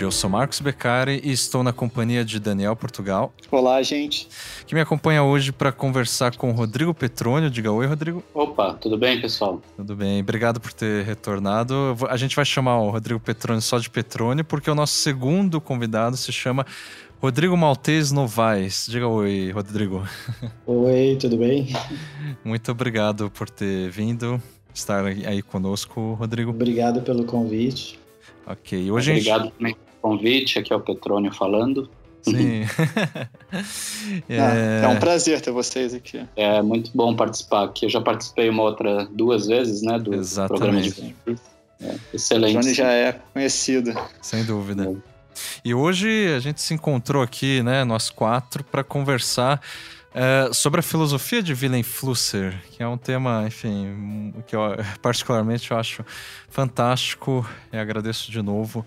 Eu sou Marcos Beccari e estou na companhia de Daniel Portugal, Olá, gente. que me acompanha hoje para conversar com Rodrigo Petrônio. Diga oi, Rodrigo. Opa, tudo bem, pessoal? Tudo bem, obrigado por ter retornado. A gente vai chamar o Rodrigo Petrônio só de Petrônio, porque o nosso segundo convidado se chama Rodrigo Maltês Novaes. Diga oi, Rodrigo. Oi, tudo bem? Muito obrigado por ter vindo, estar aí conosco, Rodrigo. Obrigado pelo convite. Ok, hoje a gente... Obrigado também convite. Aqui é o Petrônio falando. Sim. Ah, é um prazer ter vocês aqui. É muito bom participar aqui. Eu já participei uma outra duas vezes, né, do Exatamente. programa de. É, excelente. O Johnny já é conhecido. Sem dúvida. E hoje a gente se encontrou aqui, né, nós quatro, para conversar eh, sobre a filosofia de Willem Flusser, que é um tema, enfim, que eu, particularmente eu acho fantástico e agradeço de novo.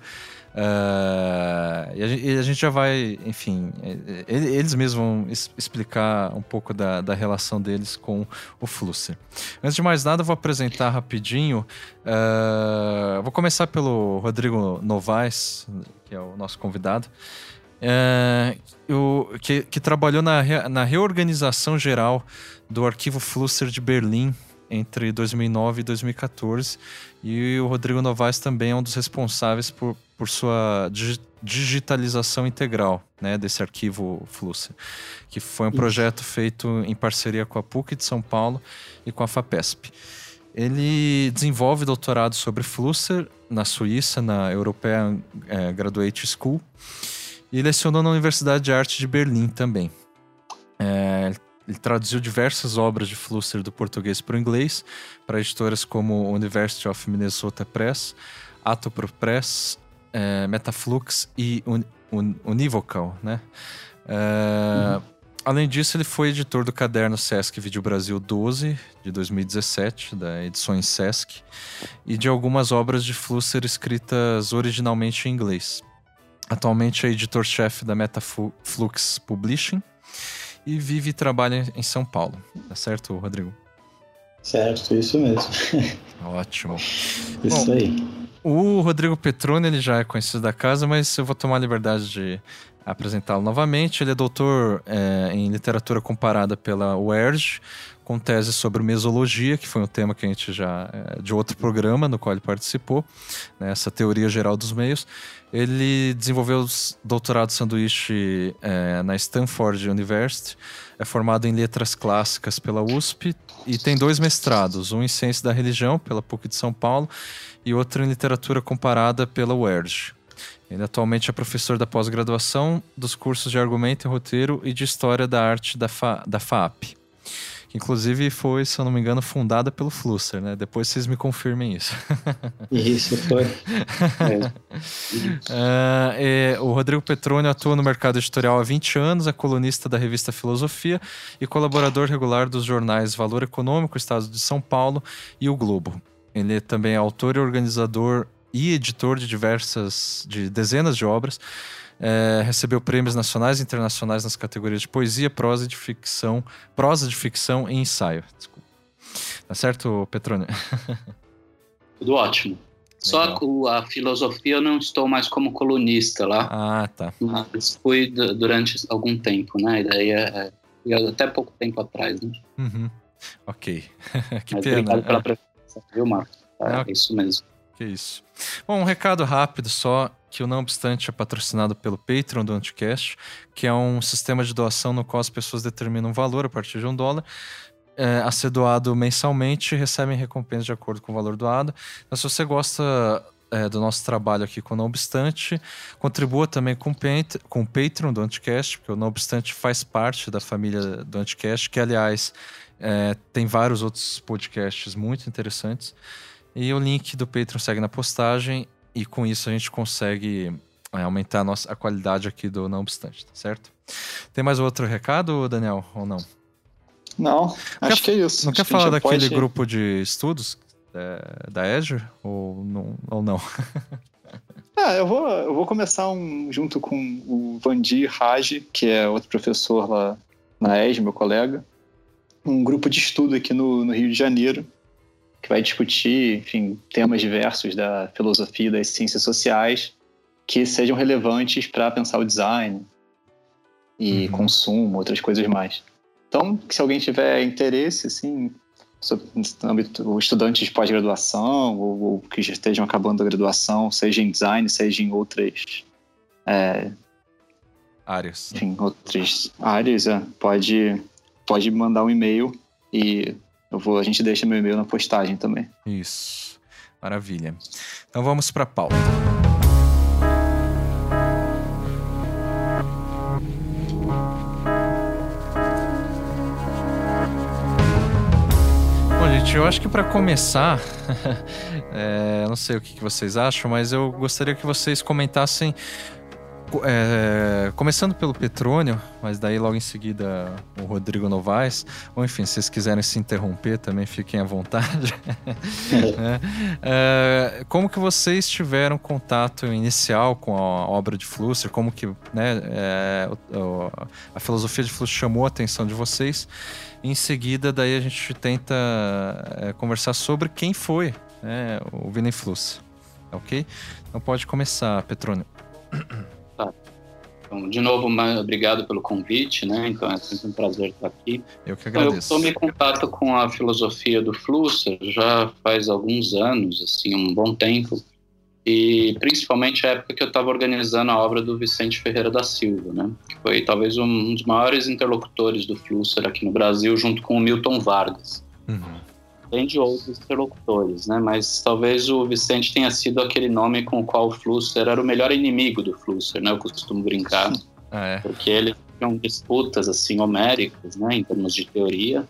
Eh, e, a gente, e a gente já vai, enfim, eh, ele- eles mesmos vão explicar um pouco da, da relação deles com o Flusser. Antes de mais nada, eu vou apresentar rapidinho. eh, vou começar pelo Rodrigo Novaes, que é o nosso convidado, é, o- que, que trabalhou na, na reorganização geral do arquivo Flusser de Berlim entre 2009 e 2014. E o Rodrigo Novaes também é um dos responsáveis por, por sua digi- digitalização integral né, desse arquivo Flusser, que foi um Isso. projeto feito em parceria com a PUC de São Paulo e com a FAPESP. Ele desenvolve doutorado sobre Flusser na Suíça, na European eh, Graduate School, e lecionou na Universidade de Arte de Berlim também. Eh, ele traduziu diversas obras de Flusser do português para o inglês, para editoras como University of Minnesota Press, Atopro Press, eh, Metaflux e Un- Un- Univocal, né? Eh, Além disso, ele foi editor do caderno Sesc Vídeo Brasil 12, de 2017, da Edições Sesc, e de algumas obras de Flusser escritas originalmente em inglês. Atualmente é editor-chefe da Metaflux Publishing e vive e trabalha em São Paulo. Tá certo, Rodrigo? Certo, isso mesmo. Ótimo. Isso aí. O Rodrigo Petrone, ele já é conhecido da casa, mas eu vou tomar a liberdade de apresentá-lo novamente. Ele é doutor eh, em literatura comparada pela UERJ, com tese sobre mesologia, que foi um tema que a gente já. eh, de outro programa no qual ele participou, né, essa teoria geral dos meios. Ele desenvolveu os doutorado sanduíche eh, na Stanford University, é formado em letras clássicas pela USP e tem dois mestrados, um em ciência da religião pela PUC de São Paulo e outro em literatura comparada pela UERJ. Ele atualmente é professor da pós-graduação dos cursos de argumento e roteiro e de história da arte da, Fa da FAP. Que inclusive foi, se eu não me engano, fundada pelo Flusser, né? Depois vocês me confirmem isso. Isso foi. É, Ah, é, o Rodrigo Petrônio atua no mercado editorial há 20 anos, é colunista da revista Filosofia e colaborador regular dos jornais Valor Econômico, Estado de São Paulo e O Globo. Ele é também autor e organizador e editor de diversas, de dezenas de obras. É, recebeu prêmios nacionais e internacionais nas categorias de poesia, prosa e de ficção, prosa de ficção e ensaio. Desculpa. Tá certo, Petrônio? tudo ótimo. Só Legal. com a filosofia eu não estou mais como colunista lá, Ah, tá. mas fui du- durante algum tempo, né? E daí é, é, até pouco tempo atrás, né? Uhum. Ok. que Mas pena. obrigado pela É. presença, viu, Marcos? É, Ah, isso mesmo. Que isso. Bom, um recado rápido só, que o Não Obstante é patrocinado pelo Patreon do Anticast, que é um sistema de doação no qual as pessoas determinam um valor a partir de um dólar, é, a ser doado mensalmente recebem recompensa de acordo com o valor doado. Então, se você gosta é, do nosso trabalho aqui com o Não Obstante, contribua também com, com o Patreon do Anticast, porque o Não Obstante faz parte da família do Anticast, que, aliás, é, tem vários outros podcasts muito interessantes. E o link do Patreon segue na postagem. E com isso a gente consegue é, aumentar a, nossa, a qualidade aqui do Não Obstante, tá certo? Tem mais outro recado, Daniel, ou não? Não, Quer- acho que é isso. Não Acho quer falar daquele pode- grupo de estudos é, da Azure? Ou não? Ou não? Ah, eu vou, eu vou começar um, junto com o Vandir Raj, que é outro professor lá na ES, meu colega, um grupo de estudo aqui no, no Rio de Janeiro, que vai discutir, enfim, temas diversos da filosofia e das ciências sociais que sejam relevantes para pensar o design e Uhum. consumo, outras coisas mais. Então, se alguém tiver interesse, assim, sobre âmbito estudantes de pós-graduação ou, ou que já estejam acabando a graduação, seja em design, seja em outras, é, Áreas. enfim, outras áreas, é, pode, pode mandar um e-mail e eu vou, a gente deixa meu e-mail na postagem também. Isso. Maravilha. Então vamos para a pauta. Bom, gente, eu acho que para começar, é, não sei o que vocês acham, mas eu gostaria que vocês comentassem, co- é, começando pelo Petrônio, mas daí logo em seguida o Rodrigo Novaes, ou enfim, se vocês quiserem se interromper também, fiquem à vontade. né? É, como que vocês tiveram contato inicial com a obra de Flusser? Como que né, é, a filosofia de Flusser chamou a atenção de vocês? Em seguida, daí a gente tenta é, conversar sobre quem foi né, o Willem Flusser, ok? Então pode começar, Petrônio. Então, de novo, obrigado pelo convite, né? Então é sempre um prazer estar aqui. Eu que Então, eu agradeço. tomei contato com a filosofia do Flusser já faz alguns anos, assim, um bom tempo, e principalmente a época que eu estava organizando a obra do Vicente Ferreira da Silva, né? Que foi talvez um dos maiores interlocutores do Flusser aqui no Brasil, junto com o Milton Vargas. Uhum. Além de outros interlocutores, né? Mas talvez o Vicente tenha sido aquele nome com o qual o Flusser era o melhor inimigo do Flusser, né? Eu costumo brincar, Ah, é. porque eles tinham disputas assim homéricas, né? Em termos de teoria.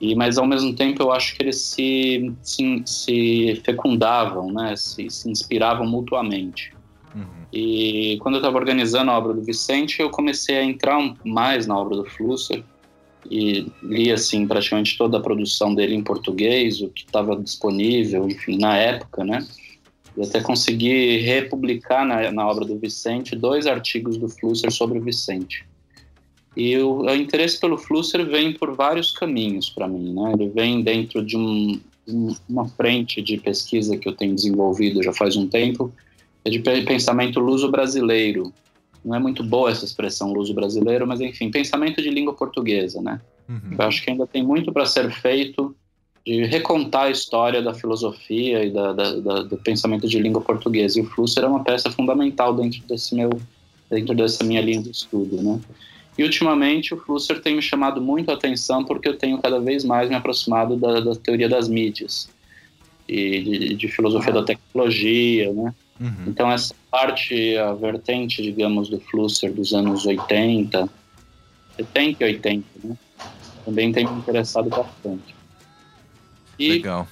E mas ao mesmo tempo eu acho que eles se se, se fecundavam, né? Se, se inspiravam mutuamente. Uhum. E quando eu estava organizando a obra do Vicente, eu comecei a entrar mais na obra do Flusser e li assim praticamente toda a produção dele em português, o que estava disponível, enfim, na época, né? E até consegui republicar na, na obra do Vicente dois artigos do Flusser sobre o Vicente. E o, o interesse pelo Flusser vem por vários caminhos para mim, né? Ele vem dentro de um, um- uma frente de pesquisa que eu tenho desenvolvido já faz um tempo, é de pe- pensamento luso-brasileiro. Não é muito boa essa expressão luso-brasileiro, mas enfim, pensamento de língua portuguesa, né? Uhum. Eu acho que ainda tem muito para ser feito de recontar a história da filosofia e da, da- da- do pensamento de língua portuguesa. E o Flusser é uma peça fundamental dentro desse meu, dentro dessa minha linha de estudo, né? E ultimamente o Flusser tem me chamado muito a atenção porque eu tenho cada vez mais me aproximado da, da teoria das mídias e de, de filosofia da tecnologia, né? Uhum. Então essa parte, a vertente, digamos, do Flusser dos anos 80, 70 e 80, né? Também tem me interessado bastante. E Legal.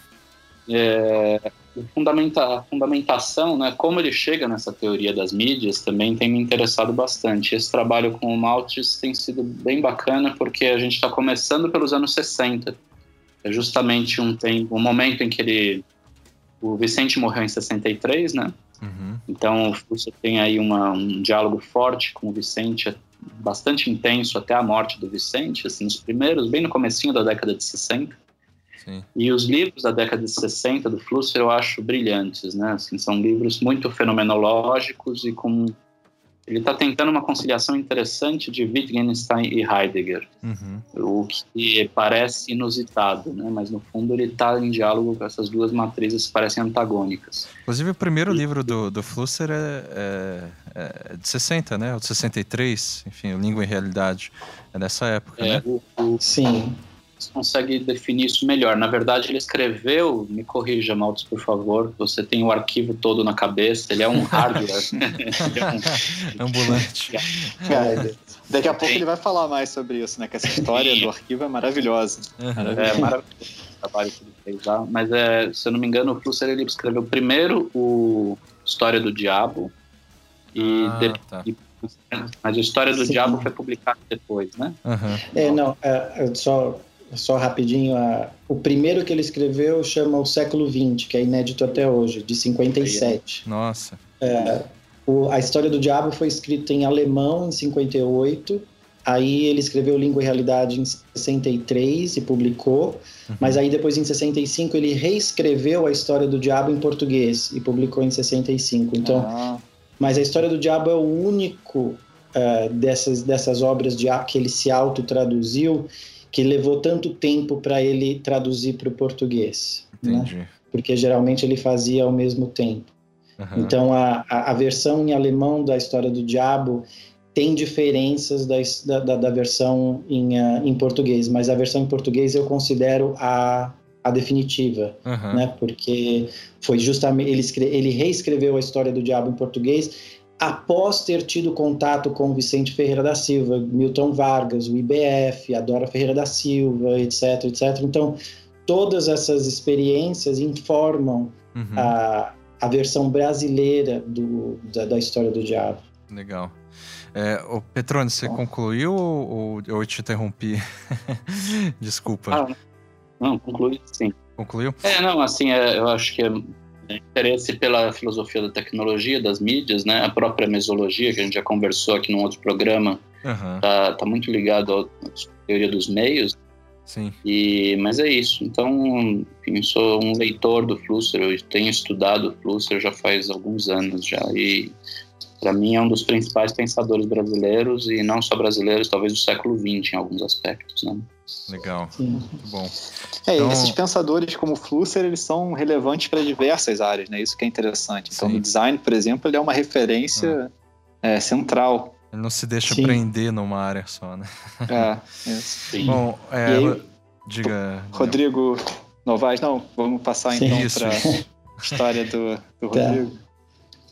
é, fundamenta, a fundamentação, né, como ele chega nessa teoria das mídias, também tem me interessado bastante. Esse trabalho com o Maltz tem sido bem bacana porque a gente está começando pelos anos 60. É justamente um tempo, um momento em que ele, o Vicente morreu em 63, né? Uhum. Então você tem aí uma, um diálogo forte com o Vicente, bastante intenso até a morte do Vicente, assim, os primeiros, bem no comecinho da década de 60. Sim. E os livros da década de 60 do Flusser eu acho brilhantes, né? Assim, são livros muito fenomenológicos e com ele está tentando uma conciliação interessante de Wittgenstein e Heidegger, Uhum. o que parece inusitado, né? Mas no fundo ele está em diálogo com essas duas matrizes que parecem antagônicas. Inclusive, o primeiro livro do, do Flusser é, é- é de 60, né? Ou de 63, enfim, o Língua e Realidade. É dessa época, É, né? o, o Sim. Consegue definir isso melhor. Na verdade, ele escreveu, me corrija, Maltz, por favor, você tem o arquivo todo na cabeça, ele é um hardware. É um- Ambulante. Cara, daqui a pouco ele vai falar mais sobre isso, né? Que essa história do arquivo é maravilhosa. Uhum. É maravilhoso o trabalho que ele fez lá. Mas, é, se eu não me engano, o Flusser ele escreveu primeiro o História do Diabo, E, ah, tá. e mas a história do Sim. diabo foi publicada depois, né? Uhum. É, não, é, é só, só rapidinho, a, o primeiro que ele escreveu chama O Século XX, que é inédito até hoje, de 57. Nossa. É, o, a história do diabo foi escrita em alemão em 58 Aí ele escreveu Língua e Realidade em 63 e publicou, uhum. mas aí depois em 65 ele reescreveu a história do diabo em português e publicou em 65. Então, ah. mas a história do diabo é o único uh, dessas, dessas obras de, que ele se autotraduziu que levou tanto tempo para ele traduzir para o português. Né? Entendi. Né? Porque geralmente ele fazia ao mesmo tempo. Uhum. Então a, a, a versão em alemão da história do diabo tem diferenças da, da, da versão em, uh, em português, mas a versão em português eu considero a, a definitiva, uhum. né? Porque foi justamente ele, ele reescreveu a história do diabo em português após ter tido contato com Vicente Ferreira da Silva, Milton Vargas, o IBF, a Dora Ferreira da Silva, etc, etc. Então todas essas experiências informam uhum. a, a versão brasileira do, da, da história do diabo. Legal. É, o Petrone, você Bom. concluiu ou, ou eu te interrompi? Desculpa. Ah, não, concluí sim. Concluiu? É, não, assim, é, eu acho que é interesse pela filosofia da tecnologia, das mídias, né? A própria mesologia, que a gente já conversou aqui num outro programa, uhum. tá, tá muito ligado à teoria dos meios. Sim. E, mas é isso. Então, enfim, sou um leitor do Flusser, eu tenho estudado o Flusser já faz alguns anos já. E para mim é um dos principais pensadores brasileiros e não só brasileiros, talvez do século XX em alguns aspectos, né? Legal, Sim. muito bom. É, então... esses pensadores como Flusser, eles são relevantes para diversas áreas, né? Isso que é interessante. Então, Sim. no design, por exemplo, ele é uma referência ah. é, central. Ele não se deixa Sim. prender numa área só, né? É, isso. Bom, é, aí, diga... Rodrigo Novaes, não, vamos passar então para a história do, do tá. Rodrigo.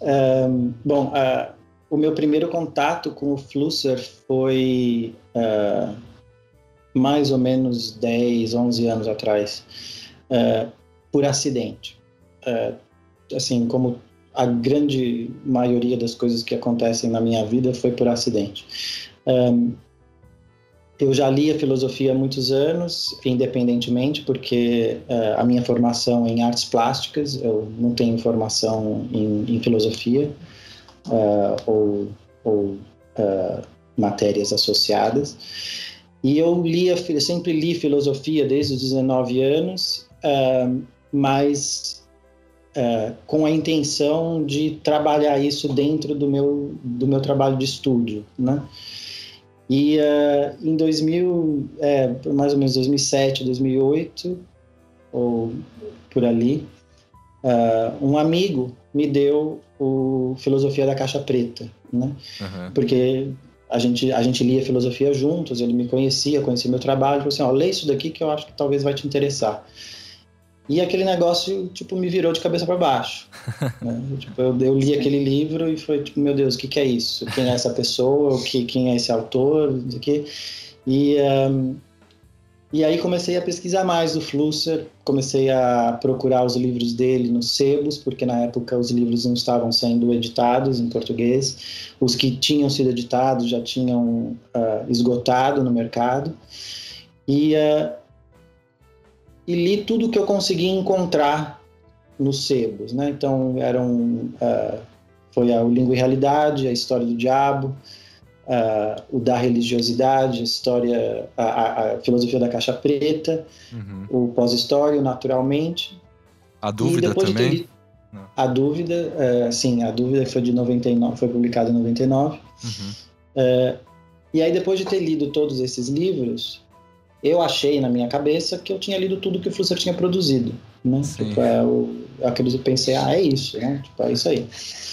Um, bom, uh, o meu primeiro contato com o Flusser foi uh, mais ou menos 10, 11 anos atrás, uh, por acidente. assim, como a grande maioria das coisas que acontecem na minha vida foi por acidente. Um, eu já li a filosofia há muitos anos, independentemente, porque uh, a minha formação é em artes plásticas, eu não tenho formação em, em filosofia uh, ou, ou uh, matérias associadas. E eu lia, sempre li filosofia desde os 19 anos, mas com a intenção de trabalhar isso dentro do meu, do meu trabalho de estudo, né? E uh, em 2000, é, mais ou menos 2007, 2008, ou por ali, uh, um amigo me deu o Filosofia da Caixa Preta, né? Uhum. Porque a gente, a gente lia filosofia juntos, ele me conhecia, conhecia meu trabalho, falou assim, ó, lê isso daqui que eu acho que talvez vai te interessar. E aquele negócio, tipo, me virou de cabeça para baixo. Né? tipo, eu, eu, li aquele livro e foi tipo, meu Deus, o que, que é isso? Quem é essa pessoa? O que, quem é esse autor? O que? E, um, e aí comecei a pesquisar mais do Flusser, comecei a procurar os livros dele nos sebos, porque na época os livros não estavam sendo editados em português. Os que tinham sido editados já tinham uh, esgotado no mercado. E... Uh, e li tudo que eu consegui encontrar nos sebos, né? Então eram uh, foi a o Língua e Realidade, a História do Diabo, uh, o da religiosidade, a história, a, a, filosofia da caixa preta, uhum. o pós-história, naturalmente. A dúvida também. De a dúvida, uh, sim, a dúvida foi de 99, foi publicada em 99. Uhum. Uh, e aí depois de ter lido todos esses livros, eu achei na minha cabeça que eu tinha lido tudo que o Flusser tinha produzido, né? Tipo, é, eu, eu pensei, ah, é isso, né? Tipo, é isso aí.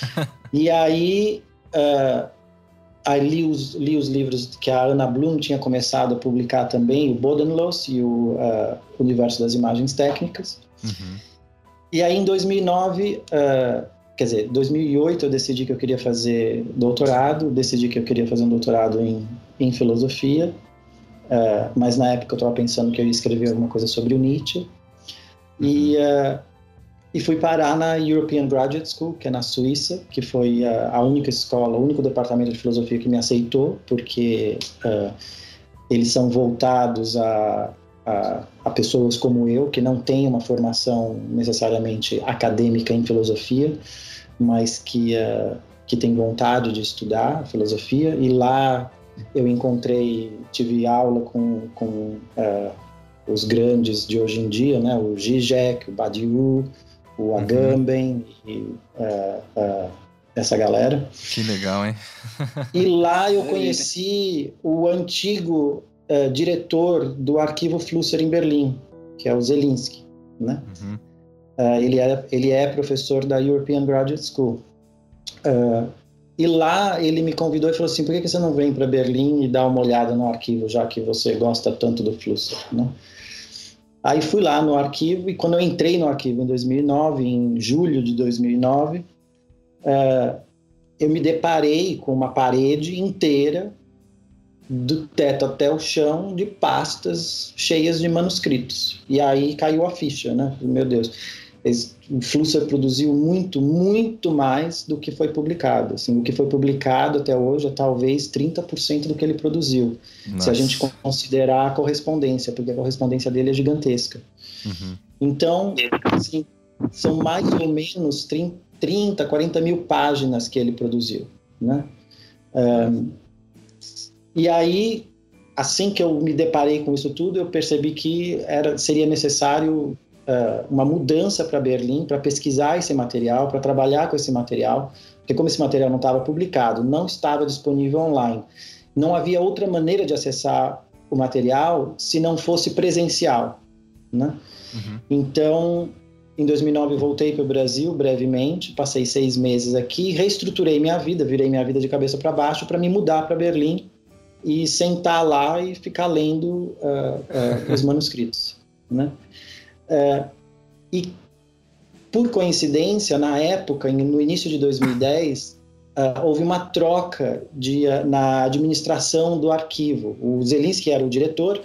e aí, uh, aí li, os, li os livros que a Ana Bloom tinha começado a publicar também, o Bodenlos e o uh, Universo das Imagens Técnicas. Uhum. E aí, em 2009, uh, ah, quer dizer, 2008 eu decidi que eu queria fazer doutorado, decidi que eu queria fazer um doutorado em, em filosofia, Uh, mas na época eu estava pensando que eu ia escrever alguma coisa sobre o Nietzsche. Uhum. E, uh, e fui parar na European Graduate School, que é na Suíça, que foi a, a única escola, o único departamento de filosofia que me aceitou, porque uh, eles são voltados a, a, a, pessoas como eu, que não têm uma formação necessariamente acadêmica em filosofia, mas que, uh, que têm vontade de estudar filosofia. E lá eu encontrei, tive aula com, com os grandes de hoje em dia, né? o Zizek, o Badiou, o Agamben uhum. e uh, uh, essa galera. Que legal, hein? e lá eu conheci o antigo uh, diretor do arquivo Flusser em Berlim, que é o Zelinski, né? Uhum. ele, é, ele é professor da European Graduate School. e lá ele me convidou e falou assim, por que, que você não vem para Berlim e dá uma olhada no arquivo, já que você gosta tanto do Flusser, né? Aí fui lá no arquivo e quando eu entrei no arquivo em 2009, em julho de 2009, é, eu me deparei com uma parede inteira, do teto até o chão, de pastas cheias de manuscritos. E aí caiu a ficha, né? Meu Deus Flusser produziu muito, muito mais do que foi publicado. Assim, o que foi publicado até hoje é talvez 30% do que ele produziu, Nossa. se a gente considerar a correspondência, porque a correspondência dele é gigantesca. Uhum. Então, assim, são mais ou menos 30, 40 mil páginas que ele produziu. Né? Um, e aí, assim que eu me deparei com isso tudo, eu percebi que era, seria necessário uma mudança para Berlim para pesquisar esse material, para trabalhar com esse material, porque como esse material não estava publicado, não estava disponível online, não havia outra maneira de acessar o material se não fosse presencial, né? Uhum. Então, em 2009 voltei para o Brasil brevemente, passei seis meses aqui, reestruturei minha vida, virei minha vida de cabeça para baixo para me mudar para Berlim e sentar lá e ficar lendo uh, uh, os manuscritos, né? É, e, por coincidência, na época, no início de 2010, uh, é, houve uma troca de, uh, na administração do arquivo. O Zelinski era o diretor,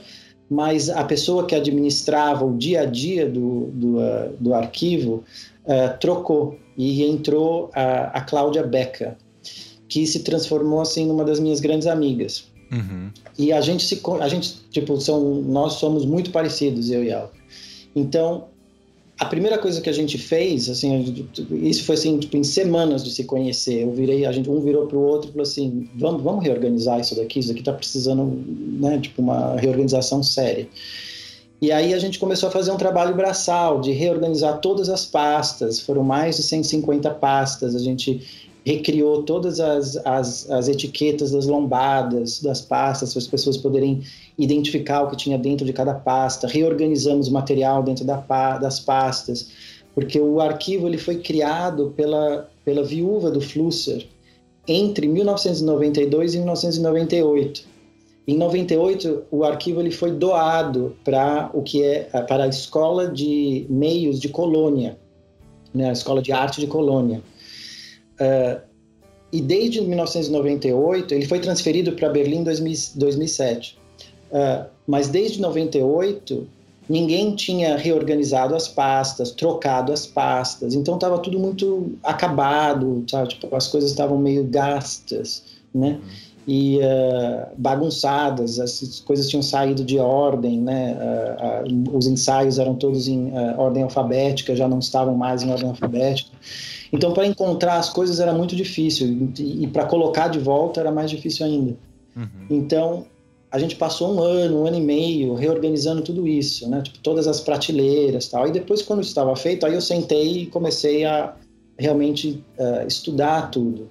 mas a pessoa que administrava o dia a dia do, do, uh, do arquivo trocou e entrou a, a Cláudia Beca, que se transformou assim numa das minhas grandes amigas. Uhum. E a gente se, a gente tipo são nós somos muito parecidos eu e ela. Então, a primeira coisa que a gente fez, assim, isso foi assim, tipo, em semanas de se conhecer. Eu virei, a gente um virou para o outro e falou assim: vamos, vamos reorganizar isso daqui. Isso daqui está precisando, né, tipo, uma reorganização séria. E aí a gente começou a fazer um trabalho braçal de reorganizar todas as pastas. Foram mais de 150 pastas. A gente recriou todas as, as, as etiquetas das lombadas, das pastas, para as pessoas poderem identificar o que tinha dentro de cada pasta, reorganizamos o material dentro da, das pastas, porque o arquivo ele foi criado pela, pela viúva do Flusser entre 1992 e 1998. Em 98, o arquivo ele foi doado para o que é para a escola de meios de Colônia, né, a escola de arte de Colônia. Uh, e desde 1998 ele foi transferido para Berlim em 2007. Uh, mas desde 98 ninguém tinha reorganizado as pastas, trocado as pastas, então estava tudo muito acabado, sabe? Tipo, as coisas estavam meio gastas, né? E uh, bagunçadas, as coisas tinham saído de ordem, né? Uh, uh, os ensaios eram todos em ordem alfabética, já não estavam mais em ordem alfabética. Então, para encontrar as coisas era muito difícil e, para colocar de volta era mais difícil ainda. Uhum. Então, a gente passou um ano, um ano e meio reorganizando tudo isso, né? Tipo, todas as prateleiras tal. E depois, quando estava feito, aí eu sentei e comecei a realmente uh, estudar tudo,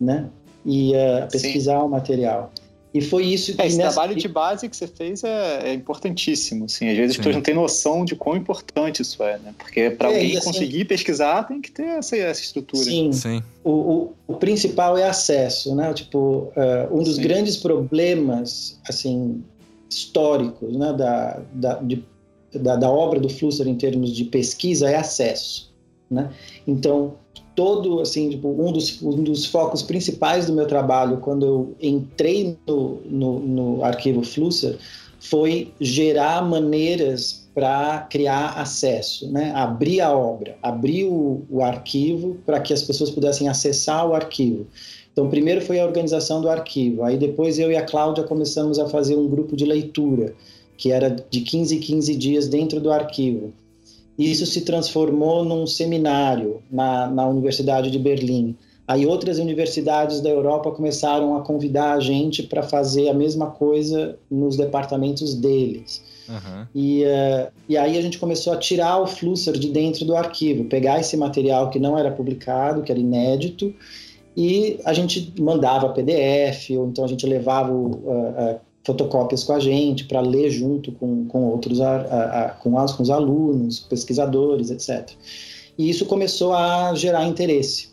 né? E uh, pesquisar Sim. o material. E foi isso que. É, esse nessa... trabalho de base que você fez é, é importantíssimo. Assim. Às vezes Sim. as pessoas não têm noção de quão importante isso é, né? Porque para é, alguém assim, conseguir pesquisar, tem que ter essa, essa estrutura. Sim. Sim. O, o, o, principal é acesso, né? Tipo, uh, um dos Sim. grandes problemas, assim, históricos, né? Da, da, de, da, da obra do Flusser em termos de pesquisa é acesso, né? Então, todo, assim, tipo, um dos, um dos focos principais do meu trabalho quando eu entrei no, no, no arquivo Flusser foi gerar maneiras para criar acesso, né? abrir a obra, abrir o, o arquivo para que as pessoas pudessem acessar o arquivo. Então, primeiro foi a organização do arquivo, aí depois eu e a Cláudia começamos a fazer um grupo de leitura, que era de 15 em 15 dias dentro do arquivo. Isso se transformou num seminário na, na Universidade de Berlim. Aí outras universidades da Europa começaram a convidar a gente para fazer a mesma coisa nos departamentos deles. Uhum. E, uh, e aí a gente começou a tirar o Flusser de dentro do arquivo, pegar esse material que não era publicado, que era inédito, e a gente mandava PDF, ou então a gente levava uh, uh, fotocópias com a gente para ler junto com, com outros, a, a, com, as, com os alunos, pesquisadores, etc. E isso começou a gerar interesse.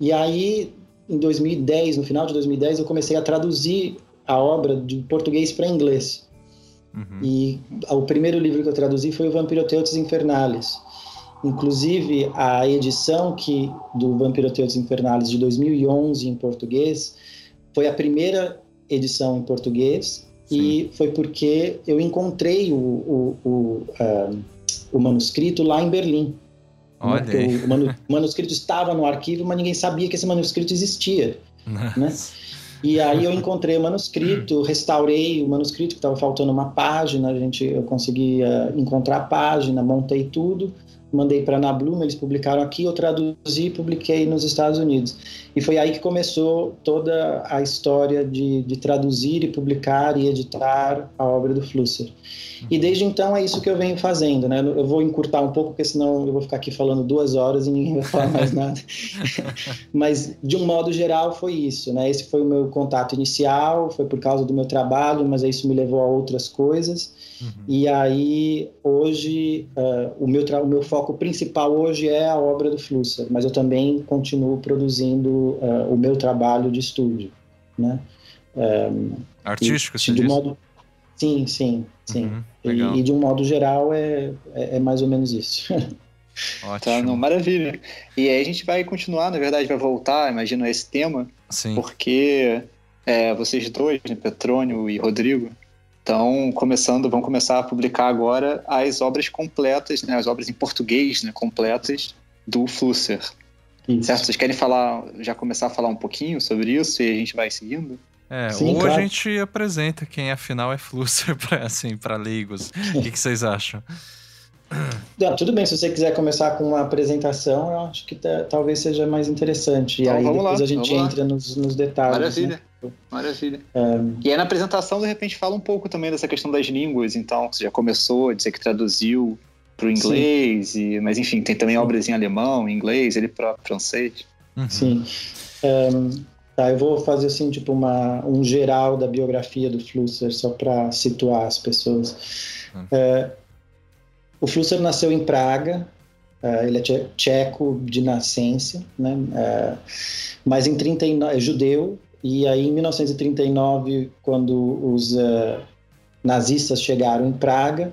E aí, em 2010, no final de 2010, eu comecei a traduzir a obra de português para inglês. Uhum. E o primeiro livro que eu traduzi foi o Vampiroteutes Infernales. Inclusive, a edição que do Vampiroteutes Infernales de 2011 em português foi a primeira edição em português Sim. e foi porque eu encontrei o, o, o, uh, o manuscrito lá em Berlim. Olha né? o, manu, manuscrito estava no arquivo, mas ninguém sabia que esse manuscrito existia. né? E aí eu encontrei o manuscrito, restaurei o manuscrito, que estava faltando uma página, a gente, eu consegui uh, encontrar a página, montei tudo, mandei para a Ana eles publicaram aqui, eu traduzi e publiquei nos Estados Unidos. E foi aí que começou toda a história de, de traduzir e publicar e editar a obra do Flusser. E desde então é isso que eu venho fazendo, né? Eu vou encurtar um pouco, porque senão eu vou ficar aqui falando duas horas e ninguém vai falar mais nada. Mas, de um modo geral, foi isso, né? Esse foi o meu contato inicial, foi por causa do meu trabalho, mas isso me levou a outras coisas. Uhum. E aí, hoje, uh, o, meu o meu foco principal hoje é a obra do Flusser, mas eu também continuo produzindo uh, o meu trabalho de estúdio, né? Um, Artístico, e, de modo Sim, sim, sim. Uhum, e, e, de um modo geral é, é, é mais ou menos isso. Ótimo. Tá, não, maravilha. E aí a gente vai continuar, na verdade, vai voltar, imagino, a esse tema. Sim. Porque é, vocês dois, né, Petrônio e Rodrigo, estão começando, vão começar a publicar agora as obras completas, né, as obras em português, né, completas do Flusser. Isso. Certo? Vocês querem falar, já começar a falar um pouquinho sobre isso e a gente vai seguindo? É, Sim, ou claro. a gente apresenta quem afinal é Flusser para assim, para leigos. O que, que, vocês acham? Não, tudo bem, se você quiser começar com uma apresentação, eu acho que talvez seja mais interessante. Então, e aí depois lá, a gente entra nos, nos, detalhes. Maravilha. Né? Maravilha. Um... E aí na apresentação, de repente, fala um pouco também dessa questão das línguas. Então, você já começou a dizer que traduziu para o inglês, e, mas enfim, tem também Sim. obras em alemão, em inglês, ele próprio francês. Uhum. Sim. Um, Tá, eu vou fazer assim, tipo, uma, um geral da biografia do Flusser, só para situar as pessoas. Hum. É, o Flusser nasceu em Praga, é, ele é tcheco de nascença, né? É, mas em 39, é judeu, e aí em 1939, quando os uh, nazistas chegaram em Praga,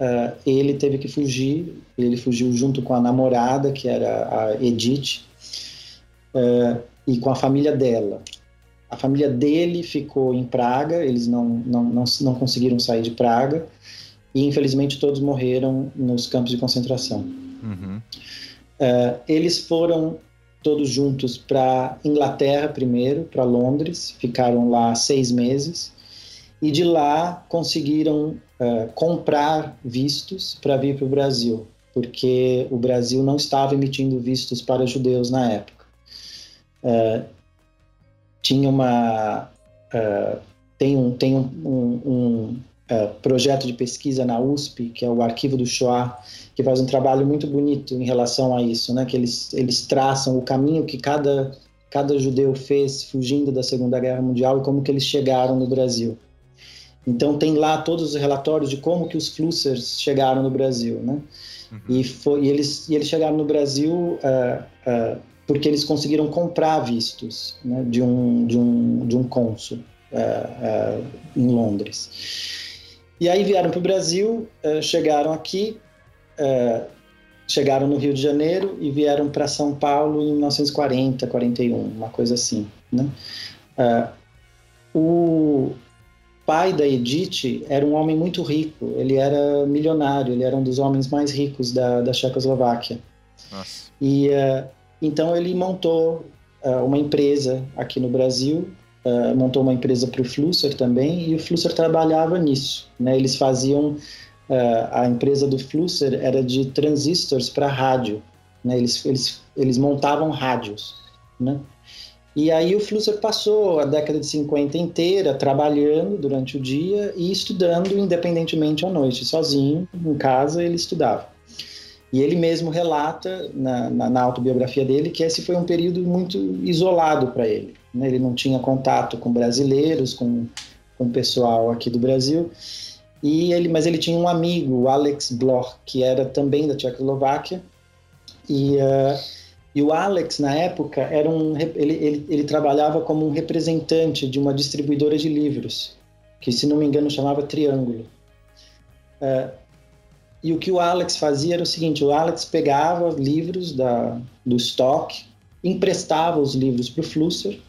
uh, ele teve que fugir, ele fugiu junto com a namorada, que era a Edith, uh, e com a família dela. A família dele ficou em Praga, eles não, não, não, não conseguiram sair de Praga, e infelizmente todos morreram nos campos de concentração. Uhum. Uh, eles foram todos juntos para Inglaterra primeiro, para Londres, ficaram lá seis meses, e de lá conseguiram uh, comprar vistos para vir para o Brasil, porque o Brasil não estava emitindo vistos para judeus na época. Uh, tinha uma uh, tem um tem um, um, um projeto de pesquisa na USP que é o Arquivo do Shoah que faz um trabalho muito bonito em relação a isso, né? Que eles eles traçam o caminho que cada cada judeu fez fugindo da Segunda Guerra Mundial e como que eles chegaram no Brasil. Então tem lá todos os relatórios de como que os Flussers chegaram no Brasil, né? Uhum. E, foi, e, eles, e eles chegaram no Brasil uh, uh, porque eles conseguiram comprar vistos né, de, um, de, um, de um cônsul uh, em Londres. E aí vieram para o Brasil, chegaram aqui, chegaram no Rio de Janeiro e vieram para São Paulo em 1940, 41, uma coisa assim. Né? o pai da Edith era um homem muito rico, ele era milionário, ele era um dos homens mais ricos da, da Checoslováquia. Nossa. E uh, então ele montou uh, uma empresa aqui no Brasil, uh, montou uma empresa para o Flusser também, e o Flusser trabalhava nisso. Né? Eles faziam a empresa do Flusser era de transistores para rádio, né? Eles, eles, eles montavam rádios, né? E aí o Flusser passou a década de 50 inteira trabalhando durante o dia e estudando independentemente à noite, sozinho, em casa, ele estudava. E ele mesmo relata na, na, na autobiografia dele que esse foi um período muito isolado para ele. Né? Ele não tinha contato com brasileiros, com, com o pessoal aqui do Brasil. E ele, mas ele tinha um amigo, o Alex Bloch, que era também da Tchecoslováquia, e, uh, e o Alex, na época, era um, ele, ele, ele trabalhava como um representante de uma distribuidora de livros, que, se não me engano, chamava Triângulo. Uh, e o que o Alex fazia era o seguinte: o Alex pegava livros da, do estoque, emprestava os livros para o Flusser.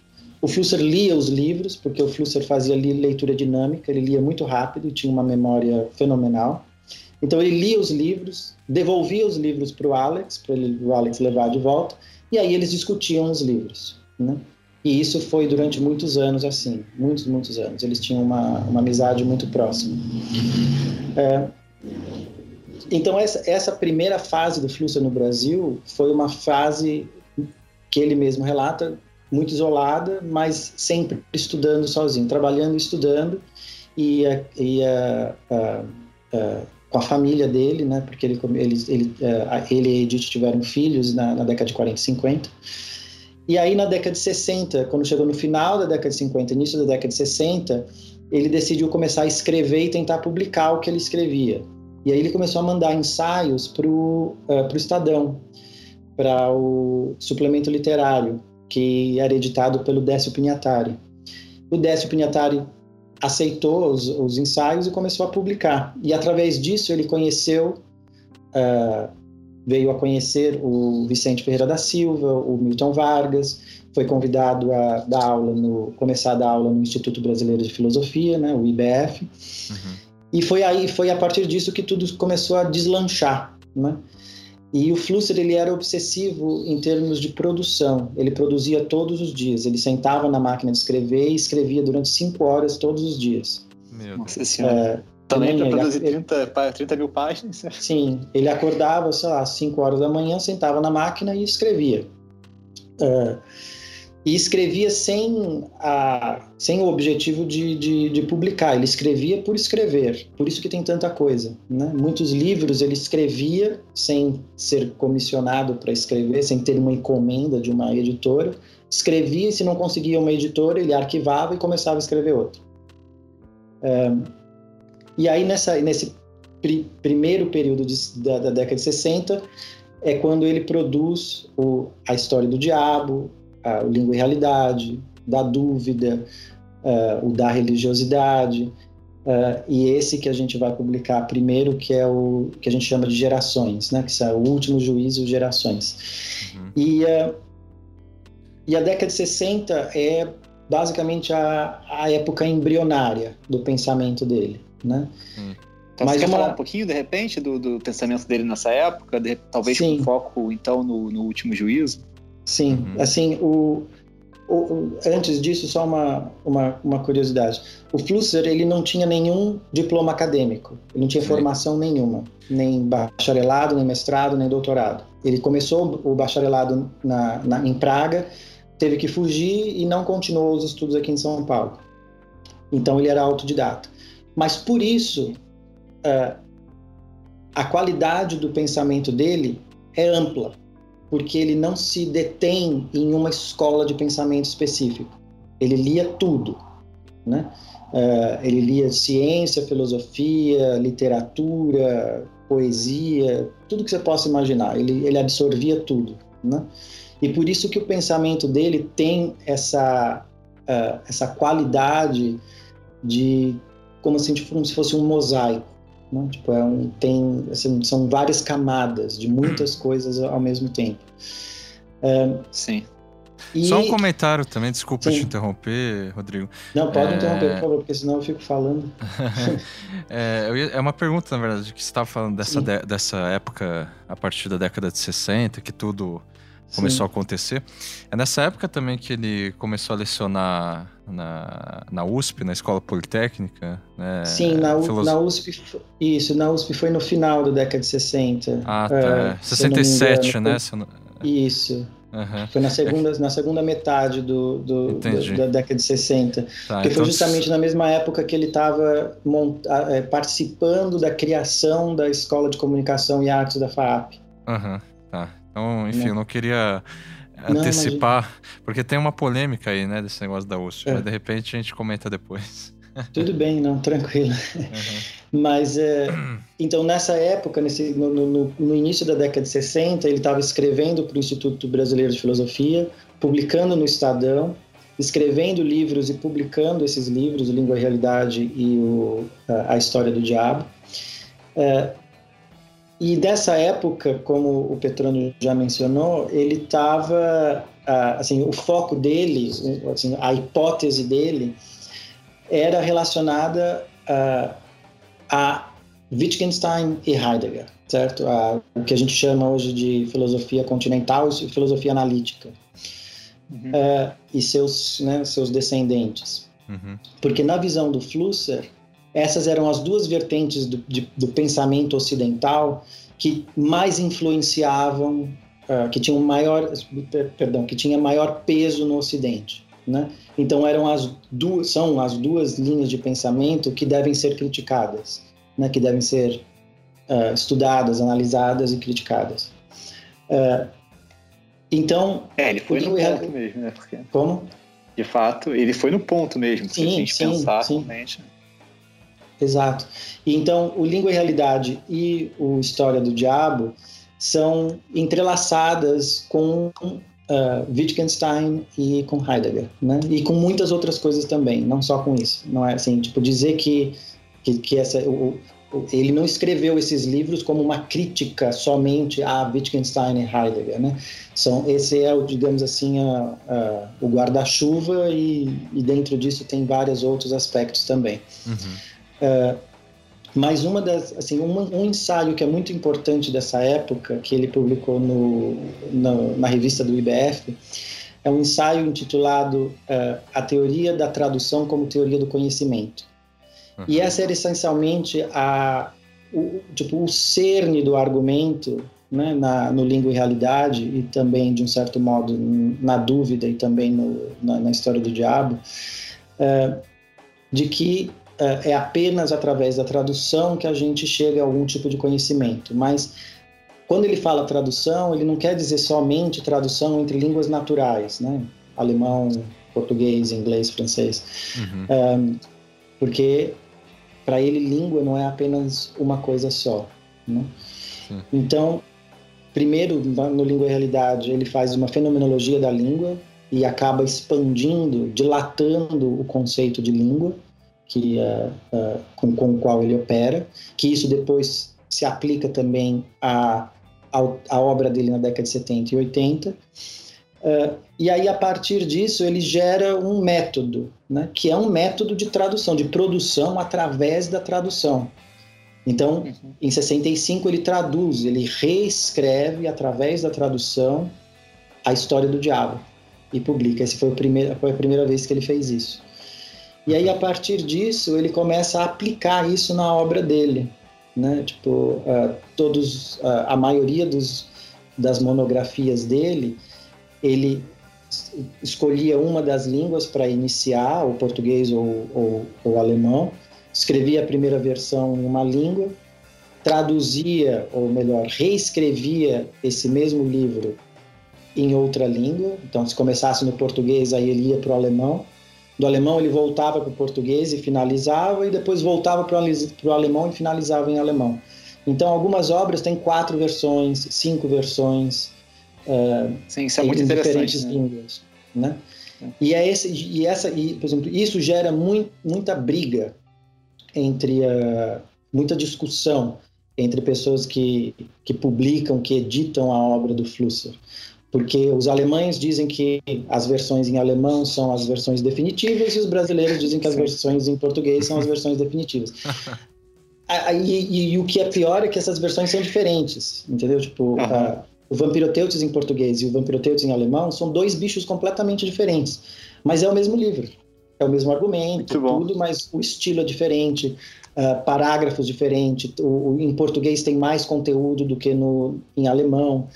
O Flusser lia os livros, porque o Flusser fazia leitura dinâmica, ele lia muito rápido tinha uma memória fenomenal. Então ele lia os livros, devolvia os livros para o Alex, para o Alex levar de volta, e aí eles discutiam os livros. Né? E isso foi durante muitos anos assim, muitos, muitos anos. Eles tinham uma, uma amizade muito próxima. É, então essa, essa primeira fase do Flusser no Brasil foi uma fase que ele mesmo relata muito isolada, mas sempre estudando sozinho, trabalhando e estudando e, e a, a, a com a família dele, né? Porque ele, ele, ele, uh, ele e Edith tiveram filhos na, na, década de 40 e 50. E aí, na década de 60, quando chegou no final da década de 50, início da década de 60, ele decidiu começar a escrever e tentar publicar o que ele escrevia. E aí ele começou a mandar ensaios para o uh, Estadão, para o suplemento literário, que era editado pelo Décio Pinhatari. O Décio Pinhatari aceitou os, os, ensaios e começou a publicar. E através disso ele conheceu, uh, veio a conhecer o Vicente Ferreira da Silva, o Milton Vargas, foi convidado a dar aula no, começar a dar aula no Instituto Brasileiro de Filosofia, né, o IBF. Uhum. E foi aí, foi a partir disso que tudo começou a deslanchar, né? E o Flusser ele era obsessivo em termos de produção. Ele produzia todos os dias. Ele sentava na máquina de escrever e escrevia durante cinco horas todos os dias. Meu Nossa Senhora. É, também para produzir ele, 30, 30 mil páginas? Sim, ele acordava, sei lá, às 5 horas da manhã, sentava na máquina e escrevia. Uh, e escrevia sem, a, sem o objetivo de, de, de, publicar, ele escrevia por escrever, por isso que tem tanta coisa. Né? Muitos livros ele escrevia sem ser comissionado para escrever, sem ter uma encomenda de uma editora, escrevia e se não conseguia uma editora, ele arquivava e começava a escrever outro. É, e aí, nessa, nesse pri, primeiro período de, da, da década de 60, é quando ele produz o, a história do diabo, o Língua e Realidade, da dúvida, uh, o da religiosidade, uh, e esse que a gente vai publicar primeiro, que é o que a gente chama de Gerações, né? que é o último juízo Gerações. Uhum. E, uh, e a década de 60 é basicamente a, a época embrionária do pensamento dele. Né? Hum. Então, Mas você uma... quer falar um pouquinho, de repente, do, do pensamento dele nessa época, de, talvez Sim. com foco, então, no, no último juízo? Sim, uhum. assim, o, o, antes disso, só uma, uma, uma, curiosidade. O Flusser, ele não tinha nenhum diploma acadêmico, ele não tinha Sim. formação nenhuma, nem bacharelado, nem mestrado, nem doutorado. Ele começou o bacharelado na, na, em Praga, teve que fugir e não continuou os estudos aqui em São Paulo. Então, ele era autodidata. Mas, por isso, uh, a qualidade do pensamento dele é ampla porque ele não se detém em uma escola de pensamento específico. Ele lia tudo, né? Uh, ele lia ciência, filosofia, literatura, poesia, tudo que você possa imaginar. Ele, ele absorvia tudo, né? E por isso que o pensamento dele tem essa uh, essa qualidade de como se, fosse um mosaico. Né? Tipo, é um, tem, assim, são várias camadas de muitas coisas ao mesmo tempo. É, Sim. E... Só um comentário também, desculpa Sim. te interromper, Rodrigo. Não, pode é... interromper, por favor, porque senão eu fico falando. é, é, uma pergunta, na verdade, que você estava falando dessa, de... dessa época, a partir da década de 60, que tudo começou Sim. a acontecer. É nessa época também que ele começou a lecionar na, na USP, na Escola Politécnica, né? Sim, na, Filoso... na USP, isso, na USP foi no final da década de 60. Ah, tá. É, 67, engano, né? Foi... Isso. Uhum. Foi na segunda, na segunda metade do, do, do da década de 60. Tá, que então... foi justamente na mesma época que ele estava é, participando da criação da Escola de Comunicação e Artes da FAAP. Uhum. Então, enfim, não. eu não queria antecipar, não, porque tem uma polêmica aí, né, desse negócio da USP, é. mas de repente a gente comenta depois. Tudo bem, não, tranquilo. Uhum. Mas, é, então, nessa época, nesse, no, no, no, início da década de 60, ele estava escrevendo para o Instituto Brasileiro de Filosofia, publicando no Estadão, escrevendo livros e publicando esses livros, Língua e Realidade e o, a, a História do Diabo. É, e dessa época, como o Petrônio já mencionou, ele estava, assim, o foco dele, assim, a hipótese dele era relacionada a, a Wittgenstein e Heidegger, certo? A, o que a gente chama hoje de filosofia continental e filosofia analítica. Uhum. Uh, e seus, né, seus descendentes. Uhum. Porque na visão do Flusser, essas eram as duas vertentes do, de, do pensamento ocidental que mais influenciavam, uh, que tinham maior, perdão, que tinha maior peso no Ocidente. Né? Então eram as duas, são as duas linhas de pensamento que devem ser criticadas, né? que devem ser uh, estudadas, analisadas e criticadas. Uh, então. É, ele foi no ponto mesmo, né? Porque, como? De fato, ele foi no ponto mesmo. Sim, se a gente sim, pensar sim. realmente. Exato. Então, o Língua e Realidade e o História do Diabo são entrelaçadas com uh, Wittgenstein e com Heidegger, né? E com muitas outras coisas também, não só com isso. Não é assim, tipo dizer que que, que essa o, ele não escreveu esses livros como uma crítica somente a Wittgenstein e Heidegger, né? São esse é digamos assim a, a, o guarda-chuva e, e, dentro disso tem vários outros aspectos também. Uhum. Uh, mas uma das, assim, um, um, ensaio que é muito importante dessa época, que ele publicou no, no na revista do IBF, é um ensaio intitulado uh, A Teoria da Tradução como Teoria do Conhecimento. Uhum. E essa era essencialmente a, o, tipo, o cerne do argumento né, na, no Língua e Realidade e também, de um certo modo, na dúvida e também no, na, na, História do Diabo, uh, de que é, é apenas através da tradução que a gente chega a algum tipo de conhecimento. Mas quando ele fala tradução, ele não quer dizer somente tradução entre línguas naturais, né? Alemão, português, inglês, francês. Uhum. Um, porque para ele língua não é apenas uma coisa só. Né? Então, primeiro no Língua e Realidade ele faz uma fenomenologia da língua e acaba expandindo, dilatando o conceito de língua que, uh, uh, com, com o qual ele opera, que isso depois se aplica também à, à, obra dele na década de 70 e 80. Uh, eh, e aí, a partir disso, ele gera um método, né, que é um método de tradução, de produção através da tradução. Então, uhum. em 65, ele traduz, ele reescreve através da tradução a história do diabo e publica. Essa foi, foi a primeira vez que ele fez isso. E aí, a partir disso, ele começa a aplicar isso na obra dele. Né? Tipo, uh, todos, uh, a maioria dos, das monografias dele, ele escolhia uma das línguas para iniciar, o português ou, ou, ou alemão, escrevia a primeira versão em uma língua, traduzia, ou melhor, reescrevia esse mesmo livro em outra língua. Então, se começasse no português, aí ele ia para o alemão do alemão ele voltava para o português e finalizava, e depois voltava para o alemão e finalizava em alemão. Então, algumas obras têm quatro versões, cinco versões. Uh, Sim, isso é muito interessante. Diferentes né? línguas, né? E, é esse, e essa, e, por exemplo, isso gera muito, muita briga entre, uh, muita discussão entre pessoas que, que publicam, que editam a obra do Flusser. Porque os alemães dizem que as versões em alemão são as versões definitivas e os brasileiros dizem que as versões em português são as versões definitivas. e, e, e, o que é pior é que essas versões são diferentes, entendeu? Tipo, uhum. a, o Vampiroteutes em português e o Vampiroteutes em alemão são dois bichos completamente diferentes, mas é o mesmo livro, é o mesmo argumento, tudo, mas o estilo é diferente, uh, parágrafos diferentes, o, o, em português tem mais conteúdo do que no, em alemão,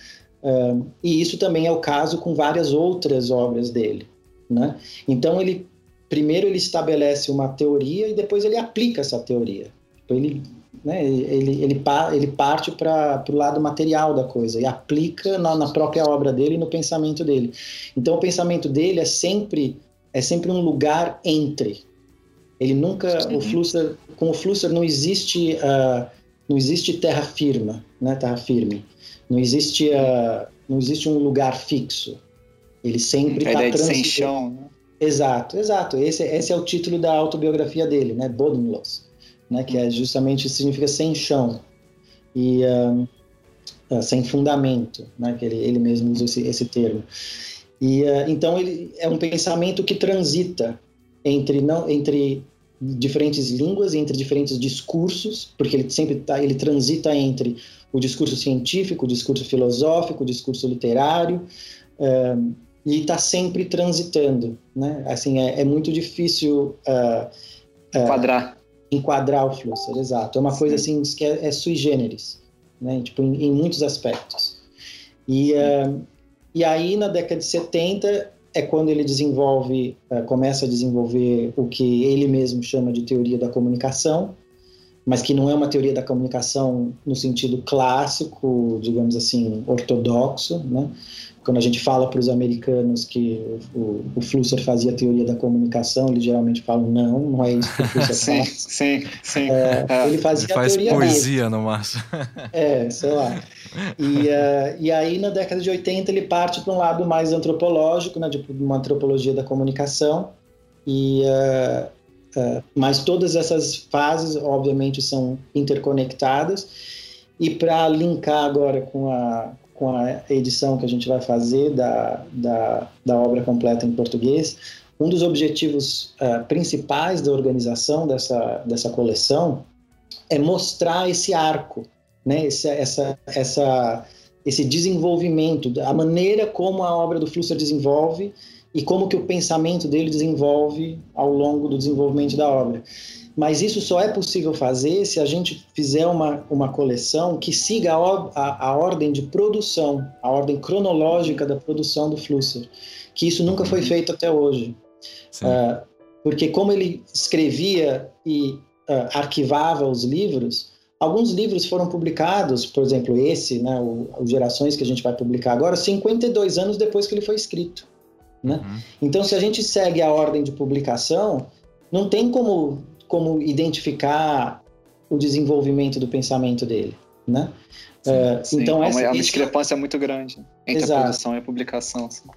uh, e isso também é o caso com várias outras obras dele, né? Então ele primeiro ele estabelece uma teoria e depois ele aplica essa teoria. Ele, né, ele, ele, ele parte para o lado material da coisa e aplica na, na, própria obra dele e no pensamento dele. Então o pensamento dele é sempre é sempre um lugar entre. Ele nunca Sim. o Flusser com o Flusser não existe uh, não existe terra firme, né, terra firme. Não existe uh, não existe um lugar fixo. Ele sempre está transitando. Sem chão. Né? Exato, exato. Esse, esse é o título da autobiografia dele, né? Bodenlos né, que é justamente significa sem chão e uh, uh, sem fundamento, né, que ele, ele mesmo usa esse, esse termo. E então ele é um pensamento que transita entre não entre diferentes línguas, entre diferentes discursos, porque ele sempre tá, ele transita entre o discurso científico, o discurso filosófico, o discurso literário, e está sempre transitando, né? Assim é, é muito difícil quadrar enquadrar o Flusser, exato. É uma coisa assim que é, é sui generis, né? Tipo, em, em muitos aspectos. E, uh, e aí, na década de 70, é quando ele desenvolve, uh, começa a desenvolver o que ele mesmo chama de teoria da comunicação, mas que não é uma teoria da comunicação no sentido clássico, digamos assim, ortodoxo, né? quando a gente fala para os americanos que o, o Flusser fazia teoria da comunicação, eles geralmente falam não, não é isso que o Flusser sim, faz. Sim, sim. É, é. Ele fazia ele faz teoria poesia mesmo. no máximo. É, sei lá. E, uh, e aí, na década de 80, ele parte para um lado mais antropológico, né, de uma antropologia da comunicação. E, uh, uh, mas todas essas fases, obviamente, são interconectadas. E para linkar agora com a, com a edição que a gente vai fazer da, da, da obra completa em português, um dos objetivos uh, principais da organização dessa, dessa coleção é mostrar esse arco, né? esse, essa, essa, esse desenvolvimento, a maneira como a obra do Flusser desenvolve e como que o pensamento dele desenvolve ao longo do desenvolvimento da obra. Mas isso só é possível fazer se a gente fizer uma, uma coleção que siga a, a, a ordem de produção, a ordem cronológica da produção do Flusser, que isso nunca foi feito até hoje. Uh, porque como ele escrevia e uh, arquivava os livros, alguns livros foram publicados, por exemplo, esse, né, o, o, Gerações que a gente vai publicar agora, 52 anos depois que ele foi escrito. Né? Uhum. Então, se a gente segue a ordem de publicação, não tem como como identificar o desenvolvimento do pensamento dele, né? Sim, uh, sim. Então essa, é uma discrepância muito grande entre Exato. a produção e a publicação. Sim.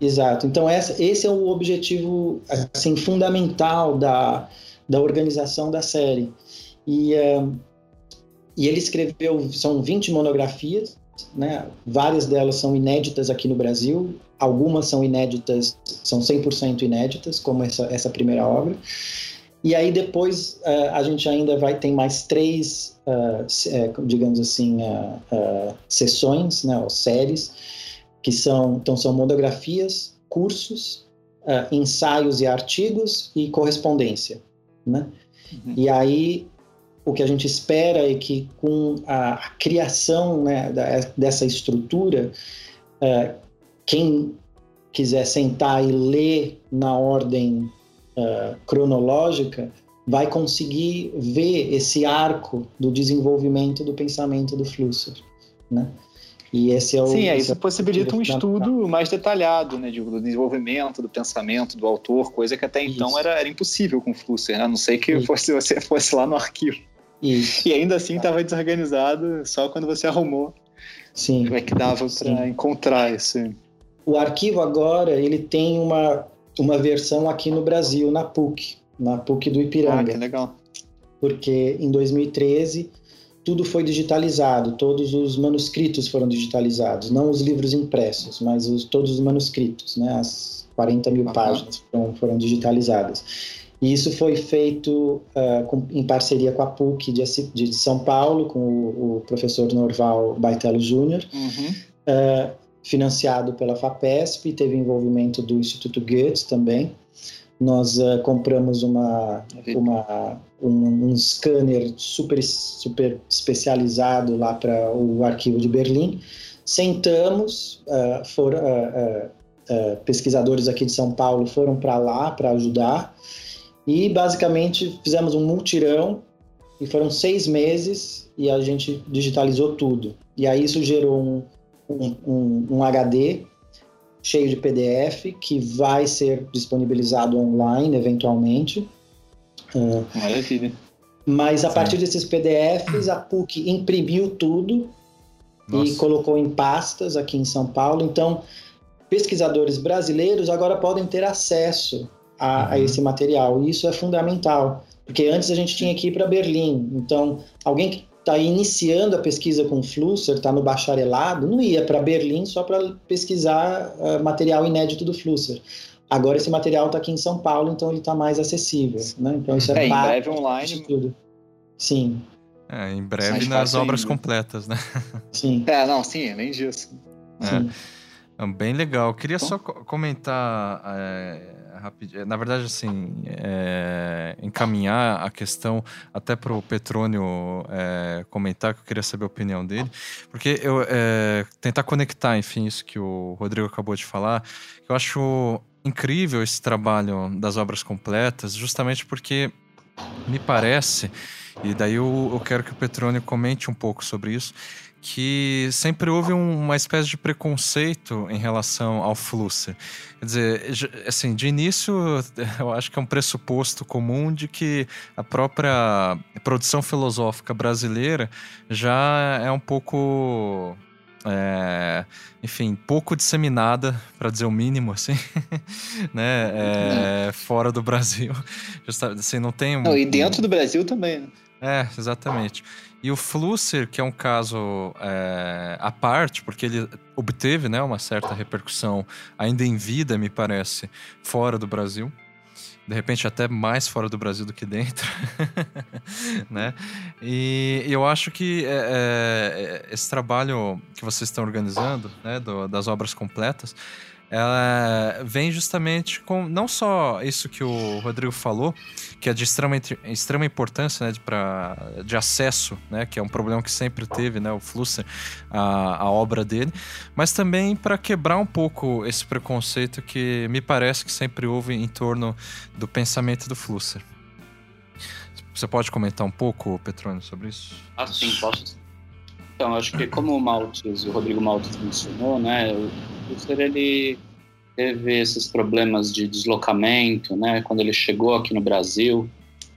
Exato. Então essa, esse é o objetivo assim fundamental da, da organização da série. E, uh, e ele escreveu são 20 monografias, né? Várias delas são inéditas aqui no Brasil, algumas são inéditas, são 100% inéditas, como essa, essa primeira obra. E aí depois uh, a gente ainda vai ter mais três, uh, digamos assim, uh, sessões, né, ou séries, que são, então são monografias, cursos, ensaios e artigos e correspondência, né? Uhum. E aí o que a gente espera é que com a, a criação né, da, dessa estrutura, quem quiser sentar e ler na ordem uh, cronológica, vai conseguir ver esse arco do desenvolvimento do pensamento do Flusser, né? E esse é o Sim, isso é possibilita um estudo mais detalhado, né, do desenvolvimento do pensamento do autor, coisa que até então era, era impossível com o Flusser, né? A não sei que fosse, você fosse lá no arquivo. Isso. E ainda assim estava desorganizado só quando você arrumou. Sim. Como é que dava para encontrar esse? O arquivo agora ele tem uma uma versão aqui no Brasil, na PUC, na PUC do Ipiranga. Ah, que legal. Porque em 2013, tudo foi digitalizado, todos os manuscritos foram digitalizados, não os livros impressos, mas os, todos os manuscritos, né? As 40 mil páginas foram, foram digitalizadas. E isso foi feito uh, com, em parceria com a PUC de, de São Paulo, com o, o professor Norval Baitello Júnior, uhum. uh, financiado pela FAPESP, teve envolvimento do Instituto Goethe também. Nós uh, compramos uma, uma, um, um scanner super, super especializado lá para o arquivo de Berlim. Sentamos, foram, pesquisadores aqui de São Paulo foram para lá para ajudar e basicamente fizemos um multirão e foram seis meses e a gente digitalizou tudo. E aí isso gerou um, um, um, um HD cheio de PDF que vai ser disponibilizado online eventualmente. Maravilha. Mas a Sim. partir desses PDFs, a PUC imprimiu tudo Nossa. e colocou em pastas aqui em São Paulo. Então, pesquisadores brasileiros agora podem ter acesso a, uhum. a esse material. E isso é fundamental, porque antes a gente tinha que ir para Berlim. Então, alguém que está iniciando a pesquisa com Flusser, está no bacharelado, não ia para Berlim só para pesquisar uh, material inédito do Flusser. Agora esse material está aqui em São Paulo, então ele está mais acessível. Né? Então isso é, é em breve online. Tudo. Sim. É, em breve nas obras ainda. completas, né? Sim. É, não, sim, além disso. É. Bem legal. Eu queria Bom. só comentar é, rapidinho. Na verdade, assim, é, encaminhar a questão até para o Petrônio é, comentar, que eu queria saber a opinião dele, porque eu tentar conectar, enfim, isso que o Rodrigo acabou de falar, eu acho incrível esse trabalho das obras completas, justamente porque me parece, e daí eu, eu quero que o Petrônio comente um pouco sobre isso, que sempre houve uma espécie de preconceito em relação ao Flusser. Quer dizer, assim, de início, eu acho que é um pressuposto comum de que a própria produção filosófica brasileira já é um pouco é, enfim, pouco disseminada, para dizer o mínimo, assim, né? É, fora do Brasil. Assim, não tem um, não, e dentro do Brasil também, né? É, exatamente. E o Flusser, que é um caso é, à parte, porque ele obteve né, uma certa repercussão ainda em vida, me parece, fora do Brasil. De repente até mais fora do Brasil do que dentro, né? E eu acho que é, é, esse trabalho que vocês estão organizando, né, do, das obras completas, ela vem justamente com não só isso que o Rodrigo falou, que é de extrema, extrema importância né, de, pra, de acesso, né, que é um problema que sempre teve né, o Flusser, a, a obra dele, mas também para quebrar um pouco esse preconceito que me parece que sempre houve em torno do pensamento do Flusser. Você pode comentar um pouco, Petrônio, sobre isso? Ah, sim, posso. Então, acho que como o Maltes, o Rodrigo Maltes mencionou, né, o Flusser, ele teve esses problemas de deslocamento, né, quando ele chegou aqui no Brasil,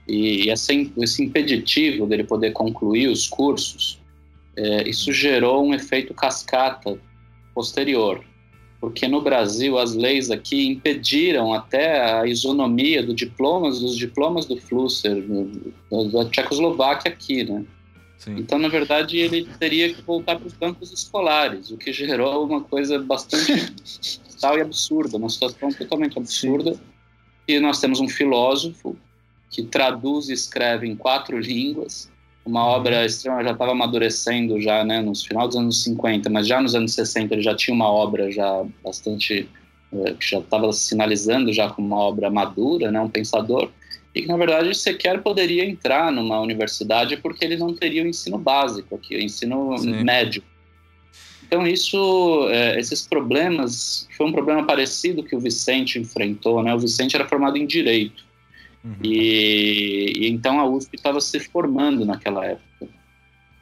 e esse, esse impeditivo dele poder concluir os cursos, é, isso gerou um efeito cascata posterior, porque no Brasil as leis aqui impediram até a isonomia do diplomas dos diplomas do Flusser, da Tchecoslováquia aqui, né? Sim. Então, na verdade, ele teria que voltar para os bancos escolares, o que gerou uma coisa bastante tal e absurda, uma situação totalmente absurda. Sim. E nós temos um filósofo que traduz e escreve em quatro línguas, uma uhum. obra extrema, já estava amadurecendo já, né, nos final dos anos 50, mas já nos anos 60 ele já tinha uma obra já bastante é, que já estava sinalizando já como uma obra madura, né, um pensador, e que na verdade sequer poderia entrar numa universidade porque ele não teria o ensino básico aqui, o ensino Sim. médio. Então isso, é, esses problemas, foi um problema parecido que o Vicente enfrentou, né? O Vicente era formado em direito uhum. e, e, então a USP estava se formando naquela época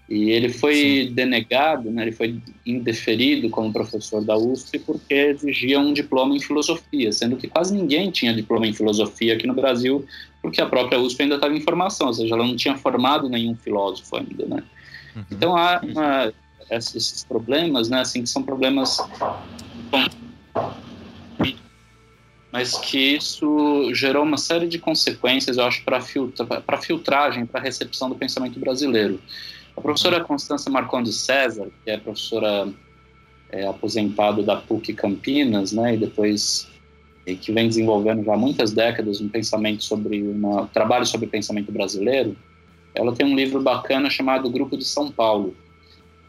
e ele foi Sim. denegado, né? Ele foi indeferido como professor da USP porque exigia um diploma em filosofia, sendo que quase ninguém tinha diploma em filosofia aqui no Brasil, porque a própria USP ainda estava em formação, ou seja, ela não tinha formado nenhum filósofo ainda, né? Uhum. Então há uma, esses problemas, né, assim, que são problemas mas que isso gerou uma série de consequências, eu acho, para filtra, para filtragem, para recepção do pensamento brasileiro. A professora Constança Marcondes César, que é professora é, aposentada da PUC Campinas, né, e depois e que vem desenvolvendo já há muitas décadas um pensamento sobre um trabalho sobre pensamento brasileiro, ela tem um livro bacana chamado Grupo de São Paulo.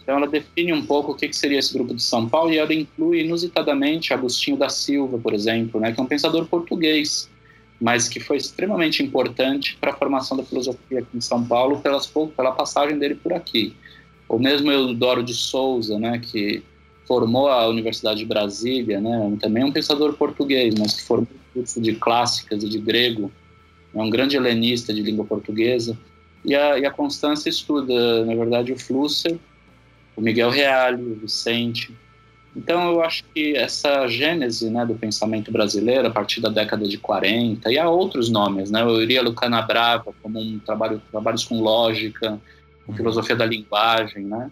Então ela define um pouco o que, seria esse Grupo de São Paulo e ela inclui inusitadamente Agostinho da Silva, por exemplo, né, que é um pensador português, mas que foi extremamente importante para a formação da filosofia aqui em São Paulo pelas, pela passagem dele por aqui. Ou mesmo Eudoro de Souza, né, que formou a Universidade de Brasília, né, também é um pensador português, mas que formou curso de clássicas e de grego, é um grande helenista de língua portuguesa. E a, e a Constância estuda, na verdade, o Flusser, o Miguel Reale, o Vicente. Então, eu acho que essa gênese né, do pensamento brasileiro, a partir da década de 40, e há outros nomes, né? Eu iria Lucana Brava, como um trabalho, trabalhos com lógica, com filosofia da linguagem, né?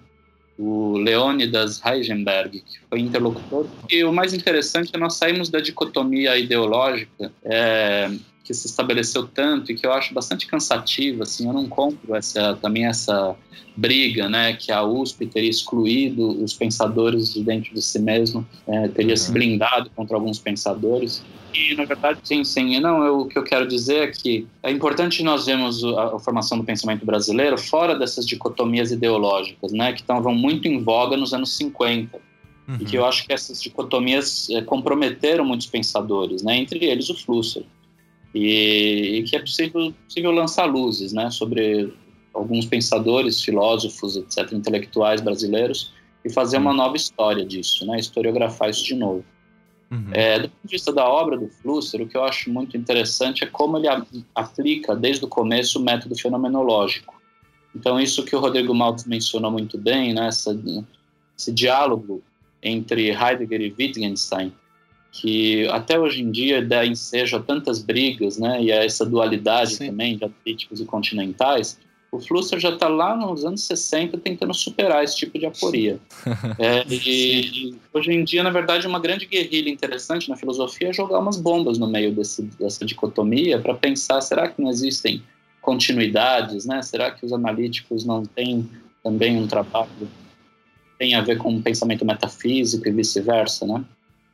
o Leônidas Heisenberg, que foi interlocutor. E o mais interessante é nós saímos da dicotomia ideológica é, que se estabeleceu tanto e que eu acho bastante cansativa, assim, eu não compro essa, também essa briga, né, que a USP teria excluído os pensadores de dentro de si mesmo, é, teria uhum. se blindado contra alguns pensadores. E, na verdade, sim, sim. Não, eu, o que eu quero dizer é que é importante nós vermos a, a formação do pensamento brasileiro fora dessas dicotomias ideológicas, né, que estavam muito em voga nos anos 50. Uhum. E que eu acho que essas dicotomias é, comprometeram muitos pensadores, né, entre eles o Flusser e, e que é possível, possível lançar luzes né, sobre alguns pensadores, filósofos, etc., intelectuais brasileiros e fazer uma nova história disso, né, historiografar isso de novo. Uhum. É, do ponto de vista da obra do Flusser, o que eu acho muito interessante é como ele a, aplica desde o começo o método fenomenológico. Então, isso que o Rodrigo Maltz mencionou muito bem, né, essa, esse diálogo entre Heidegger e Wittgenstein, que até hoje em dia dá ensejo a tantas brigas, né, e a essa dualidade Sim. também de atlânticos e continentais, o Flusser já está lá nos anos 60 tentando superar esse tipo de aporia. é, e, hoje em dia, na verdade, uma grande guerrilha interessante na filosofia é jogar umas bombas no meio desse, dessa dicotomia para pensar, será que não existem continuidades, né? Será que os analíticos não têm também um trabalho que tem a ver com o pensamento metafísico e vice-versa, né?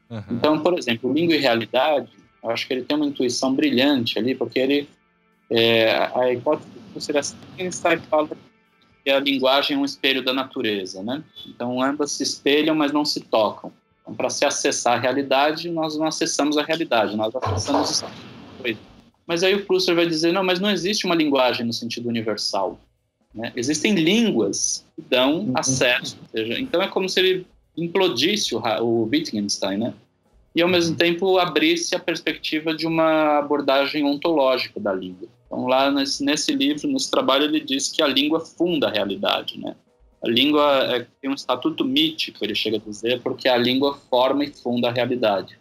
Uhum. Então, por exemplo, Língua e Realidade, eu acho que ele tem uma intuição brilhante ali, porque ele, é, a hipótese de consideração Einstein fala que a linguagem é um espelho da natureza, né? Então, ambas se espelham, mas não se tocam. Então, para se acessar a realidade, nós não acessamos a realidade, nós acessamos coisa. Mas aí o Plusser vai dizer, não, mas não existe uma linguagem no sentido universal. Né? Existem línguas que dão uhum. acesso. Seja, então é como se ele implodisse o, o Wittgenstein, né? E ao mesmo tempo abrisse a perspectiva de uma abordagem ontológica da língua. Então lá nesse, nesse livro, nesse trabalho, ele diz que a língua funda a realidade, né? A língua é, tem um estatuto mítico, ele chega a dizer, porque a língua forma e funda a realidade.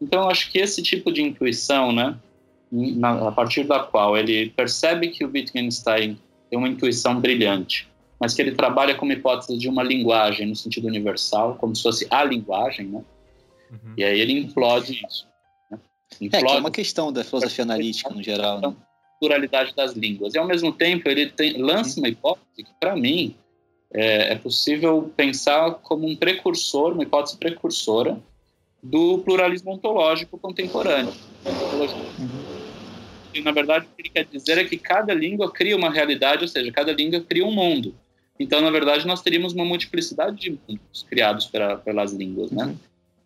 Então, acho que esse tipo de intuição, né, na, a partir da qual ele percebe que o Wittgenstein tem uma intuição brilhante, mas que ele trabalha como hipótese de uma linguagem no sentido universal, como se fosse a linguagem, né? Uhum. E aí ele implode isso. Né? Implode é, que é uma questão da filosofia analítica no geral. Né? Pluralidade das línguas. E ao mesmo tempo ele tem, lança uhum. uma hipótese que, para mim, é, é, possível pensar como um precursor, uma hipótese precursora do pluralismo ontológico contemporâneo. Uhum. E, na verdade, o que ele quer dizer é que cada língua cria uma realidade, ou seja, cada língua cria um mundo. Então, na verdade, nós teríamos uma multiplicidade de mundos criados pela, pelas línguas, né?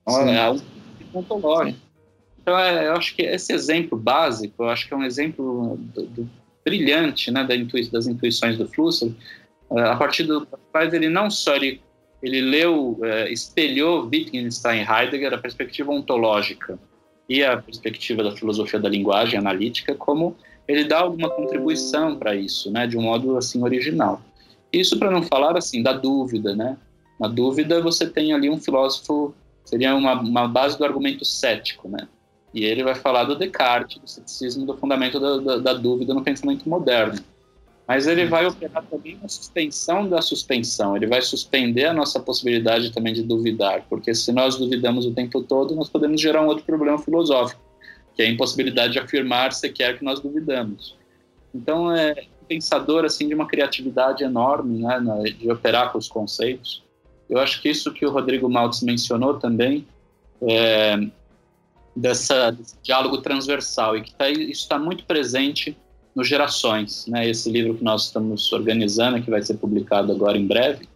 Então, é algo ontológico. Então, é, eu acho que esse exemplo básico, eu acho que é um exemplo do, do, brilhante, né, da intui das intuições do Flusser, é, a partir do quais ele não só ele, ele leu, é, espelhou Wittgenstein e Heidegger a perspectiva ontológica e a perspectiva da filosofia da linguagem analítica, como ele dá alguma contribuição para isso, né, de um modo assim original. Isso para não falar assim da dúvida, né? Na dúvida você tem ali um filósofo seria uma, uma base do argumento cético, né? E ele vai falar do Descartes, do ceticismo, do fundamento da, da, da dúvida no pensamento moderno. Mas ele vai operar também na suspensão da suspensão, ele vai suspender a nossa possibilidade também de duvidar, porque se nós duvidamos o tempo todo, nós podemos gerar um outro problema filosófico, que é a impossibilidade de afirmar sequer que nós duvidamos. Então, é, pensador assim de uma criatividade enorme, né, de operar com os conceitos. Eu acho que isso que o Rodrigo Maltz mencionou também, é, dessa, desse diálogo transversal, e que tá, isso está muito presente no Gerações, né, esse livro que nós estamos organizando, que vai ser publicado agora em breve,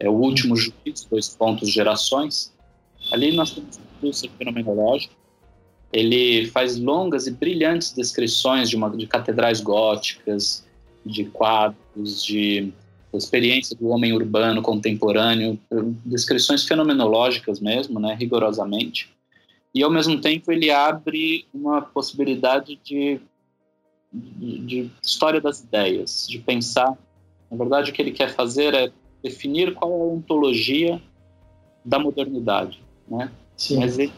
é o último juízo, dois pontos, Gerações. Ali nós temos um curso fenomenológico, ele faz longas e brilhantes descrições de, uma, de catedrais góticas, de quadros, de experiência do homem urbano contemporâneo, descrições fenomenológicas mesmo, né, rigorosamente. E ao mesmo tempo ele abre uma possibilidade de, de, de história das ideias, de pensar. Na verdade, o que ele quer fazer é definir qual é a ontologia da modernidade, né? Sim. Mas ele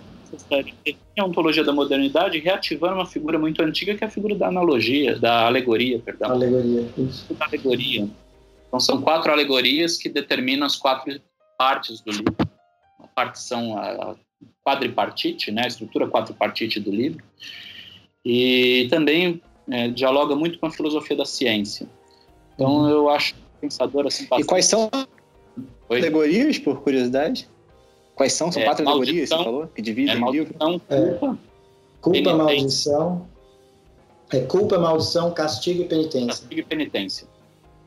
a ontologia da modernidade reativando uma figura muito antiga que é a figura da analogia, da alegoria, perdão. Alegoria, isso. Da alegoria. Então são quatro alegorias que determinam as quatro partes do livro. A partição, a quadripartite, né, a estrutura quadripartite do livro. E também é, dialoga muito com a filosofia da ciência. Então uhum. eu acho pensador assim bastante... E quais são Oi? alegorias, por curiosidade? Quais são? São é, quatro alegorias, você falou? Que dividem é, o livro? Culpa, é, culpa maldição. É culpa, maldição, castigo e penitência. Castigo e penitência.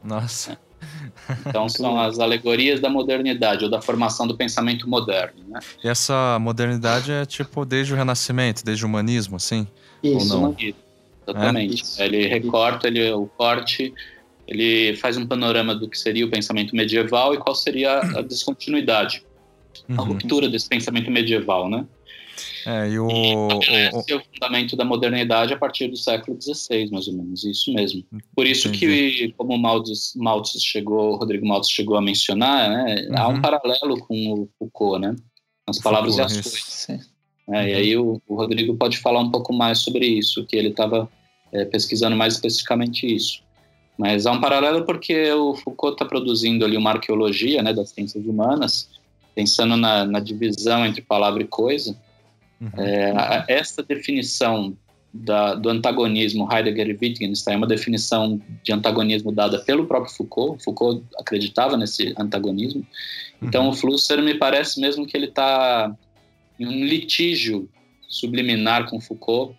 Nossa. Então são as alegorias da modernidade ou da formação do pensamento moderno, né? E essa modernidade é tipo desde o Renascimento, desde o humanismo, assim? Isso. Ou não? Exatamente. É? Ele recorta, ele o corte, ele faz um panorama do que seria o pensamento medieval e qual seria a descontinuidade uhum. a ruptura desse pensamento medieval, né? É, e o, e o, o fundamento da modernidade a partir do século XVI, mais ou menos, isso mesmo. Por isso Entendi. que, como o Maltz, Maltz chegou, Rodrigo Maltz chegou a mencionar, né, uhum. há um uhum. paralelo com o Foucault, né? As palavras Foucault, e as coisas. É, uhum. E aí o, o, Rodrigo pode falar um pouco mais sobre isso, que ele estava é, pesquisando mais especificamente isso. Mas há um paralelo porque o Foucault está produzindo ali uma arqueologia né, das ciências humanas, pensando na, na divisão entre palavra e coisa, uhum. é, essa definição da, do antagonismo Heidegger e Wittgenstein é uma definição de antagonismo dada pelo próprio Foucault. Foucault acreditava nesse antagonismo. Então, uhum. o Flusser me parece mesmo que ele está em um litígio subliminar com Foucault.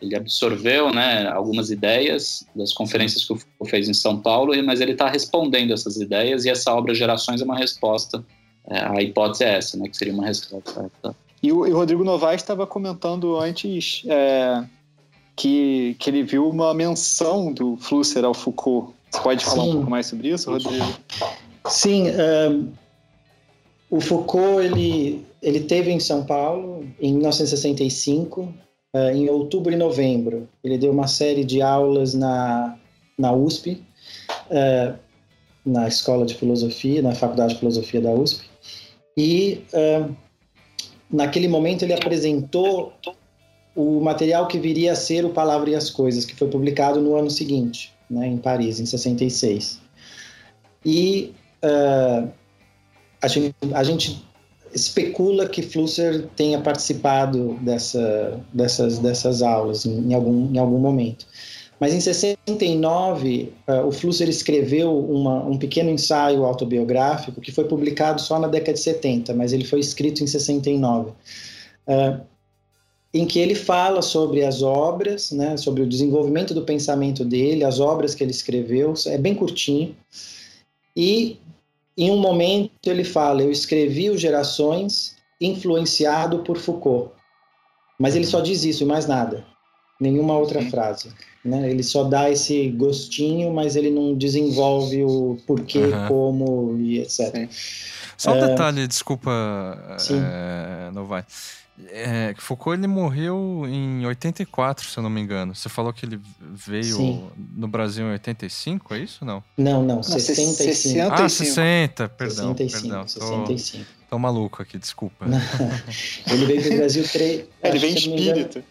Ele absorveu né, algumas ideias das conferências que o Foucault fez em São Paulo, mas ele está respondendo essas ideias e essa obra Gerações é uma resposta é, a hipótese é essa, né? Que seria uma resposta. E o, e o Rodrigo Novaes estava comentando antes é, que, que ele viu uma menção do Flusser ao Foucault. Você pode falar Sim. um pouco mais sobre isso, Rodrigo? Sim. Um, o Foucault ele, ele teve em São Paulo em 1965, uh, é, em outubro e novembro. Ele deu uma série de aulas na, na USP. Uh, na Escola de Filosofia, na Faculdade de Filosofia da USP. E uh, naquele momento ele apresentou o material que viria a ser o Palavra e as Coisas, que foi publicado no ano seguinte, né, em Paris, em 66. E uh, a, gente, a gente especula que Flusser tenha participado dessa, dessas, dessas aulas em, em, algum, em algum momento. Mas em 69, uh, eh, o Flusser escreveu uma, um pequeno ensaio autobiográfico que foi publicado só na década de 70, mas ele foi escrito em 69, uh, eh, em que ele fala sobre as obras, né, sobre o desenvolvimento do pensamento dele, as obras que ele escreveu, é bem curtinho. E em um momento ele fala: Eu escrevi o Gerações influenciado por Foucault. Mas ele só diz isso e mais nada nenhuma outra Sim. frase. Né? Ele só dá esse gostinho, mas ele não desenvolve o porquê, uhum. como e etc. Sim. Só um é... detalhe, desculpa, é, não vai. É, Foucault ele morreu em 84, se eu não me engano. Você falou que ele veio Sim. no Brasil em 85, é isso não? Não, não, 65. 65. Ah, 60, perdão. 65, perdão. 65. Tô, tô maluco aqui, desculpa. ele veio para o Brasil três. Ele vem espírito.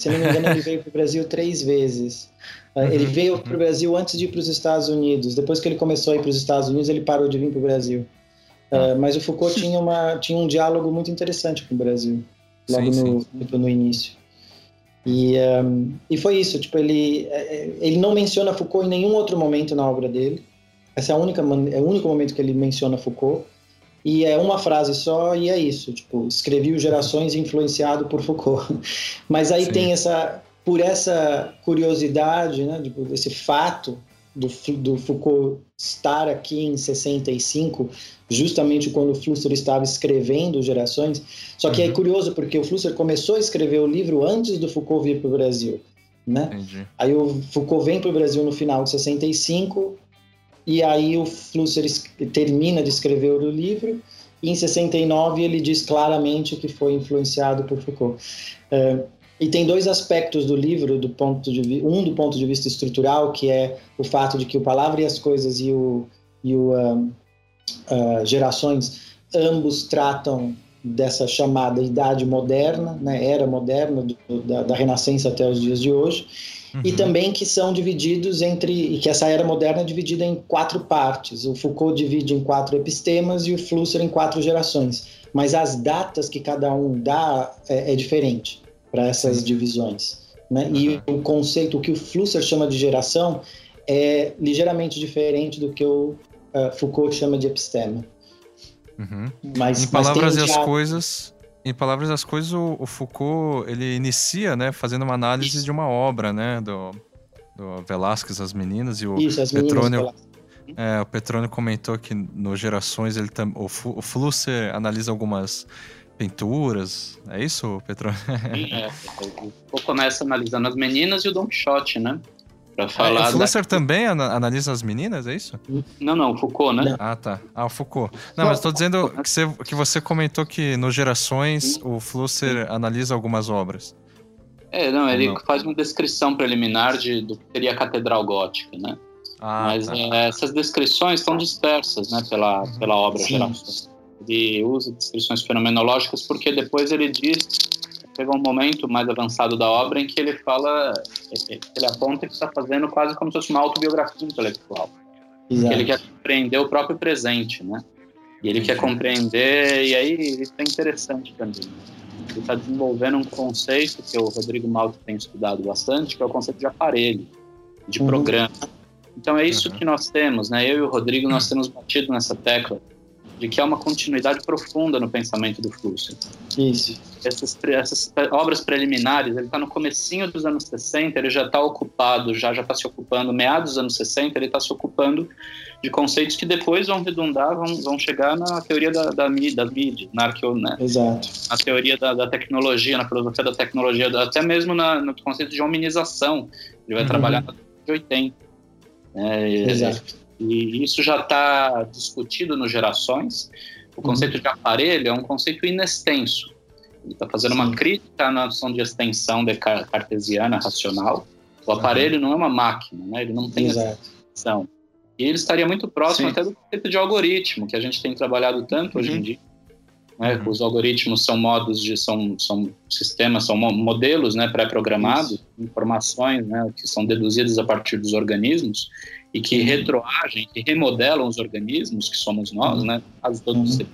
Se não me engano, ele veio para o Brasil três vezes. Ah, uhum, ele veio para o Brasil antes de ir para os Estados Unidos. Depois que ele começou a ir para os Estados Unidos, ele parou de vir para o Brasil. Uh, mas o Foucault tinha, uma, tinha um diálogo muito interessante com o Brasil, logo sim, no, sim. no início. E, um, e foi isso, tipo, ele, é, ele não menciona Foucault em nenhum outro momento na obra dele. Essa é, a única, é o único momento que ele menciona Foucault. E é uma frase só e é isso, tipo, escrevi o Gerações influenciado por Foucault. Mas aí Sim. tem essa, por essa curiosidade, né, tipo, esse fato do, do Foucault estar aqui em 65, justamente quando o Flusser estava escrevendo Gerações. Só que é uhum. é curioso porque o Flusser começou a escrever o livro antes do Foucault vir para o Brasil. Né? Aí o Foucault vem para o Brasil no final de 65 e aí o Flusser termina de escrever o livro e em 69 ele diz claramente que foi influenciado por Foucault. Uh, e tem dois aspectos do livro, do ponto de um do ponto de vista estrutural, que é o fato de que o Palavra e as Coisas e o, e o uh, Gerações ambos tratam dessa chamada idade moderna, né, era moderna do, da, da Renascença até os dias de hoje Uhum. E também que são divididos entre. e que essa era moderna é dividida em quatro partes. O Foucault divide em quatro epistemas e o Flusser em quatro gerações. Mas as datas que cada um dá é, é diferente para essas Sim. divisões. Né? Uhum. E o conceito, o que o Flusser chama de geração, é ligeiramente diferente do que o uh, Foucault chama de epistema. Uhum. Mas, em palavras mas e as coisas, em palavras das coisas, o, o, Foucault ele inicia, né, fazendo uma análise Isso. de uma obra, né, do, do Velázquez, as meninas e o Isso, as Petrônio. É, o Petrônio comentou que no Gerações ele tam, o, o Flusser analisa algumas pinturas. É isso, Petrônio? Sim, é. O começa analisando as meninas e o Don Quixote, né? Pra falar. É, o Flusser da... também analisa as meninas, é isso? Não, não, o Foucault, né? Ah, tá. Ah, o Foucault. Não, mas estou dizendo que você, que você comentou que no Gerações Sim. o Flusser Sim. analisa algumas obras. É, não, ele não? faz uma descrição preliminar de, do que seria a Catedral Gótica, né? Ah, mas tá. é, essas descrições estão dispersas, né, pela, uhum. pela obra Gerações. Ele usa descrições fenomenológicas porque depois ele diz chega um momento mais avançado da obra em que ele fala, ele aponta que está fazendo quase como se fosse uma autobiografia intelectual. Ele quer compreender o próprio presente, né? E ele quer compreender, e aí isso é interessante também. Ele está desenvolvendo um conceito que o Rodrigo Malta tem estudado bastante, que é o conceito de aparelho, de uhum. programa. Então é isso uhum. que nós temos, né? Eu e o Rodrigo, nós temos batido nessa tecla de que há uma continuidade profunda no pensamento do fluxo. Isso. Essas, essas obras preliminares, ele está no comecinho dos anos 60, ele já está ocupado, já já está se ocupando, meados dos anos 60, ele está se ocupando de conceitos que depois vão redundar, vão, vão chegar na teoria da, da, da mídia, na arqueo, né? Exato. Na teoria da, da, tecnologia, na filosofia da tecnologia, até mesmo na, no conceito de hominização. Ele vai uhum. trabalhar na década de 80. É, Exato. E isso já está discutido no Gerações. O conceito uhum. de aparelho é um conceito inextenso. Ele está fazendo Sim. uma crítica à noção de extensão de cartesiana racional. O aparelho uhum. não é uma máquina, né? ele não tem extensão. E ele estaria muito próximo Sim. até do conceito de algoritmo, que a gente tem trabalhado tanto uhum. hoje em uhum. dia. Né? Uhum. Os algoritmos são modos de são, são sistemas, são modelos né, pré-programados, informações né, que são deduzidas a partir dos organismos e que retroagem, que remodelam os organismos, que somos nós, né? As todos uhum.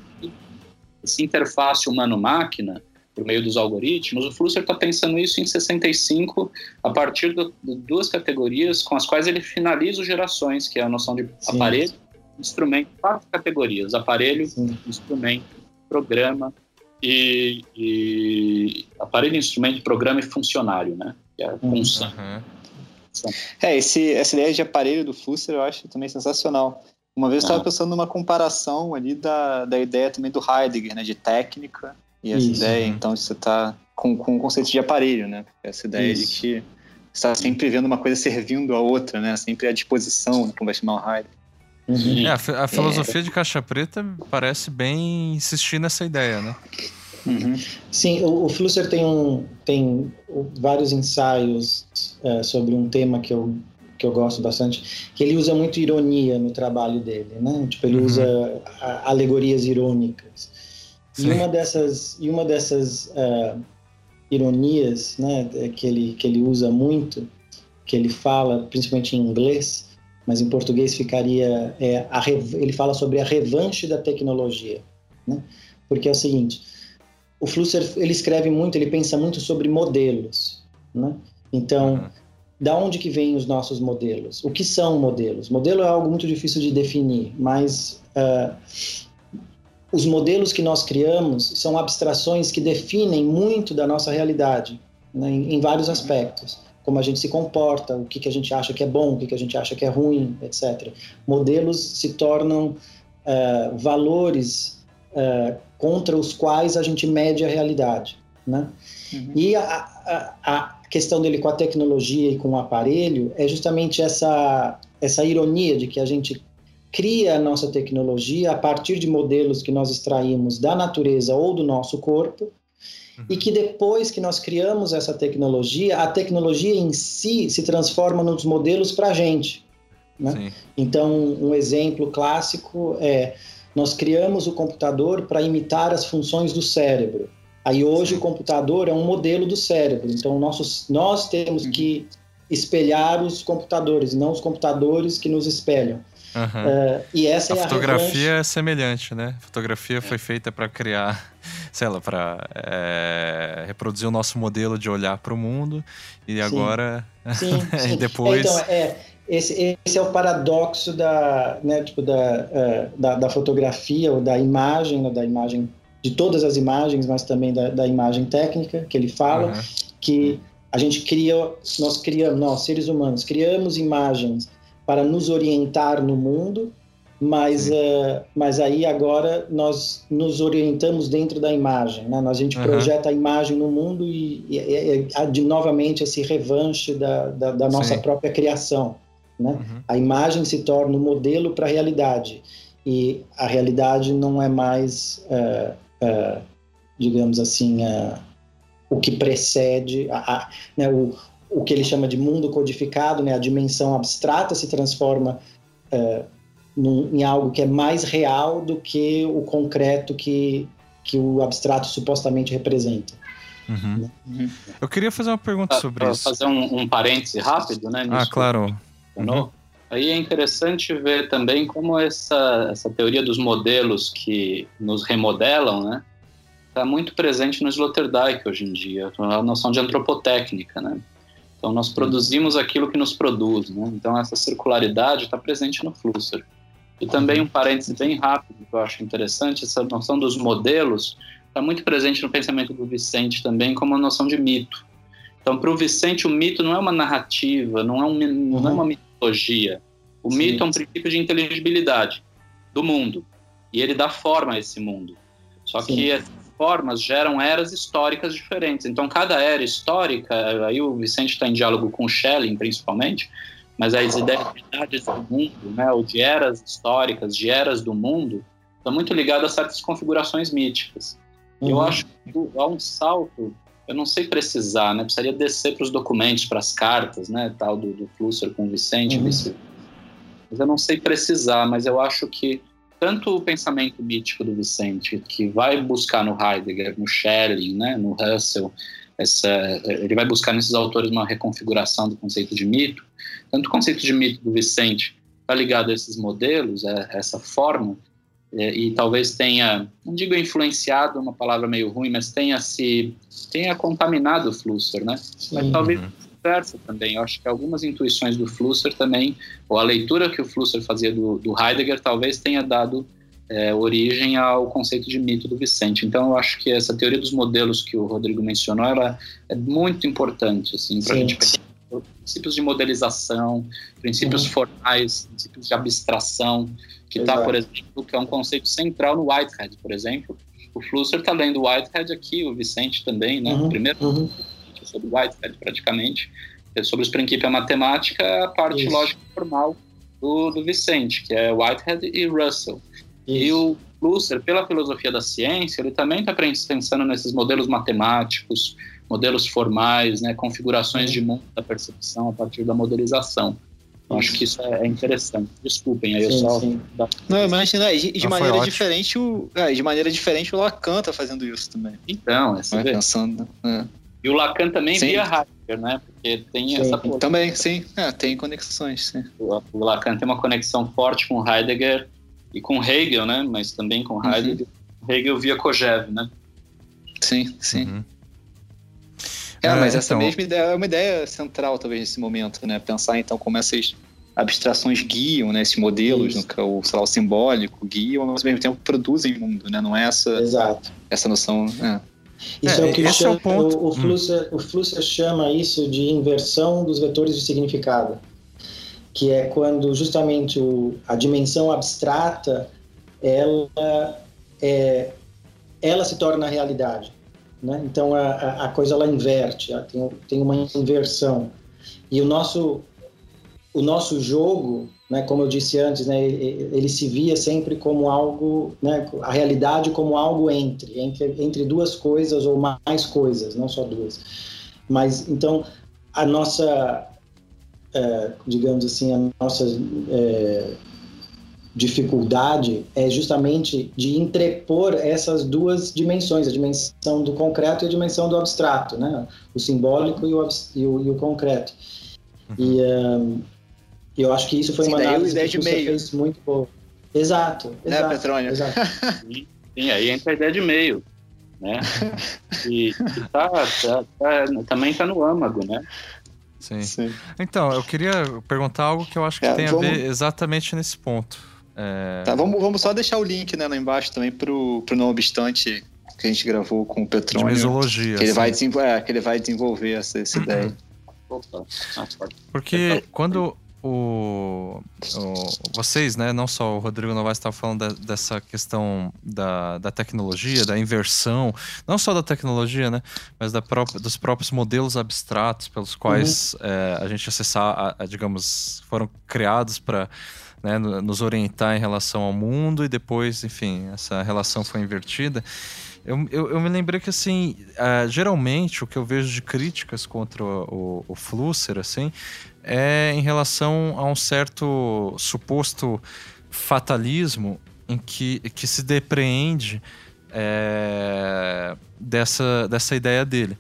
Essa interface humano-máquina, por meio dos algoritmos, o Flusser está pensando isso em 65, a partir de duas categorias com as quais ele finaliza os gerações, que é a noção de Sim. aparelho, instrumento, quatro categorias: aparelho, Sim. instrumento, programa e, e, aparelho, instrumento, programa e funcionário, né? Que é a função. Uhum. É, esse, essa ideia de aparelho do Flusser eu acho também sensacional. Uma vez eu estava ah. pensando numa comparação ali da, da ideia também do Heidegger, né, de técnica, e essa Isso. ideia, então, você está com, com o conceito de aparelho, né, essa ideia Isso. de que está sempre vendo uma coisa servindo a outra, né, sempre à disposição, como vai chamar o Heidegger. Uhum. É, a, a, filosofia é. de caixa preta parece bem insistir nessa ideia, né? Uhum. Sim, o, o Flusser tem, um, tem vários ensaios é, sobre um tema que eu, que eu gosto bastante, que ele usa muito ironia no trabalho dele, né? Tipo, ele uhum. usa alegorias irônicas. Sim. E uma dessas, e uma dessas uh, ironias, né, que ele, que ele usa muito, que ele fala principalmente em inglês, mas em português ficaria, é, a, ele fala sobre a revanche da tecnologia, né? Porque é o seguinte, o Flusser ele escreve muito, ele pensa muito sobre modelos, Né? Então, uhum. da onde que vêm os nossos modelos? O que são modelos? Modelo é algo muito difícil de definir, mas uh, os modelos que nós criamos são abstrações que definem muito da nossa realidade, né, em, em, vários aspectos. Como a gente se comporta, o que, que a gente acha que é bom, o que, que a gente acha que é ruim, etc. Modelos se tornam uh, valores uh, contra os quais a gente mede a realidade. Né? Uhum. E a, a, a, questão dele com a tecnologia e com o aparelho é justamente essa, essa ironia de que a gente cria a nossa tecnologia a partir de modelos que nós extraímos da natureza ou do nosso corpo uhum. e que depois que nós criamos essa tecnologia, a tecnologia em si se transforma nos modelos para a gente. Né? Então, um exemplo clássico é nós criamos o computador para imitar as funções do cérebro. Aí hoje o computador é um modelo do cérebro. Então nossos, nós temos uhum. que espelhar os computadores, não os computadores que nos espelham. Uhum. Uh, e essa a é fotografia a é semelhante, né? A fotografia é. foi feita para criar, sei lá, para é, reproduzir o nosso modelo de olhar para o mundo e sim. agora sim, sim. e depois. Então, é, esse, esse é o paradoxo da, né, tipo da, uh, da, da, fotografia ou da imagem, né, da imagem de todas as imagens, mas também da, da imagem técnica que ele fala, uhum. que a gente cria, nós criamos, nós seres humanos criamos imagens para nos orientar no mundo, mas, uh, mas aí agora nós nos orientamos dentro da imagem, né? a gente uhum. projeta a imagem no mundo e, e, e, e de novamente esse revanche da, da, da nossa Sim. própria criação. Né? Uhum. A imagem se torna o um modelo para a realidade e a realidade não é mais, uh, uh, digamos assim, o que precede a, a, né, o, o que ele chama de mundo codificado, né, a dimensão abstrata se transforma uh, num, em algo que é mais real do que o concreto que, que o abstrato supostamente representa. Uhum. Uhum. Eu queria fazer uma pergunta sobre isso. Fazer um, um parêntese rápido, né? Ah, claro. Uhum. Aí é interessante ver também como essa, essa teoria dos modelos que nos remodelam, né? Está muito presente no Sloterdijk hoje em dia, a noção de antropotécnica, né? Então, nós produzimos aquilo que nos produz. Né? Então, essa circularidade está presente no Flusser. E também um parêntese bem rápido que eu acho interessante, essa noção dos modelos está muito presente no pensamento do Vicente também como a noção de mito. Então, para o Vicente, o mito não é uma narrativa, não é, um, não é uma mitologia. O Sim. mito é um princípio de inteligibilidade do mundo. E ele dá forma a esse mundo. Só Sim. que formas geram eras históricas diferentes. Então, cada era histórica, aí o Vicente está em diálogo com Schelling, principalmente, mas as ideias do mundo, né, ou de eras históricas, de eras do mundo, estão muito ligadas a certas configurações míticas. Uhum. Eu acho que há um salto, eu não sei precisar, né, precisaria descer para os documentos, para as cartas, né, tal do, do Flusser com o Vicente, uhum. mas eu não sei precisar, mas eu acho que tanto o pensamento mítico do Vicente, que vai buscar no Heidegger, no Schelling, né, no Russell, essa, ele vai buscar nesses autores uma reconfiguração do conceito de mito, tanto o conceito de mito do Vicente está ligado a esses modelos, a essa forma, é, e talvez tenha, não digo influenciado, uma palavra meio ruim, mas tenha se tenha contaminado o Flusser, né? Sim. Mas talvez uhum vice-versa também. Eu acho que algumas intuições do Flusser também, ou a leitura que o Flusser fazia do, do Heidegger, talvez tenha dado é, origem ao conceito de mito do Vicente. Então, eu acho que essa teoria dos modelos que o Rodrigo mencionou, ela é muito importante, assim, para a gente pensar princípios de modelização, princípios uhum. formais, princípios de abstração, que está, por exemplo, que é um conceito central no Whitehead, por exemplo. O Flusser está lendo Whitehead aqui, o Vicente também, né? Uhum. Primeiro uhum sobre Whitehead, praticamente, é sobre os princípios matemática, a parte Isso. lógica formal do, do Vicente, que é Whitehead e Russell. Isso. E o Husserl, pela filosofia da ciência, ele também está pensando nesses modelos matemáticos, modelos formais, né, configurações de mundo da percepção a partir da modelização. Eu acho que isso é interessante. Desculpem, aí sim, eu só. Sim. Não, imagina, de, de maneira diferente, o, é, de maneira diferente o Lacan tá fazendo isso também. Então, é assim. Pensando. É. E o Lacan também sim. via Heidegger, né? Porque tem sim, essa. Também, sim. É, tem conexões, sim. O, o, Lacan tem uma conexão forte com Heidegger e com Hegel, né? Mas também com uhum. Heidegger. Uhum. Hegel via Kojève, né? Sim, sim. Uhum. É, mas essa então... mesma ideia é uma ideia central, talvez, nesse momento, né? Pensar, então, como essas abstrações guiam, né? Esses modelos, no, o, sei lá, o simbólico, guiam, mas ao mesmo tempo produzem mundo, né? Não é essa, Exato. essa noção... É. Isso é, é o que esse chama, é o, ponto. o, o, Flusser, hum. o Flusser chama isso de inversão dos vetores de significado, que é quando justamente o, a dimensão abstrata ela é, ela se torna realidade, né? Então a, a coisa ela inverte, tem, tem uma inversão e o nosso o nosso jogo, né, como eu disse antes, né, ele, ele se via sempre como algo, né, a realidade como algo entre, entre, entre duas coisas ou mais coisas, não só duas. Mas então a nossa, é, digamos assim, a nossa é, dificuldade é justamente de entrepor essas duas dimensões, a dimensão do concreto e a dimensão do abstrato, né? O simbólico e o, e o, e o concreto. Uhum. E um, eu acho que isso foi Sim, uma análise ideia que de meio. fez muito boa. Exato, né, exato. Petrônio? Exato. Sim, aí entra a ideia de meio, né? E, e tá, tá, tá, também está no âmago, né? Sim. Sim. Então, eu queria perguntar algo que eu acho que é, tem vamos... a ver exatamente nesse ponto. É... Tá, vamos, vamos só deixar o link né, lá embaixo também pro, pro Não Obstante que a gente gravou com o Petrônio. De mesologia. Que ele, vai, é, que ele vai desenvolver essa, essa ideia. Porque quando o, o, vocês, né, não só o Rodrigo Novaes estava falando de, dessa questão da, da tecnologia, da inversão, não só da tecnologia, né, mas da própria, dos próprios modelos abstratos pelos quais uhum. é, a gente acessar, a, a, digamos, foram criados para né, nos orientar em relação ao mundo e depois, enfim, essa relação foi invertida. Eu, eu, eu me lembrei que, assim, uh, geralmente o que eu vejo de críticas contra o, o, o Flusser, assim, é em relação a um certo suposto fatalismo em que, que se depreende é, dessa, dessa ideia dele.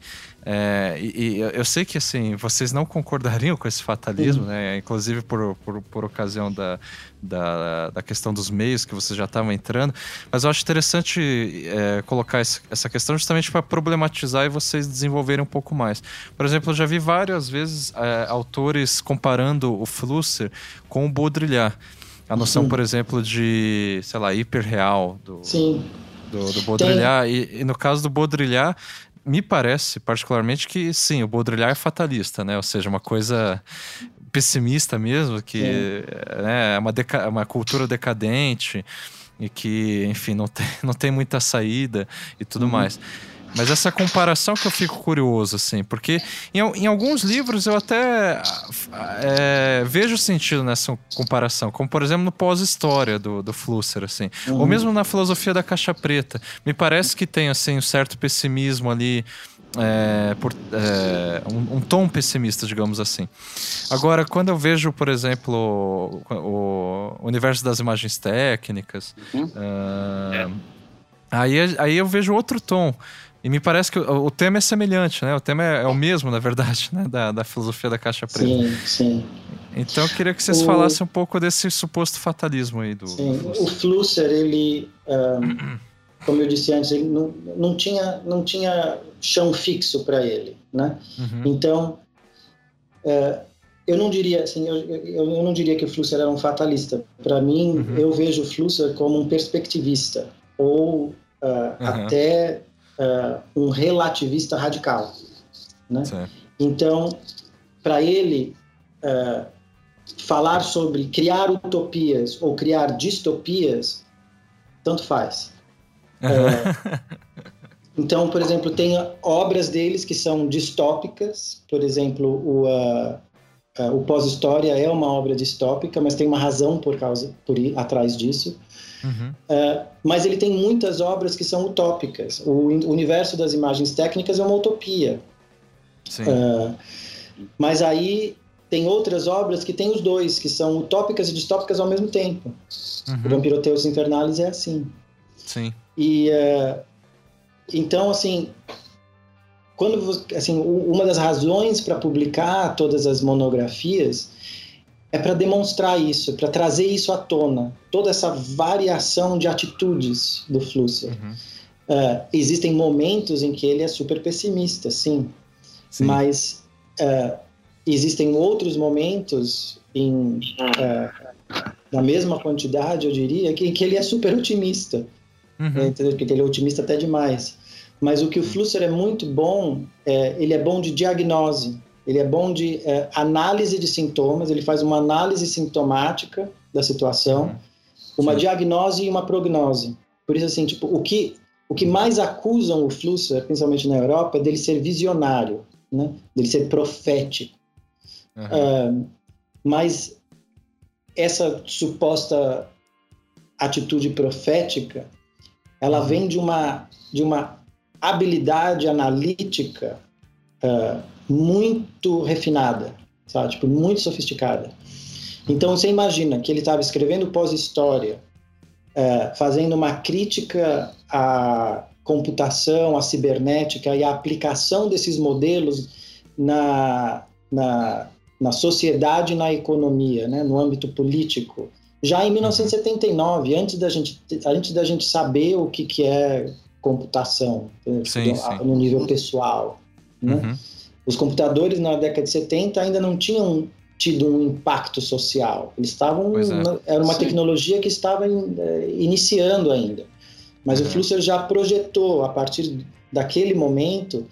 É, e, e, eu sei que assim vocês não concordariam com esse fatalismo, uhum. né? Inclusive por, por, por ocasião da, da, da, questão dos meios que vocês já estavam entrando. Mas eu acho interessante é, colocar esse, essa questão justamente para problematizar e vocês desenvolverem um pouco mais. Por exemplo, eu já vi várias vezes é, autores comparando o Flusser com o Baudrillard. A noção, uhum. por exemplo, de, sei lá, hiperreal do, Sim. do, do Baudrillard. E, e, no caso do Baudrillard, me parece, particularmente, que sim, o Baudrillard é fatalista, né? Ou seja, uma coisa pessimista mesmo, que né, é uma, uma cultura decadente e que, enfim, não tem, não tem muita saída e tudo uhum. mais. Mas essa comparação que eu fico curioso, assim, porque em, em alguns livros eu até é, vejo sentido nessa comparação, como por exemplo no pós-história do, do Flusser, assim, uhum. ou mesmo na filosofia da caixa preta. Me parece que tem, assim, um certo pessimismo ali. É, por, é, um, um, tom pessimista, digamos assim. Agora, quando eu vejo, por exemplo, o, o universo das imagens técnicas, uhum. uh, aí, aí eu vejo outro tom. E me parece que o, o tema é semelhante, né? O tema é, é, o mesmo, na verdade, né? Da, da filosofia da caixa preta. Sim, sim. Então eu queria que vocês o... falassem um pouco desse suposto fatalismo aí do. Sim, do o Flusser, ele, um, como eu disse antes, ele não, não, tinha, não tinha chão fixo para ele, né? Uhum. Então, uh, eu não diria assim, eu, eu, eu, não diria que o Flusser era um fatalista. Para mim, uhum. eu vejo o Flusser como um perspectivista ou uh, uhum. até uh, um relativista radical. Né? Então, para ele, uh, falar sobre criar utopias ou criar distopias, tanto faz. Uh, então, por exemplo, tem obras deles que são distópicas, por exemplo, o, o Pós-História é uma obra distópica, mas tem uma razão por causa por ir atrás disso. Uhum. Uh, mas ele tem muitas obras que são utópicas. O universo das imagens técnicas é uma utopia. Uh, mas aí tem outras obras que têm os dois, que são utópicas e distópicas ao mesmo tempo. Uhum. O Vampiroteus Infernalis é assim. Sim. E uh, então, assim, quando assim, uma das razões para publicar todas as monografias é para demonstrar isso, para trazer isso à tona, toda essa variação de atitudes do Flusser. Uhum. Uh, existem momentos em que ele é super pessimista, sim. Sim. Mas uh, existem outros momentos em uh, na mesma quantidade, eu diria, que, que ele é super otimista. Uhum. Né, entendeu? Porque ele é otimista até demais. Mas o que o Flusser é muito bom, é, ele é bom de diagnose, ele é bom de é, análise de sintomas, ele faz uma análise sintomática da situação, uhum. uma Sim. diagnose e uma prognose. Por isso, assim, tipo, o que, o que mais acusam o Flusser, principalmente na Europa, é dele ser visionário, né? dele ser profético. Uhum. Uh, mas essa suposta atitude profética, ela uhum. vem de uma, de uma habilidade analítica uh, muito refinada, sabe? Tipo, muito sofisticada. Então, você imagina que ele estava escrevendo pós-história, uh, fazendo uma crítica à computação, à cibernética e à aplicação desses modelos na, na, na sociedade e na economia, né, no âmbito político, já em 1979, antes da gente, antes da gente saber o que, que é computação, sim, sim. no nível pessoal. Né? Uhum. Os computadores na década de 70 ainda não tinham tido um impacto social. Eles estavam. É. Era uma sim. tecnologia que estava in, eh, iniciando ainda. Mas uhum. o Flusser já projetou, a partir daquele momento,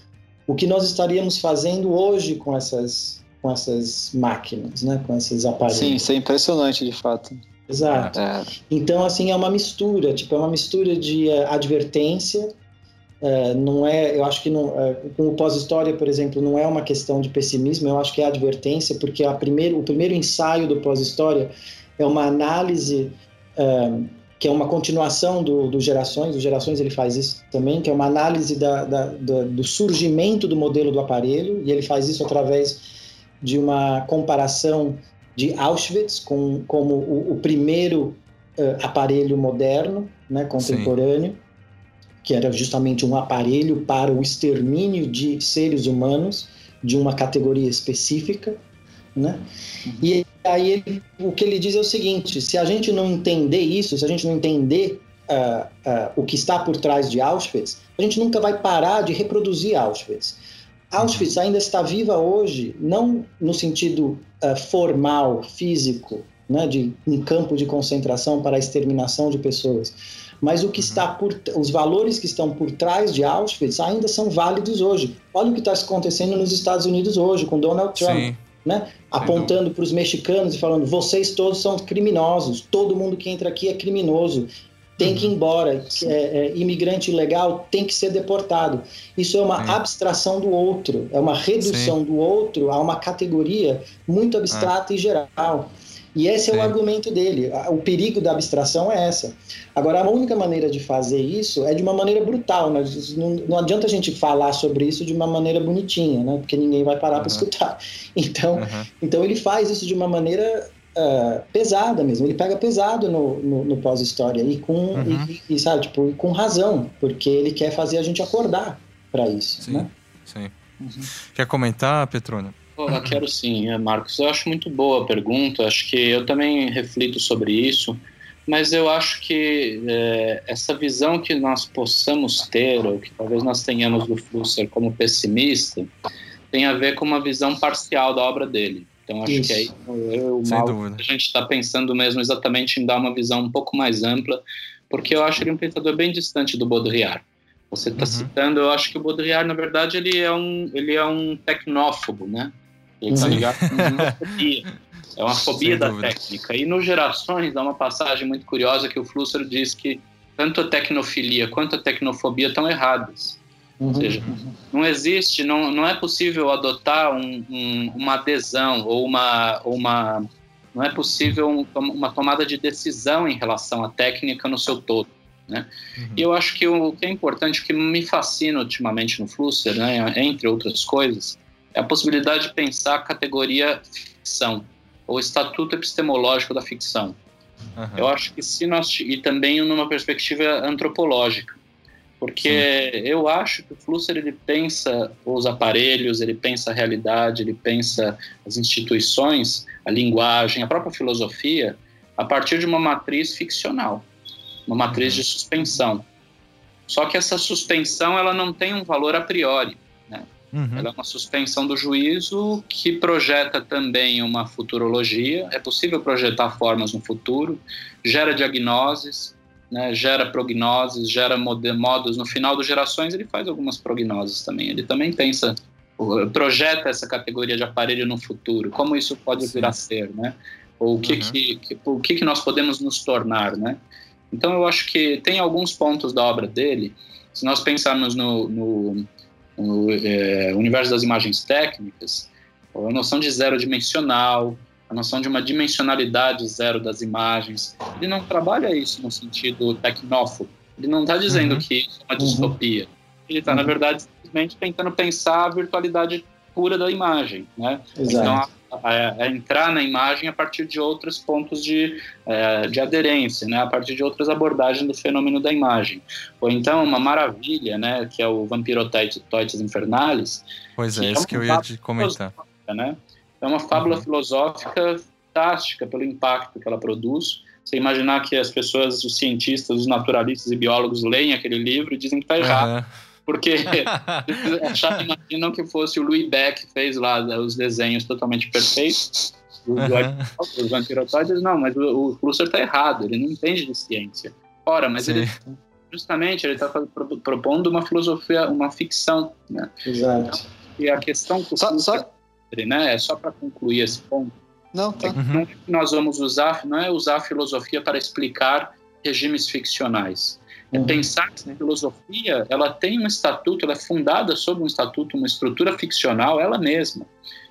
o que nós estaríamos fazendo hoje com essas, com essas máquinas, né? com esses aparelhos. Sim, isso é impressionante de fato. Exato. É. Então, assim, é uma mistura, tipo, é uma mistura de uh, advertência, uh, não é, eu acho que não, uh, com o pós-história, por exemplo, não é uma questão de pessimismo, eu acho que é advertência, porque a primeiro, o primeiro ensaio do pós-história é uma análise que é uma continuação do, do Gerações, o Gerações ele faz isso também, que é uma análise da, da, da, do surgimento do modelo do aparelho, e ele faz isso através de uma comparação de Auschwitz com, como o, o primeiro aparelho moderno, né, contemporâneo, Sim. Que era justamente um aparelho para o extermínio de seres humanos de uma categoria específica, né? E aí ele, o que ele diz é o seguinte: se a gente não entender isso, se a gente não entender uh, uh, o que está por trás de Auschwitz, a gente nunca vai parar de reproduzir Auschwitz. Auschwitz ainda está viva hoje, não no sentido uh, formal, físico, né, de um campo de concentração para a exterminação de pessoas, mas o que uhum. está por, os valores que estão por trás de Auschwitz ainda são válidos hoje. Olha o que está acontecendo nos Estados Unidos hoje com Donald Trump. Sim. Né? apontando para os mexicanos e falando: vocês todos são criminosos, todo mundo que entra aqui é criminoso tem que ir uhum. embora, é, é, imigrante ilegal tem que ser deportado. Isso é uma Sim. abstração do outro, é uma redução Sim. do outro a uma categoria muito abstrata ah. e geral. E esse Sim. é o argumento dele. O perigo da abstração é essa. Agora, a única maneira de fazer isso é de uma maneira brutal. Né? Não, não adianta a gente falar sobre isso de uma maneira bonitinha, né? porque ninguém vai parar uhum. para escutar. Então, uhum. então, ele faz isso de uma maneira uh, pesada mesmo. Ele pega pesado no, no, no pós-história e com uhum. e, e, sabe, tipo, com razão, porque ele quer fazer a gente acordar para isso. Sim, né? sim. Uhum. Quer comentar, Petrona? Eu quero sim, é, Marcos. Eu acho muito boa a pergunta. Acho que eu também reflito sobre isso. Mas eu acho que é, essa visão que nós possamos ter, ou que talvez nós tenhamos do Flusser como pessimista, tem a ver com uma visão parcial da obra dele. Então acho Isso. que aí eu, a gente está pensando mesmo exatamente em dar uma visão um pouco mais ampla, porque eu acho ele um pensador bem distante do Baudrillard. Você está uhum. citando, eu acho que o Baudrillard, na verdade, ele é um, ele é um tecnófobo, né? Ele está ligado. É uma fobia da técnica. E no Gerações, há uma passagem muito curiosa que o Flusser diz que tanto a tecnofilia quanto a tecnofobia estão erradas. Uhum. Ou seja, não existe, não, não é possível adotar um, um, uma adesão ou uma, uma. Não é possível um, uma tomada de decisão em relação à técnica no seu todo. Né? Uhum. E eu acho que o que é importante, o que me fascina ultimamente no Flusser, né, entre outras coisas, é a possibilidade de pensar a categoria ficção, ou estatuto epistemológico da ficção. Uhum. Eu acho que se nós. E também numa perspectiva antropológica. Porque Sim. eu acho que o Flusser ele pensa os aparelhos, ele pensa a realidade, ele pensa as instituições, a linguagem, a própria filosofia, a partir de uma matriz ficcional, uma matriz uhum. de suspensão. Só que essa suspensão ela não tem um valor a priori. Uhum. Ela é uma suspensão do juízo que projeta também uma futurologia. É possível projetar formas no futuro, gera diagnoses, né, gera prognoses, gera modos. No final das gerações, ele faz algumas prognoses também. Ele também pensa, projeta essa categoria de aparelho no futuro, como isso pode Sim. vir a ser, né? Ou o que, uhum. que, que, o que, que nós podemos nos tornar, né? Então, eu acho que tem alguns pontos da obra dele. Se nós pensarmos no, no, no é, universo das imagens técnicas, a noção de zero dimensional, a noção de uma dimensionalidade zero das imagens. Ele não trabalha isso no sentido tecnófobo. Ele não está dizendo uhum. que isso é uma distopia. Ele está, uhum. na verdade, simplesmente tentando pensar a virtualidade pura da imagem. Né? Exato. Então, a, a, entrar na imagem a partir de outros pontos de, é, de aderência, né? a partir de outras abordagens do fenômeno da imagem. Ou então, uma maravilha, né? que é o Vampirotoides Infernalis. Pois é, isso que eu ia te comentar. Né? É uma fábula uhum. filosófica fantástica pelo impacto que ela produz. Você imaginar que as pessoas, os cientistas, os naturalistas e biólogos leem aquele livro e dizem que está errado. Uhum. Porque imaginam que fosse o Louis Beck que fez lá os desenhos totalmente perfeitos do uhum. dos vampirotóides. Não, mas o, o está errado, ele não entende de ciência. Ora, mas Sim. ele justamente ele está propondo uma filosofia, uma ficção, né? Exato. E a questão que o só, só né? É só para concluir esse ponto. Não, tá. Uhum. nós vamos usar, não é usar a filosofia para explicar regimes ficcionais. É pensar que a filosofia ela tem um estatuto, ela é fundada sobre um estatuto, uma estrutura ficcional, ela mesma.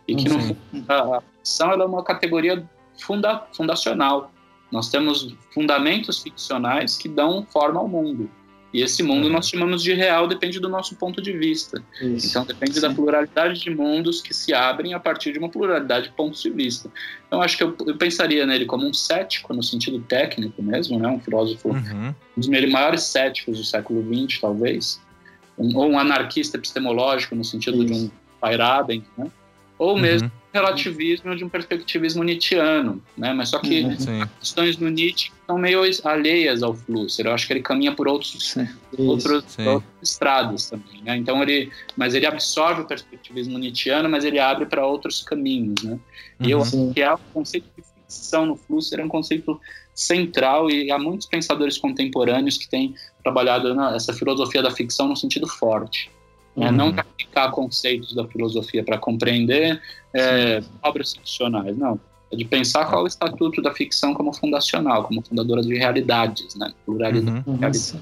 E que uhum. no, a ficção ela é uma categoria funda, fundacional. Nós temos fundamentos ficcionais que dão forma ao mundo. E esse mundo uhum. nós chamamos de real, depende do nosso ponto de vista. Isso. Então depende Sim. da pluralidade de mundos que se abrem a partir de uma pluralidade de pontos de vista. Então acho que eu, eu pensaria nele como um cético, no sentido técnico mesmo, né? um filósofo, uhum. um dos maiores céticos do século XX, talvez. Um, ou um anarquista epistemológico, no sentido Isso. de um Feyerabend, né? Ou mesmo uhum relativismo de um perspectivismo nietzschiano, né? Mas só que uhum. questões do Nietzsche são meio alheias ao Flusser. Eu acho que ele caminha por outros, outros, outros estrados também, né? Então ele, mas ele absorve o perspectivismo nietzschiano, mas ele abre para outros caminhos, né? E eu acho que é o conceito de ficção no Flusser é um conceito central e há muitos pensadores contemporâneos que têm trabalhado essa filosofia da ficção no sentido forte. Uhum. Não aplicar conceitos da filosofia para compreender é, obras ficcionais, não. É de pensar qual é o estatuto da ficção como fundacional, como fundadora de realidades, né? Pluralidade uhum. de realidades.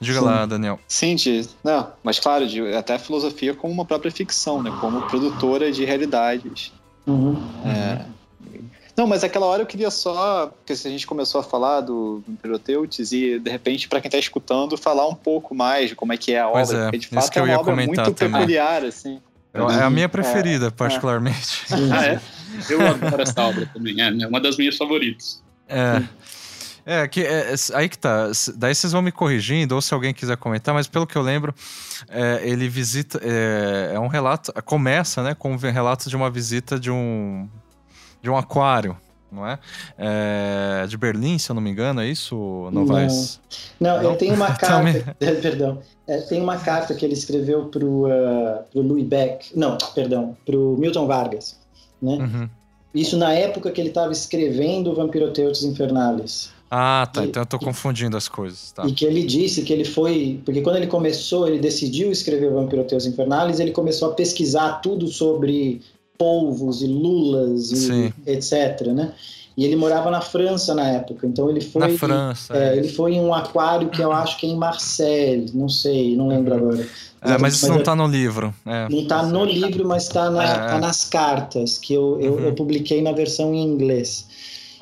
Diga Sim. lá, Daniel. Sim, de, não, mas claro, de, até a filosofia como uma própria ficção, né? Como produtora de realidades. Uhum. É, não, mas aquela hora eu queria só, porque a gente começou a falar do Imperoteutes e de repente para quem está escutando falar um pouco mais de como é que é a pois obra, é, porque de fato é uma obra muito também. peculiar assim. É a minha preferida, é, particularmente. É. Ah, é? Eu adoro essa obra também, é uma das minhas favoritas. É. É, que, é, é, aí que tá. Daí vocês vão me corrigindo, ou se alguém quiser comentar, mas pelo que eu lembro, é, ele visita. É, é, um relato. Começa, né, com um relato de uma visita de um de um aquário, não é? é? De Berlim, se eu não me engano, é isso, Novaes? Não, não, não? ele tem uma carta, perdão, é, tem uma carta que ele escreveu para o uh, Louis Beck, não, perdão, para o Milton Vargas, né? Uhum. Isso na época que ele estava escrevendo Vampiroteutes Infernales. Ah, tá. E, então eu tô confundindo as coisas. Tá. E que ele disse que ele foi. Porque quando ele começou, ele decidiu escrever Vampiroteus Infernales, ele começou a pesquisar tudo sobre polvos e lulas e etc, né? E ele morava na França na época, então ele foi. Na França. É, é. Ele foi em um aquário que eu acho que é em Marseille, não sei, não lembro agora. É, mas isso mas não está no livro. É. Não está no livro, mas está na, é. tá nas cartas que eu, eu, uhum. eu, publiquei na versão em inglês.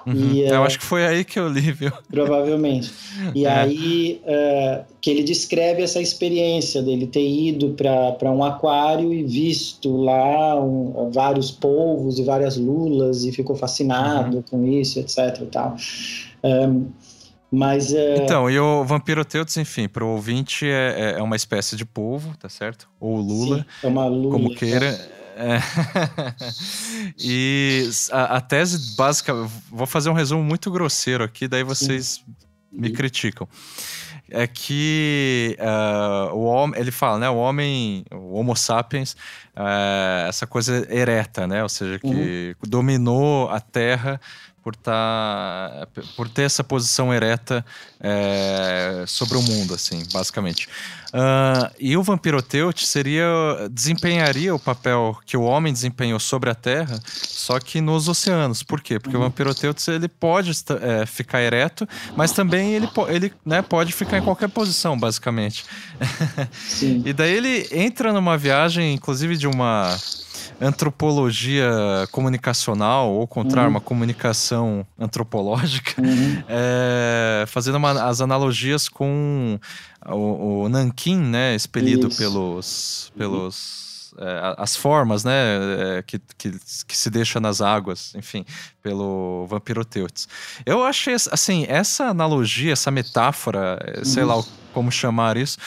Uhum. E, eu uh, acho que foi aí que eu li, viu? Provavelmente. E é. aí uh, que ele descreve essa experiência dele ter ido para um aquário e visto lá um, vários polvos e várias lulas e ficou fascinado uhum. com isso, etc. E tal. Um, mas. Uh, então, e o Vampiroteutes, enfim, para o ouvinte é, é, é uma espécie de polvo, tá certo? Ou lula. Sim, é uma lula. Como queira. É e a, a, tese básica, vou fazer um resumo muito grosseiro aqui, daí vocês Sim. me criticam. é que uh, o homem, ele fala, né, o homem, o Homo sapiens, uh, essa coisa ereta, né, ou seja, que uhum. dominou a Terra por, tá, por ter essa posição ereta é, sobre o mundo, assim, basicamente. Uh, e o Vampiroteut seria desempenharia o papel que o homem desempenhou sobre a Terra, só que nos oceanos. Por quê? Porque uhum. o Vampiroteut ele pode é, ficar ereto, mas também ele, ele né, pode ficar em qualquer posição, basicamente. e daí ele entra numa viagem, inclusive de uma antropologia comunicacional, ou contrário, uhum. uma comunicação antropológica, uhum. é, fazendo uma, as analogias com o, o Nankin, né, expelido Isso. pelos, pelos é, as formas, né, é, que, que, que, se deixa nas águas, enfim, pelo Vampiroteutes. Eu achei, assim, essa analogia, essa metáfora, uhum. sei lá como chamar isso,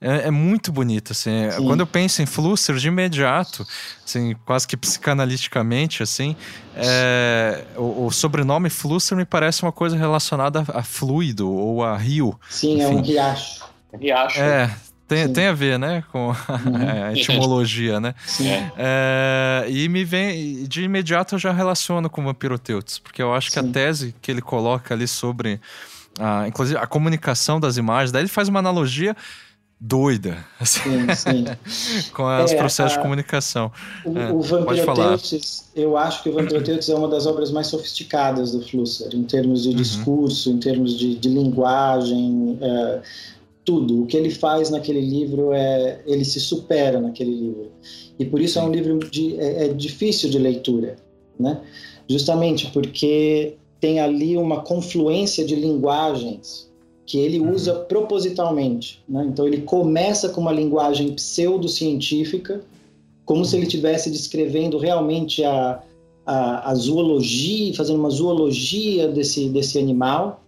é, é muito bonito, assim. É, Sim. Quando eu penso em Flusser, de imediato, assim, quase que psicanaliticamente, assim, é, o, o, sobrenome Flusser me parece uma coisa relacionada a, a fluido ou a rio. Sim, Enfim. é um riacho. Riacho. É, tem, tem a ver, né, com uhum. a etimologia, né? Sim. É, e me vem, de imediato eu já relaciono com Vampiroteutes, porque eu acho Sim. que a tese que ele coloca ali sobre, a, inclusive, a comunicação das imagens, daí ele faz uma analogia doida sim, sim. com os é, processos a, de comunicação. O, é, o Vampiroteutes, eu acho que o Vampiroteutes é uma das obras mais sofisticadas do Flusser, em termos de uhum. discurso, em termos de, de linguagem, é, tudo. O que ele faz naquele livro é, ele se supera naquele livro. E por isso é um livro de, é, é difícil de leitura, né? Justamente porque tem ali uma confluência de linguagens que ele uhum. usa propositalmente. Né? Então, ele começa com uma linguagem pseudocientífica, como se ele estivesse descrevendo realmente a, a, a, zoologia, fazendo uma zoologia desse, desse animal.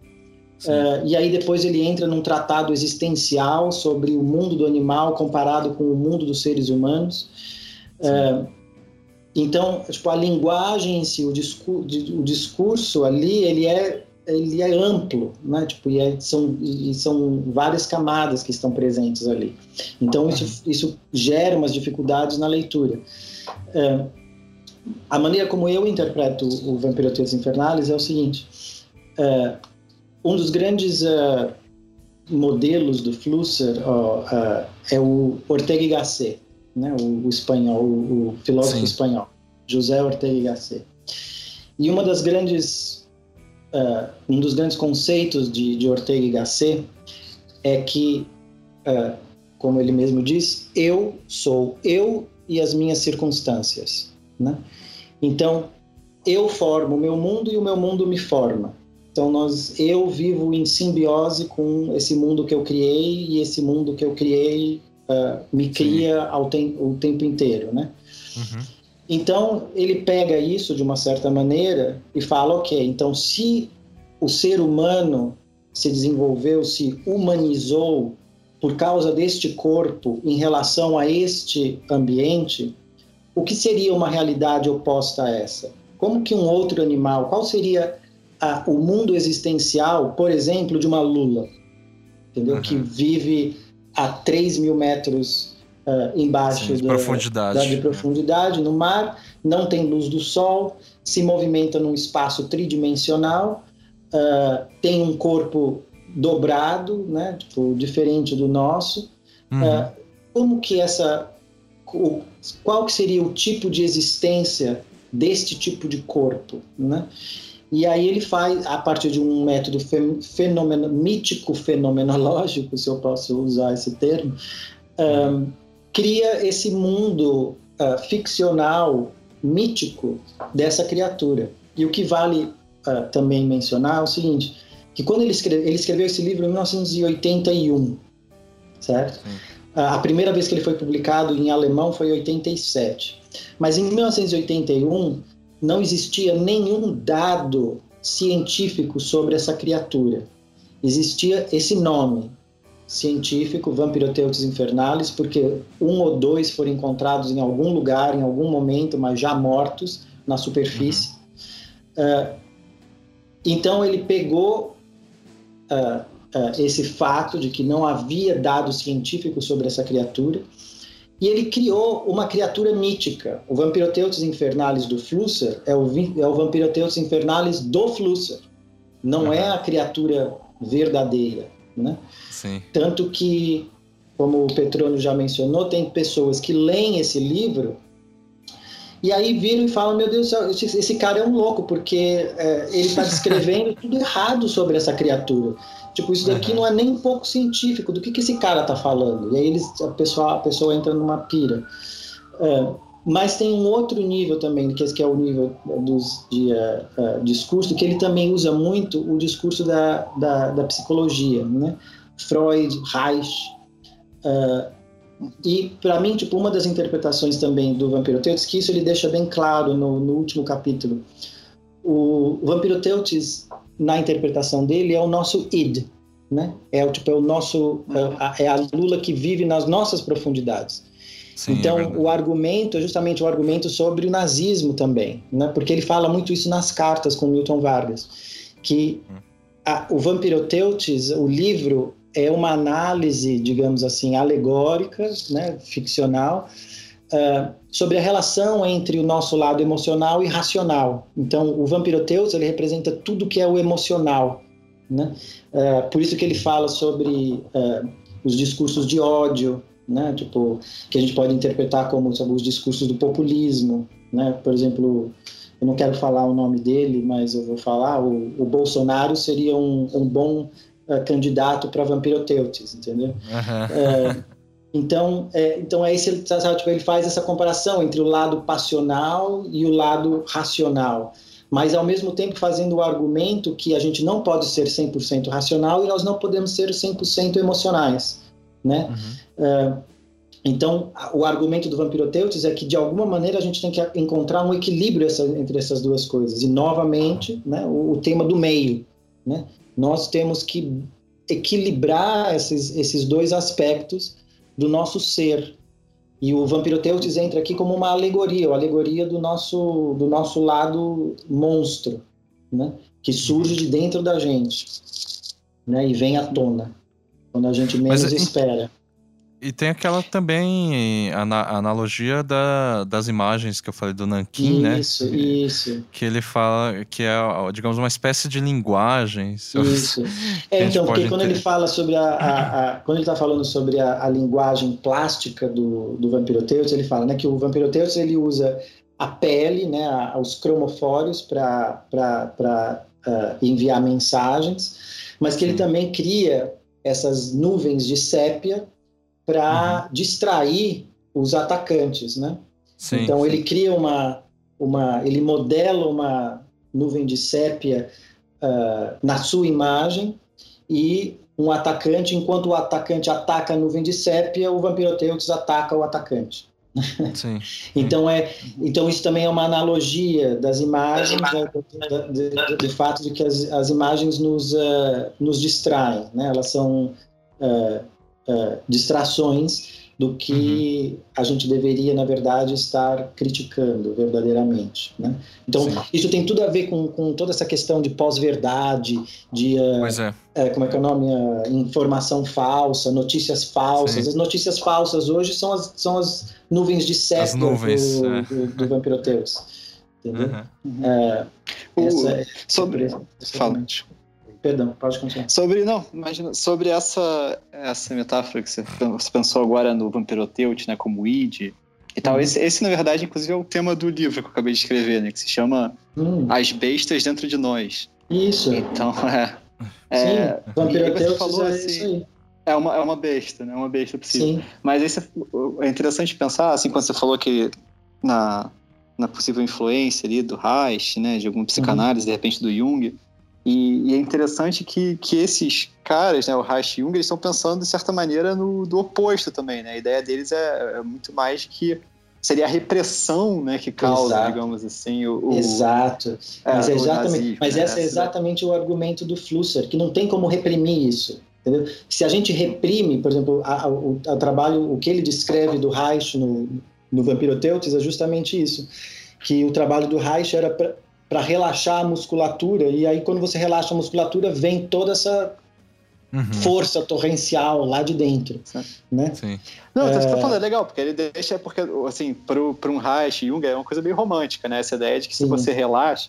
Uh, e aí depois ele entra num tratado existencial sobre o mundo do animal comparado com o mundo dos seres humanos. Uh, então, tipo, a linguagem em si, o o discurso ali, ele é ele é amplo, né? Tipo, e, é, são, e são várias camadas que estão presentes ali. Então isso, isso gera umas dificuldades na leitura. É, a maneira como eu interpreto o Vampiroteus Infernales é o seguinte: é, um dos grandes é, modelos do Flusser é, é o Ortega y Gasset, né? O, o espanhol, o, o filósofo Sim. espanhol, José Ortega y Gasset. E uma das grandes uh, um dos grandes conceitos de, de Ortega y Gasset é que, uh, como ele mesmo diz, eu sou eu e as minhas circunstâncias. Né? Então, eu formo o meu mundo e o meu mundo me forma. Então, nós, eu vivo em simbiose com esse mundo que eu criei e esse mundo que eu criei uh, me cria ao tem, o tempo inteiro, né? Uhum. Então, ele pega isso de uma certa maneira e fala: ok, então, se o ser humano se desenvolveu, se humanizou por causa deste corpo em relação a este ambiente, o que seria uma realidade oposta a essa? Como que um outro animal, qual seria a, o mundo existencial, por exemplo, de uma lula, entendeu? Uhum. Que vive a 3 mil metros uh, embaixo Sim, de, da, profundidade. Da, de profundidade no mar, não tem luz do sol, se movimenta num espaço tridimensional, uh, tem um corpo dobrado, né, tipo, diferente do nosso. Uhum. Uh, como que essa, qual que seria o tipo de existência deste tipo de corpo, né? E aí ele faz, a partir de um método fenomeno, mítico fenomenológico, se eu posso usar esse termo, um, cria esse mundo uh, ficcional, mítico dessa criatura. E o que vale uh, também mencionar é o seguinte, que quando ele, escreve, ele escreveu esse livro em 1981, certo? Uh, a primeira vez que ele foi publicado em alemão foi em 87. Mas em 1981 não existia nenhum dado científico sobre essa criatura. Existia esse nome, científico, Vampiroteutes infernalis, porque um ou dois foram encontrados em algum lugar, em algum momento, mas já mortos na superfície. Uhum. Uh, então ele pegou uh, uh, esse fato de que não havia dados científicos sobre essa criatura. E ele criou uma criatura mítica. O Vampiroteuthis infernalis do Flusser é o, é o infernalis do Flusser. Não uhum. é a criatura verdadeira. Né? Sim. Tanto que, como o Petrônio já mencionou, tem pessoas que leem esse livro e aí viram e falam: Meu Deus, esse cara é um louco, porque é, ele está descrevendo tudo errado sobre essa criatura. Tipo, isso daqui uhum. não é nem um pouco científico. Do que, que esse cara está falando? E aí eles, a, pessoa, a pessoa entra numa pira. É, mas tem um outro nível também, que, é o nível dos, de uh, uh, discurso, que ele também usa muito o discurso da, da, da psicologia, né? Freud, Reich. Uh, e, para mim, tipo, uma das interpretações também do Vampiroteutis, que isso ele deixa bem claro no, no último capítulo. O Vampiroteutis, na interpretação dele, é o nosso id, né? É, tipo, é o nosso... É a Lula que vive nas nossas profundidades. Sim, então, é o argumento é justamente o argumento sobre o nazismo também, né? porque ele fala muito isso nas cartas com Milton Vargas, que hum. a, o Vampiroteutis, o livro, é uma análise, digamos assim, alegórica, né, ficcional, uh, sobre a relação entre o nosso lado emocional e racional. Então, o Vampiroteutis, ele representa tudo que é o emocional, né? Uh, por isso que ele fala sobre uh, os discursos de ódio, né? Tipo, que a gente pode interpretar como sabe, os discursos do populismo, né? Por exemplo, eu não quero falar o nome dele, mas eu vou falar, o, o Bolsonaro seria um, um bom uh, candidato para Vampiroteutis, entendeu? Uhum. Uh, então, é, então é esse, sabe, tipo, ele faz essa comparação entre o lado passional e o lado racional, mas ao mesmo tempo fazendo o argumento que a gente não pode ser 100% racional e nós não podemos ser 100% emocionais, né? Uhum. É, então, o argumento do Vampiroteutis é que, de alguma maneira, a gente tem que encontrar um equilíbrio essa, entre essas duas coisas. E, novamente, né, o, o, tema do meio. Né? Nós temos que equilibrar esses, esses dois aspectos do nosso ser. E o Vampiroteutis entra aqui como uma alegoria, uma alegoria do nosso, do nosso lado monstro, né? que surge de dentro da gente né? e vem à tona, quando a gente menos Mas, espera. E tem aquela também ana analogia da, das imagens que eu falei do Nankin, isso, né? Isso, isso. Que ele fala que é, digamos, uma espécie de linguagem. Isso. é, então, porque quando ele fala sobre a. a, a quando ele está falando sobre a, a, linguagem plástica do, do Vampiroteuts, ele fala né, que o Vampiroteuts ele usa a pele, né, os cromofórios para uh, enviar mensagens, mas que ele também cria essas nuvens de sépia para uhum. distrair os atacantes, né? Sim, então sim. ele cria uma, uma, ele modela uma nuvem de sépia uh, na sua imagem e um atacante, enquanto o atacante ataca a nuvem de sépia, o Vampiroteutis ataca o atacante. Sim. então é, então isso também é uma analogia das imagens, né, do, fato de que as, as imagens nos, uh, nos distraem, né? Elas são uh, uh, distrações do que uhum. a gente deveria, na verdade, estar criticando verdadeiramente. Né? Então, Sim. isso tem tudo a ver com, com toda essa questão de pós-verdade, de. Uh, é. como é que é o nome? Uh, informação falsa, notícias falsas. Sim. As notícias falsas hoje são as, são as nuvens de sépia do, é. do, do Vampiroteus. Entendeu? Uhum. Uh, essa, é sobre. Fala. Perdão, pode continuar. Sobre, não, imagina, sobre essa, essa metáfora que você, você pensou agora no Vampiroteut, né, como id e tal, uhum. esse, esse, na verdade, inclusive, é o tema do livro que eu acabei de escrever, né, que se chama uhum. As Bestas Dentro de Nós. Isso. Então, é... é Sim, Vampiroteut falou é assim, isso aí. É uma, é uma besta, né? É uma besta possível. Sim. Mas aí é interessante pensar, assim, quando você falou que na, na possível influência ali do Reich, né? De alguma psicanálise, uhum. de repente do Jung, e, e, é interessante que, que esses caras, né, o Reich e Jung, eles estão pensando, de certa maneira, no do oposto também, né? A ideia deles é, é muito mais que seria a repressão né, que causa, Exato. digamos assim, o, o Exato. É, mas, é exatamente, nazismo, mas né? esse é exatamente o argumento do Flusser, que não tem como reprimir isso. Entendeu? Se a gente reprime, por exemplo, a, a, o, a trabalho, o que ele descreve do Reich no, no Vampiroteutis é justamente isso, que o trabalho do Reich era para relaxar a musculatura, e aí quando você relaxa a musculatura, vem toda essa uhum. força torrencial lá de dentro, né? Sim. Não, é... você tá falando, é legal, porque ele deixa, porque, assim, para um Reich, Jung é uma coisa meio romântica, né? Essa ideia de que Sim. se você relaxa,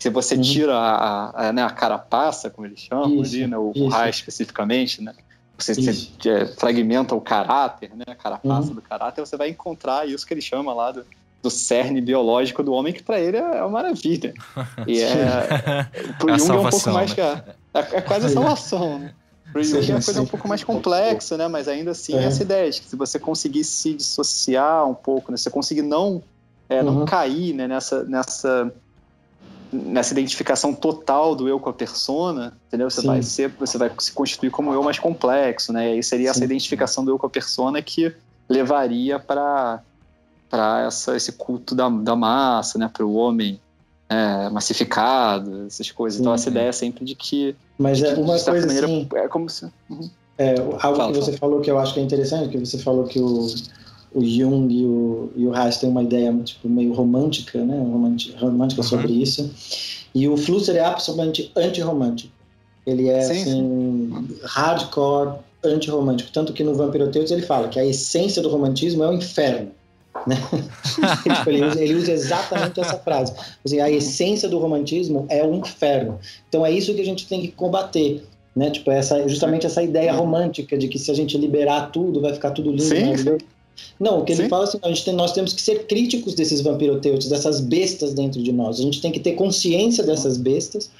se você uhum. tira a, a, né, a carapaça, como eles chamam isso, ali, né, o, o Reich especificamente, né? Você, você é, fragmenta o caráter, né? A carapaça uhum. do caráter, você vai encontrar isso que ele chama lá do, do cerne biológico do homem, que para ele é uma maravilha. E é. Pro é Jung é um pouco mais. Né? É, é quase a salvação, né? Pro Jung é uma coisa um pouco mais complexa, né? Mas ainda assim, é. essa ideia de que se você conseguir se dissociar um pouco, né? Se você conseguir não, é, não uhum. cair né? nessa, nessa, nessa identificação total do eu com a persona, entendeu? Você Sim. vai ser, você vai se constituir como eu mais complexo, né? E aí seria Sim. essa identificação do eu com a persona que levaria para para esse culto da, da massa, né, para o homem é, massificado, essas coisas. Sim, então essa ideia é sempre de que. Mas é uma coisa maneira, assim, é como se. Uhum. É, algo fala, que você fala. falou que eu acho que é interessante, que você falou que o, o Jung e o, e o têm uma ideia tipo, meio romântica, né? Romântica, uhum. sobre isso. E o Flusser é absolutamente anti-romântico. Ele é sim, assim, sim. hardcore anti-romântico. Tanto que no Vampiroteus ele fala que a essência do romantismo é o inferno. Né? ele, usa, ele, usa, exatamente essa frase. Assim, a essência do romantismo é o inferno. Então é isso que a gente tem que combater. Né? Tipo, essa, justamente essa ideia romântica de que se a gente liberar tudo, vai ficar tudo lindo. Sim, sim. Não, o que ele fala assim, a gente tem, nós temos que ser críticos desses vampiroteutes, dessas bestas dentro de nós. A gente tem que ter consciência dessas bestas,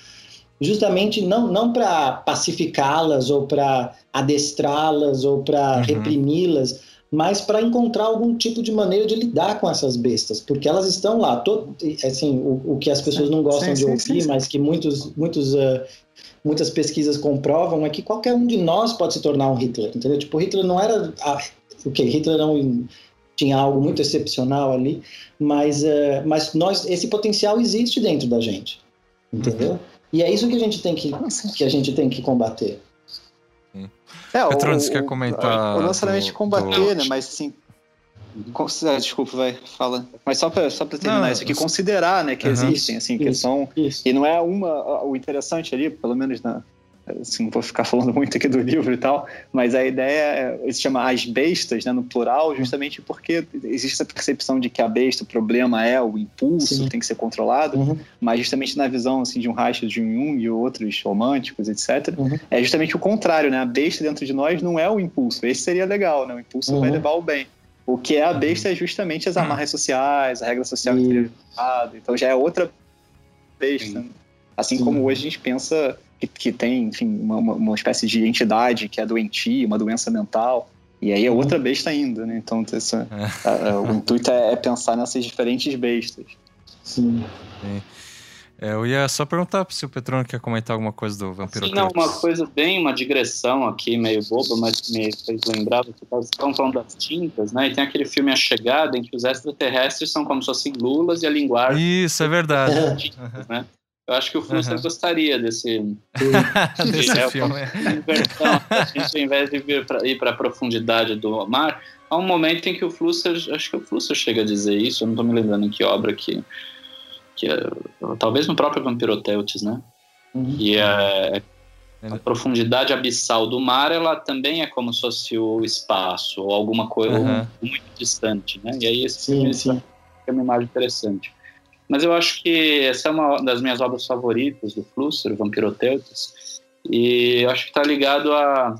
justamente não, não para pacificá-las ou para adestrá-las ou para uhum. reprimi-las, mas para encontrar algum tipo de maneira de lidar com essas bestas, porque elas estão lá. Todo, assim, o, o que as pessoas não gostam sim, de sim, ouvir, sim, mas que muitos, muitos, uh, muitas pesquisas comprovam é que qualquer um de nós pode se tornar um Hitler, entendeu? Tipo, Hitler não era... Ah, o que Hitler não tinha algo muito excepcional ali, mas, uh, mas nós, esse potencial existe dentro da gente, entendeu? Uhum. E é isso que a gente tem que, que, a gente tem que combater. É, Petrones quer comentar. Não necessariamente combater, do... né? Mas assim. Ah, desculpa, vai, fala. Mas só para só terminar não, isso aqui, considerar né, que uhum. existem, assim, que isso, são. Isso. E não é uma. O interessante ali, pelo menos na, assim, não vou ficar falando muito aqui do livro e tal, mas a ideia é, se chama as bestas, né, no plural, justamente porque existe essa percepção de que a besta, o problema é o impulso, Sim. tem que ser controlado, uhum. mas justamente na visão assim, de um Reich, de um Jung e outros românticos, etc., uhum. é justamente o contrário, né, a besta dentro de nós não é o impulso, esse seria legal, né, o impulso uhum. vai levar ao bem. O que é a besta é justamente as amarras sociais, a regra social interiorizada, então já é outra besta. Sim. Assim Sim. como hoje a gente pensa que, que tem, enfim, uma, uma espécie de entidade que é doentia, uma doença mental. E aí é outra besta ainda, né? Então essa, é. a, a, o intuito é, é, pensar nessas diferentes bestas. Sim. É, eu ia só perguntar se o Petrone quer comentar alguma coisa do Vampiro Sim, não, uma coisa bem, uma digressão aqui, meio boba, mas me fez lembrar, você estão falando das tintas, né? E tem aquele filme A Chegada, em que os extraterrestres são como se fossem lulas e a linguagem... Isso, é verdade. Tintas, né? Eu acho que o Flusser uhum. gostaria desse, desse de, filme. Inversão. A gente, ao invés de ir para a profundidade do mar, há um momento em que o Flusser, acho que o Flusser chega a dizer isso, eu não estou me lembrando em que obra que, que é, talvez no próprio Vampiroteutes, né? Uhum. E é, a profundidade abissal do mar, ela também é como se fosse o espaço, ou alguma coisa uhum. muito distante, né? E aí esse sim, filme sim. é uma imagem interessante. Mas eu acho que essa é uma das minhas obras favoritas do Flusser, Vampiroteutes, e eu acho que está ligado à,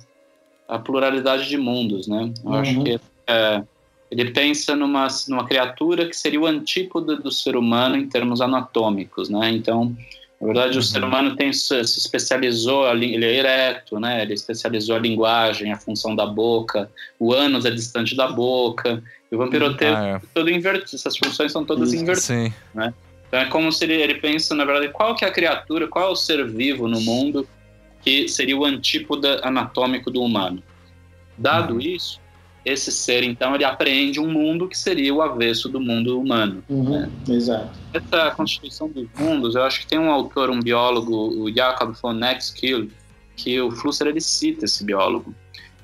à pluralidade de mundos, né? Eu uhum. acho que é, ele pensa numa, numa criatura que seria o antípoda do ser humano em termos anatômicos, né? Então, na verdade, uhum. o ser humano tem, se especializou, ele é ereto, né? Ele especializou a linguagem, a função da boca, o ânus é distante da boca, e o vampiroteiro ah, é. todo invertido, essas funções são todas invertidas, Sim. né? Então é como se ele, ele pensa, na verdade, qual que é a criatura, qual é o ser vivo no mundo que seria o antípoda anatômico do humano. Dado uhum. isso, esse ser, então, ele apreende um mundo que seria o avesso do mundo humano. Uhum. Né? Exato. Essa constituição dos mundos, eu acho que tem um autor, um biólogo, o Jacob von Nexkill, que o Flusser ele cita esse biólogo.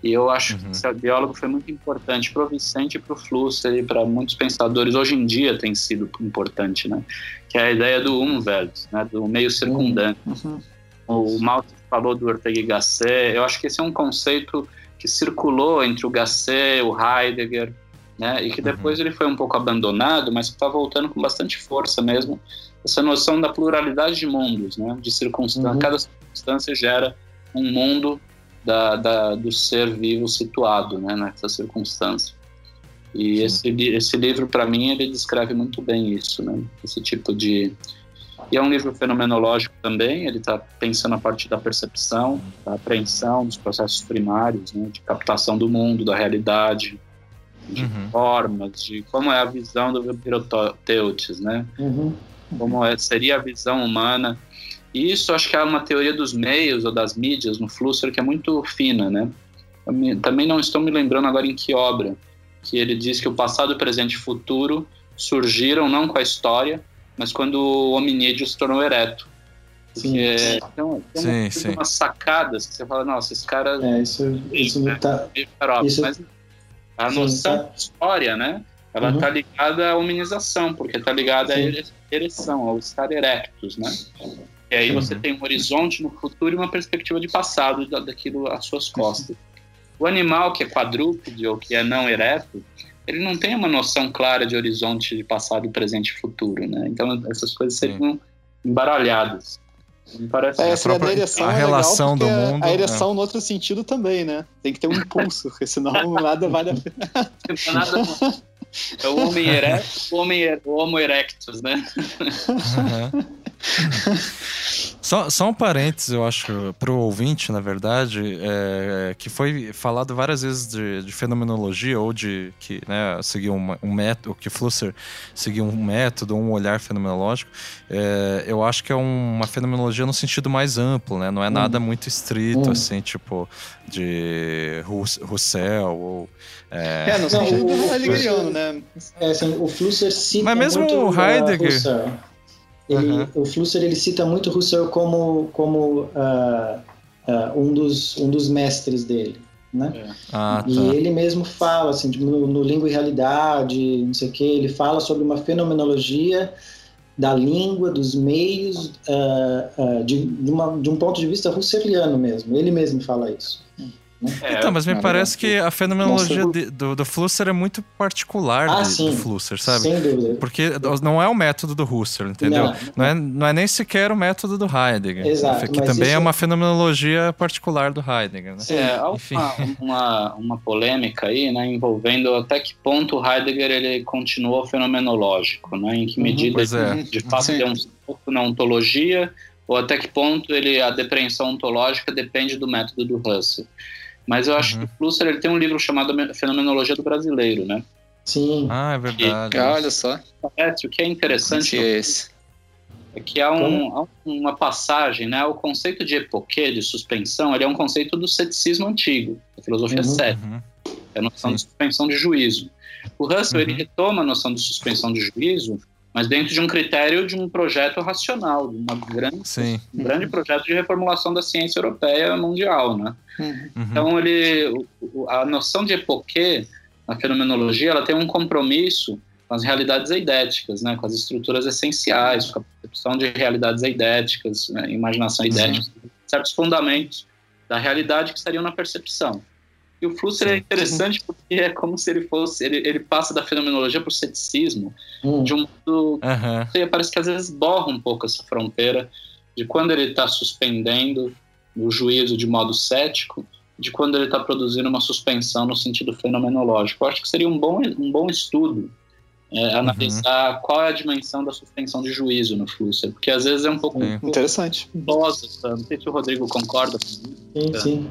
E eu acho uhum. que esse biólogo foi muito importante para o Vicente e para o Flusser e para muitos pensadores. Hoje em dia tem sido importante, né? Que é a ideia do umwelt, né? do meio circundante. Uhum. O Malte falou do Ortega y Gasset. Eu acho que esse é um conceito que circulou entre o Gasset, o Heidegger, né? E que uhum. depois uhum. ele foi um pouco abandonado, mas está voltando com bastante força mesmo. Essa noção da pluralidade de mundos, né? De circunstância, uhum. cada circunstância gera um mundo da, da, do ser vivo situado, né? Nessa circunstância. E esse, esse livro, para mim, ele descreve muito bem isso, né? Esse tipo de e é um livro fenomenológico também, ele está pensando a partir da percepção, da apreensão dos processos primários, né, de captação do mundo, da realidade, de uhum. formas, de como é a visão do Viroteutes, né? Uhum. Como é, seria a visão humana. E isso acho que é uma teoria dos meios ou das mídias no Flusser que é muito fina, né? Também não estou me lembrando agora em que obra, que ele diz que o passado, presente e futuro surgiram não com a história, mas quando o hominídeo se tornou ereto. Sim. É, então, tem, sim, sim. umas sacadas que você fala, nossa, esse cara. É, isso, isso né? tá. Isso... Mas a noção tá... de história, né? Ela uhum. tá ligada à hominização, porque tá ligada sim. à ereção, ao estar erectus, né? E aí você tem um horizonte no futuro e uma perspectiva de passado daquilo às suas costas. O animal que é quadrúpede ou que é não ereto, ele não tem uma noção clara de horizonte de passado, presente e futuro, né? Então essas coisas seriam Sim. embaralhadas. Me parece é, essa a, própria, a é relação do mundo. A ereção é. no outro sentido também, né? Tem que ter um impulso, porque senão nada vale a pena. nada. É o homem ereto, o homem er, o homo erectus, né? Uhum. Só, só um parênteses, eu acho, para o ouvinte, na verdade, é, que foi falado várias vezes de, de fenomenologia ou de que né, seguir um, um, método, que Flusser seguiu um método, um olhar fenomenológico. É, eu acho que é uma fenomenologia no sentido mais amplo, né? Não é nada hum. muito estrito, hum. assim, tipo de Russell ou... É, é no sentido do heideggeriano, né? É, assim, o Flusser cita Mas mesmo o Heidegger... Russell. Ele, uhum. O Flusser ele cita muito Husserl como, como uh, uh, um, dos, um dos mestres dele. Né? É. Ah, tá. E ele mesmo fala, assim, no, no Língua e Realidade, não sei o que, ele fala sobre uma fenomenologia da língua, dos meios, uh, de, de, uma, de, um ponto de vista husserliano mesmo. Ele mesmo fala isso. É, então, mas me parece que a fenomenologia de, do, do Flusser é muito particular ah, de, do Flusser, sabe? Sem dúvida. Porque não é o método do Husserl, entendeu? Não, não, é, não é nem sequer o método do Heidegger. Exato. Que também é uma fenomenologia particular do Heidegger, né? É, há uma, uma, uma, polêmica aí, né, envolvendo até que ponto o Heidegger ele continuou fenomenológico, né? Em que uhum. medida uhum, é. de fato tem um pouco na ontologia ou até que ponto ele a depreensão ontológica depende do método do Russell. Mas eu acho uhum. que o Flusser ele tem um livro chamado Fenomenologia do Brasileiro, né? Sim. Ah, é verdade. E, olha só. Parece, o que é interessante é, esse? é que há, um, há, uma passagem, né? O conceito de epoquê, de suspensão, ele é um conceito do ceticismo antigo, da filosofia uhum. cética. Uhum. É a noção Sim. de suspensão de juízo. O Russell, ele uhum. retoma a noção de suspensão de juízo mas dentro de um critério de um projeto racional, de uma grande, um grande projeto de reformulação da ciência europeia mundial, né? Uhum. Então ele, a noção de epoquê na fenomenologia, ela tem um compromisso com as realidades eidéticas, né? Com as estruturas essenciais, com a percepção de realidades eidéticas, né? imaginação eidética, certos fundamentos da realidade que estariam na percepção. E o Flusser é interessante porque é como se ele fosse. Ele, ele passa da fenomenologia para o ceticismo hum. de um modo. Uhum. Parece que às vezes borra um pouco essa fronteira de quando ele está suspendendo o juízo de modo cético, de quando ele está produzindo uma suspensão no sentido fenomenológico. Eu acho que seria um bom, um bom estudo é, analisar uhum. qual é a dimensão da suspensão de juízo no Flusser, porque às vezes é um pouco. Sim. Interessante. Bosa, não sei se o Rodrigo concorda com isso. Sim, sim.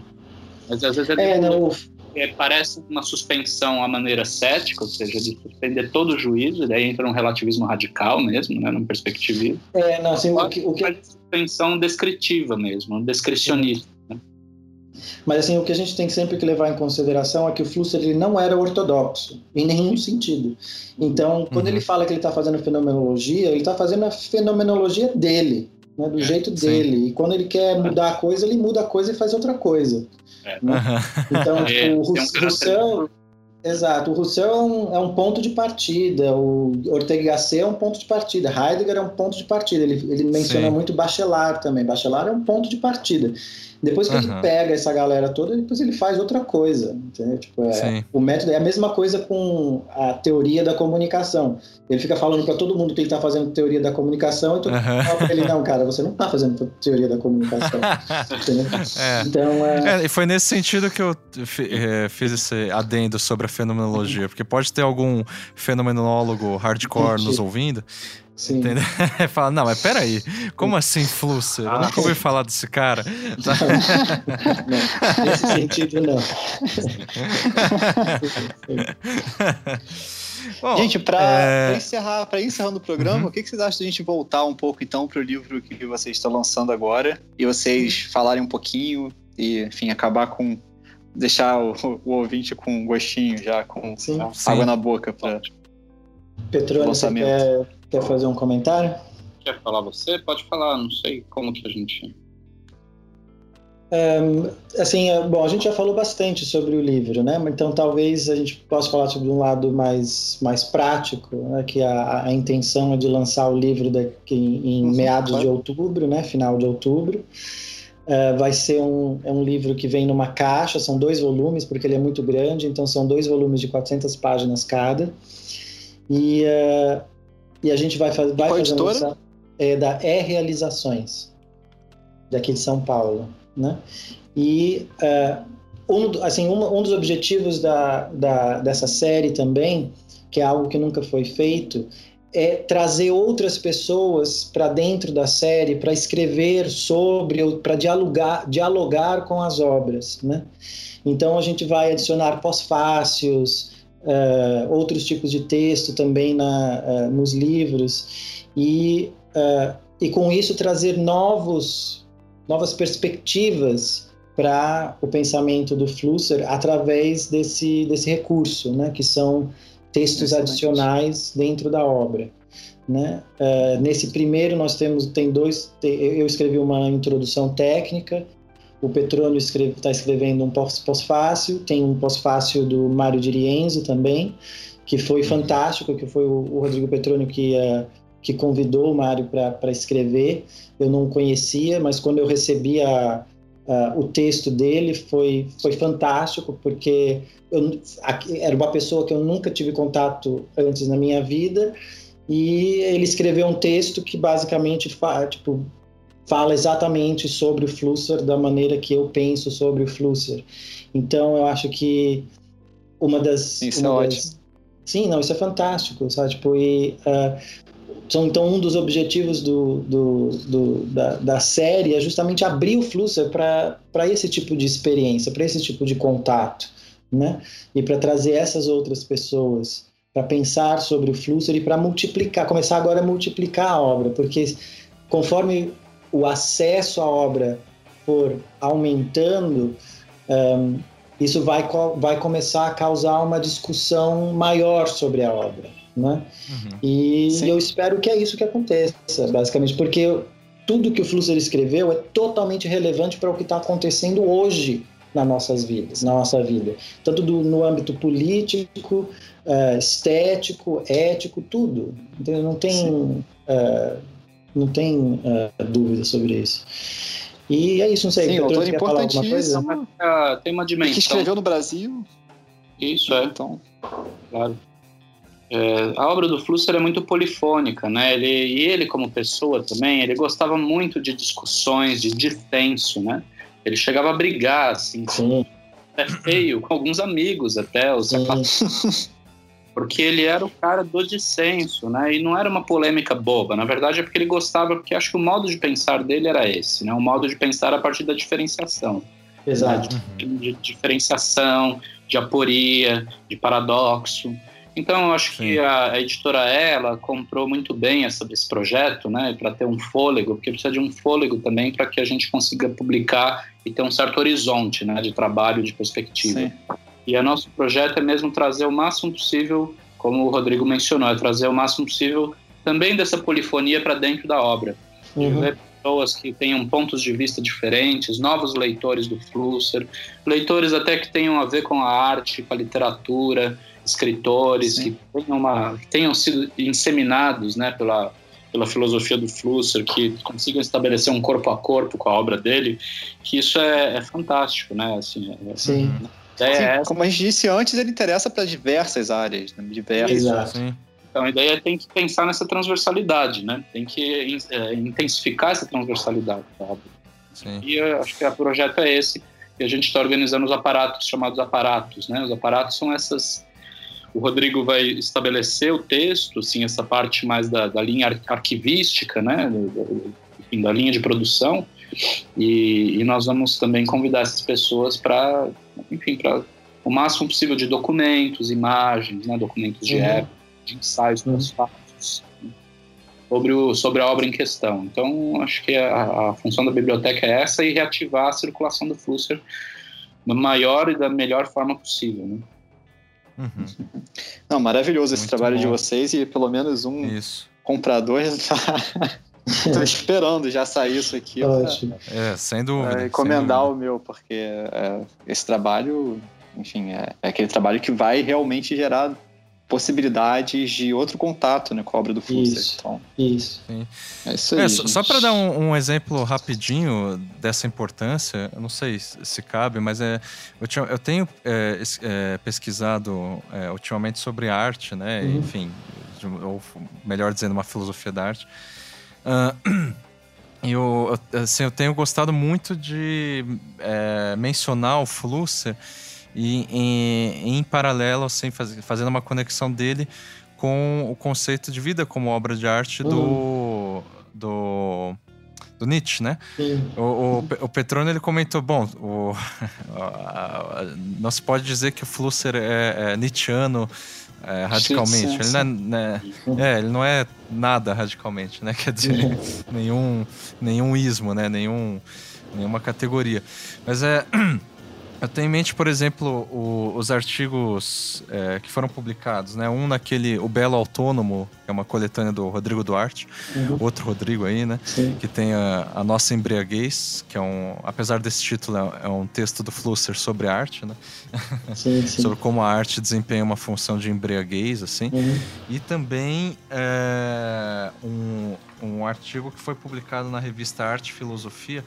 Mas às vezes é, é não, é, parece uma suspensão à maneira cética, ou seja, de suspender todo o juízo, e daí entra um relativismo radical mesmo, né, num perspectivismo. É, não, assim, o que, o que... suspensão descritiva mesmo, descricionista. Né? Mas assim, o que a gente tem sempre que levar em consideração é que o Flusser ele não era ortodoxo, em nenhum sentido. Então, quando uhum. ele fala que ele está fazendo fenomenologia, ele está fazendo a fenomenologia dele, né, do é, jeito sim. dele. E quando ele quer mudar a coisa, ele muda a coisa e faz outra coisa. É. Né? Então, tipo, o Russell, Exato. O Rousseau é um, é um, ponto de partida, o Ortega Gasset é um ponto de partida, Heidegger é um ponto de partida. Ele, ele menciona Sim. muito Bachelard também. Bachelard é um ponto de partida. Depois que uhum. ele pega essa galera toda, depois ele faz outra coisa, entendeu? Tipo, é, o método é a mesma coisa com a teoria da comunicação. Ele fica falando para todo mundo que ele está fazendo teoria da comunicação e todo mundo fala pra ele, não, cara, você não está fazendo teoria da comunicação. é. Então, é... é... E foi nesse sentido que eu é, fiz esse adendo sobre a fenomenologia, porque pode ter algum fenomenólogo hardcore nos ouvindo Sim. Entendeu? Fala, não, mas peraí, como assim Flusser? Ah, eu nunca ouvi falar desse cara. Não, não, nesse sentido, não. Bom, gente, para é... encerrar, para encerrando o programa, uhum. o que, que vocês acham de a gente voltar um pouco então para o livro que vocês estão lançando agora e vocês falarem um pouquinho e, enfim, acabar com deixar o, o ouvinte com um gostinho já, com Sim. água Sim. na boca para Petróleo, você quer Quer fazer um comentário? Quer falar você? Pode falar, não sei como que a gente. É, assim, é, bom, a gente já falou bastante sobre o livro, né? Então talvez a gente possa falar sobre um lado mais, mais prático, né? que a, a intenção é de lançar o livro daqui em, uhum, meados de outubro, né? Final de outubro. É, vai ser um, é um livro que vem numa caixa, são dois volumes, porque ele é muito grande, então são dois volumes de 400 páginas cada. E uh, e a gente vai, faz, vai Qual fazer uma é, da E Realizações, daqui de São Paulo, né? E uh, um, assim, um, um dos objetivos da, da, dessa série também, que é algo que nunca foi feito, é trazer outras pessoas para dentro da série para escrever sobre, para dialogar, dialogar com as obras, né? Então a gente vai adicionar pós-fácios, uh, outros tipos de texto também na, uh, nos livros e, uh, e com isso trazer novos, novas perspectivas para o pensamento do Flusser através desse, desse recurso, né, que são textos Excelente. adicionais dentro da obra. Né? Uh, nesse primeiro nós temos tem dois eu escrevi uma introdução técnica o Petrônio está escreve, tá escrevendo um pós-fácil, tem um pós-fácil do Mário Dirienzo também, que foi uhum. fantástico, que foi o, o Rodrigo Petrônio que, uh, que convidou o Mário para escrever. Eu não conhecia, mas quando eu recebi a, uh, o texto dele foi, foi fantástico, porque eu, era uma pessoa que eu nunca tive contato antes na minha vida, e ele escreveu um texto que basicamente tipo, fala exatamente sobre o Flusser da maneira que eu penso sobre o Flusser. Então, eu acho que uma das... Isso uma é das... ótimo. Sim, não, isso é fantástico, sabe? Tipo, e, uh, então, um dos objetivos do, do, do da, da, série é justamente abrir o Flusser para esse tipo de experiência, para esse tipo de contato, né? E para trazer essas outras pessoas para pensar sobre o Flusser e para multiplicar, começar agora a multiplicar a obra, porque conforme o acesso à obra for aumentando, um, isso vai, vai começar a causar uma discussão maior sobre a obra. Né? Uhum. E Sim. eu espero que é isso que aconteça, basicamente, porque tudo que o Flusser escreveu é totalmente relevante para o que está acontecendo hoje nas nossas vidas, na nossa vida, tanto do, no âmbito político, uh, estético, ético, tudo. Não tem uh, não tem uh, dúvida sobre isso. E é isso, não sei. Sim, autor importantíssimo. Uh, tem uma dimensão. Que escreveu no Brasil. Isso, é. Então. Claro. É, a obra do Flusser é muito polifônica, né? Ele, e ele, como pessoa também, ele gostava muito de discussões, de dissenso, né? Ele chegava a brigar, assim, Sim. é feio, com alguns amigos até. Os porque ele era o cara do dissenso, né? E não era uma polêmica boba. Na verdade, é porque ele gostava, porque acho que o modo de pensar dele era esse, né? O modo de pensar a partir da diferenciação. Exato. Né? De, de, diferenciação, de aporia, de paradoxo. Então, eu acho Sim. que a, a, editora ela comprou muito bem essa, esse projeto, né? Para ter um fôlego, porque precisa de um fôlego também para que a gente consiga publicar e ter um certo horizonte, né? De trabalho, de perspectiva. Sim. E o nosso projeto é mesmo trazer o máximo possível, como o Rodrigo mencionou, é trazer o máximo possível também dessa polifonia para dentro da obra. Uhum. pessoas que tenham pontos de vista diferentes, novos leitores do Flusser, leitores até que tenham a ver com a arte, com a literatura, escritores que tenham, uma, que tenham sido inseminados né, pela, pela filosofia do Flusser, que consigam estabelecer um corpo a corpo com a obra dele, que isso é, é fantástico, né? Assim, é, Sim. É Sim, como a gente disse antes, ele interessa para diversas áreas, né? diversas. Exato. Então a ideia é tem que pensar nessa transversalidade, né? Tem que é, intensificar essa transversalidade da obra. Sim. E eu acho que o projeto é esse. E a gente está organizando os aparatos chamados aparatos, né? Os aparatos são essas o Rodrigo vai estabelecer o texto, assim, essa parte mais da, da linha arquivística, né, enfim, da linha de produção, e, e, nós vamos também convidar essas pessoas para, enfim, para o máximo possível de documentos, imagens, né, documentos de uhum. época, de ensaios uhum. fatos sobre, o, sobre a obra em questão. Então, acho que a, a função da biblioteca é essa e reativar a circulação do Flusser da maior e da melhor forma possível, né? Uhum. Não, maravilhoso esse trabalho bom. de vocês e pelo menos um isso. comprador está Estou esperando já sair isso aqui. Ótimo. É, sem dúvida. É, encomendar sem dúvida. o meu, porque é, esse trabalho, enfim, é, é, aquele trabalho que vai realmente gerar possibilidades de outro contato né, com a obra do Flusser. Isso, então, isso. É isso aí, é, só, só para dar um, um, exemplo rapidinho dessa importância, eu não sei se cabe, mas é, eu, tinha, eu tenho é, é, pesquisado é, ultimamente sobre arte, né? Uhum. Enfim, ou melhor dizendo, uma filosofia da arte. Uh, eu, assim, eu tenho gostado muito de é, mencionar o Flusser e em, em paralelo, assim, faz, fazendo uma conexão dele com o conceito de vida como obra de arte do, uhum. do, do Nietzsche, né? O, o, o Petrone ele comentou, bom, o, não se pode dizer que o Flusser é, é Nietzscheano é, radicalmente. Ele não é, né, é, ele não é nada radicalmente, né? Quer dizer, nenhum, nenhum ismo, né? Nenhum, nenhuma categoria. Mas é Eu tenho em mente, por exemplo, o, os artigos é, que foram publicados, né? Um naquele O Belo Autônomo, que é uma coletânea do Rodrigo Duarte, uhum. outro Rodrigo aí, né? Sim. Que tem a, a, Nossa Embriaguez, que é um. Apesar desse título, é, é um texto do Flusser sobre arte, né? Sim, sim. sobre como a arte desempenha uma função de embriaguez, assim. Uhum. E também é, um, um artigo que foi publicado na revista Arte e Filosofia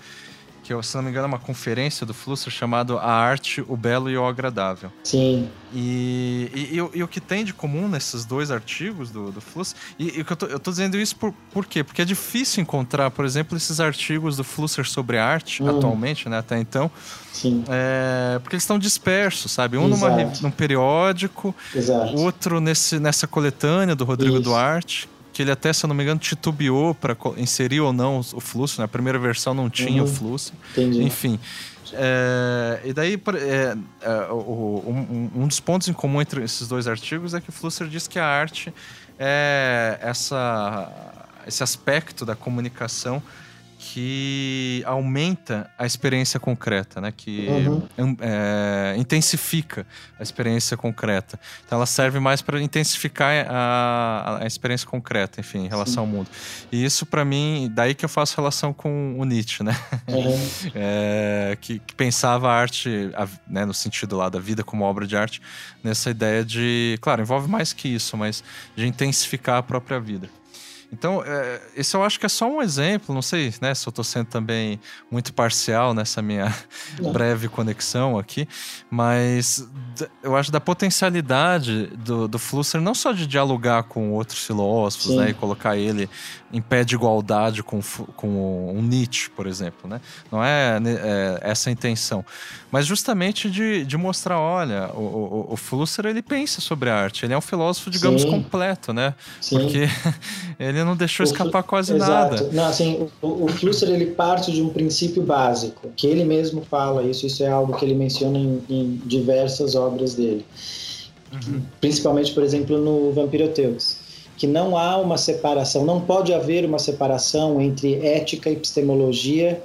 que, se não me engano, é uma conferência do Flusser chamado A Arte, o Belo e o Agradável. Sim. E, e, e, e o que tem de comum nesses dois artigos do, do Flusser... E, e eu, tô, eu tô dizendo isso por, por quê? Porque é difícil encontrar, por exemplo, esses artigos do Flusser sobre arte, hum. atualmente, né, até então. Sim. É, porque eles estão dispersos, sabe? Um numa, num periódico, Exato. outro nesse, nessa coletânea do Rodrigo isso. Duarte que ele até, se eu não me engano, titubeou para inserir ou não o fluxo. Na né? primeira versão não tinha uhum. o fluxo. Entendi. Enfim. É, e daí, é, é, o, um, um, dos pontos em comum entre esses dois artigos é que o Flusser diz que a arte é essa, esse aspecto da comunicação que aumenta a experiência concreta, né? Que uhum. é, intensifica a experiência concreta. Então ela serve mais para intensificar a, a, experiência concreta, enfim, em relação Sim. ao mundo. E isso para mim, daí que eu faço relação com o Nietzsche, né? Uhum. É, que, que, pensava a arte, a, né, no sentido lá da vida como obra de arte, nessa ideia de, claro, envolve mais que isso, mas de intensificar a própria vida. Então, é, esse eu acho que é só um exemplo, não sei né, se eu estou sendo também muito parcial nessa minha não. breve conexão aqui, mas eu acho da potencialidade do, do Flusser não só de dialogar com outros filósofos né, e colocar ele em pé de igualdade com, com um Nietzsche, por exemplo. Né? Não é, é essa a intenção, mas justamente de, de mostrar, olha, o, o, o Flusser ele pensa sobre a arte, ele é um filósofo, digamos, Sim. completo, né? Sim. Porque ele não deixou o escapar quase exato. nada. Não, assim, o, o Flusser ele parte de um princípio básico, que ele mesmo fala isso, isso é algo que ele menciona em, em diversas obras dele. Uhum. Principalmente, por exemplo, no Vampiroteus que não há uma separação, não pode haver uma separação entre ética, epistemologia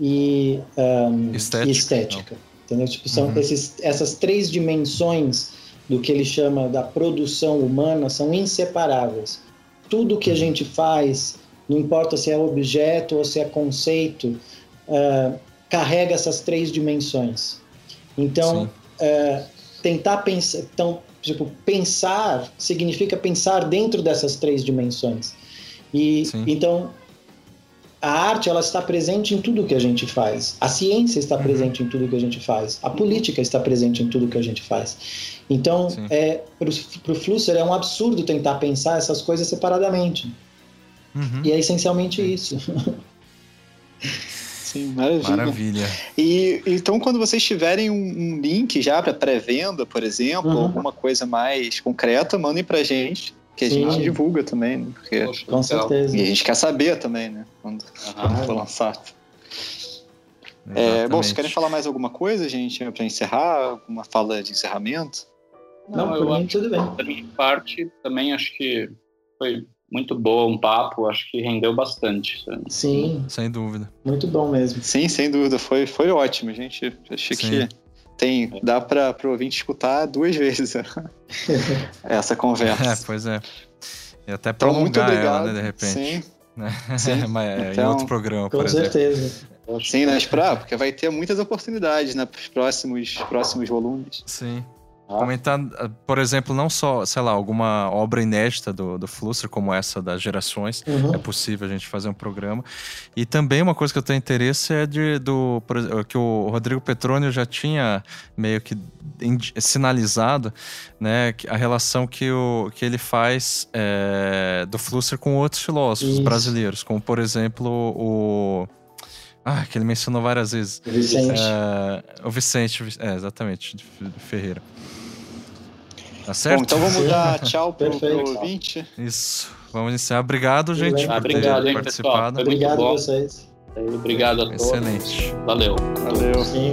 e, um, estética. E estética entendeu? Tipo, são uhum. esses, essas três dimensões do que ele chama da produção humana são inseparáveis. Tudo que a gente faz não importa se é objeto ou se é conceito, uh, carrega essas três dimensões. Então, uh, tentar pensar, então, tipo, pensar significa pensar dentro dessas três dimensões. E Sim. então a arte ela está presente em tudo que a gente faz. A ciência está uhum. presente em tudo que a gente faz. A política está presente em tudo que a gente faz. Então, é, para o Flusser é um absurdo tentar pensar essas coisas separadamente. Uhum. E é essencialmente Sim. isso. Sim, maravilha. Maravilha. E então, quando vocês tiverem um, um link já para pré-venda, por exemplo, uhum. alguma coisa mais concreta, mandem para gente que a Sim. gente divulga também, né? Porque Poxa, com certeza. E a gente quer saber também, né? Quando uhum. for lançado. É, bom, vocês querem falar mais alguma coisa, gente, para encerrar? Alguma fala de encerramento? Não, Não eu acho, tudo bem. Da minha parte, também acho que foi muito boa um papo, acho que rendeu bastante. Sim. Sem dúvida. Muito bom mesmo. Sim, sem dúvida. Foi, foi ótimo, gente. Achei Sim. que tem, dá para o ouvinte escutar duas vezes essa conversa. É, pois é. E até então, prolongar então, ela, né, de repente. Sim. Né? Sim. Mas, é, então, em outro programa, por com exemplo. certeza. Sim, né? Pra, porque vai ter muitas oportunidades né, para os próximos, próximos volumes. Sim. Comentar, ah, por exemplo, não só, sei lá, alguma obra inédita do, do Flusser, como essa das gerações, uhum. é possível a gente fazer um programa. E também uma coisa que eu tenho interesse é de, do, que o Rodrigo Petrônio já tinha meio que sinalizado, né, a relação que, o, que ele faz é, do Flusser com outros filósofos Isso. brasileiros, como por exemplo o. Ah, que ele mencionou várias vezes. O Vicente. É, o Vicente, é, exatamente, Ferreira. Tá certo? Bom, então vamos dar tchau pro, pro ouvinte. Isso. Vamos iniciar. Obrigado, gente, por obrigado, ter hein, participado. Obrigado a vocês. Obrigado a todos. Excelente. Valeu. Valeu. Sim.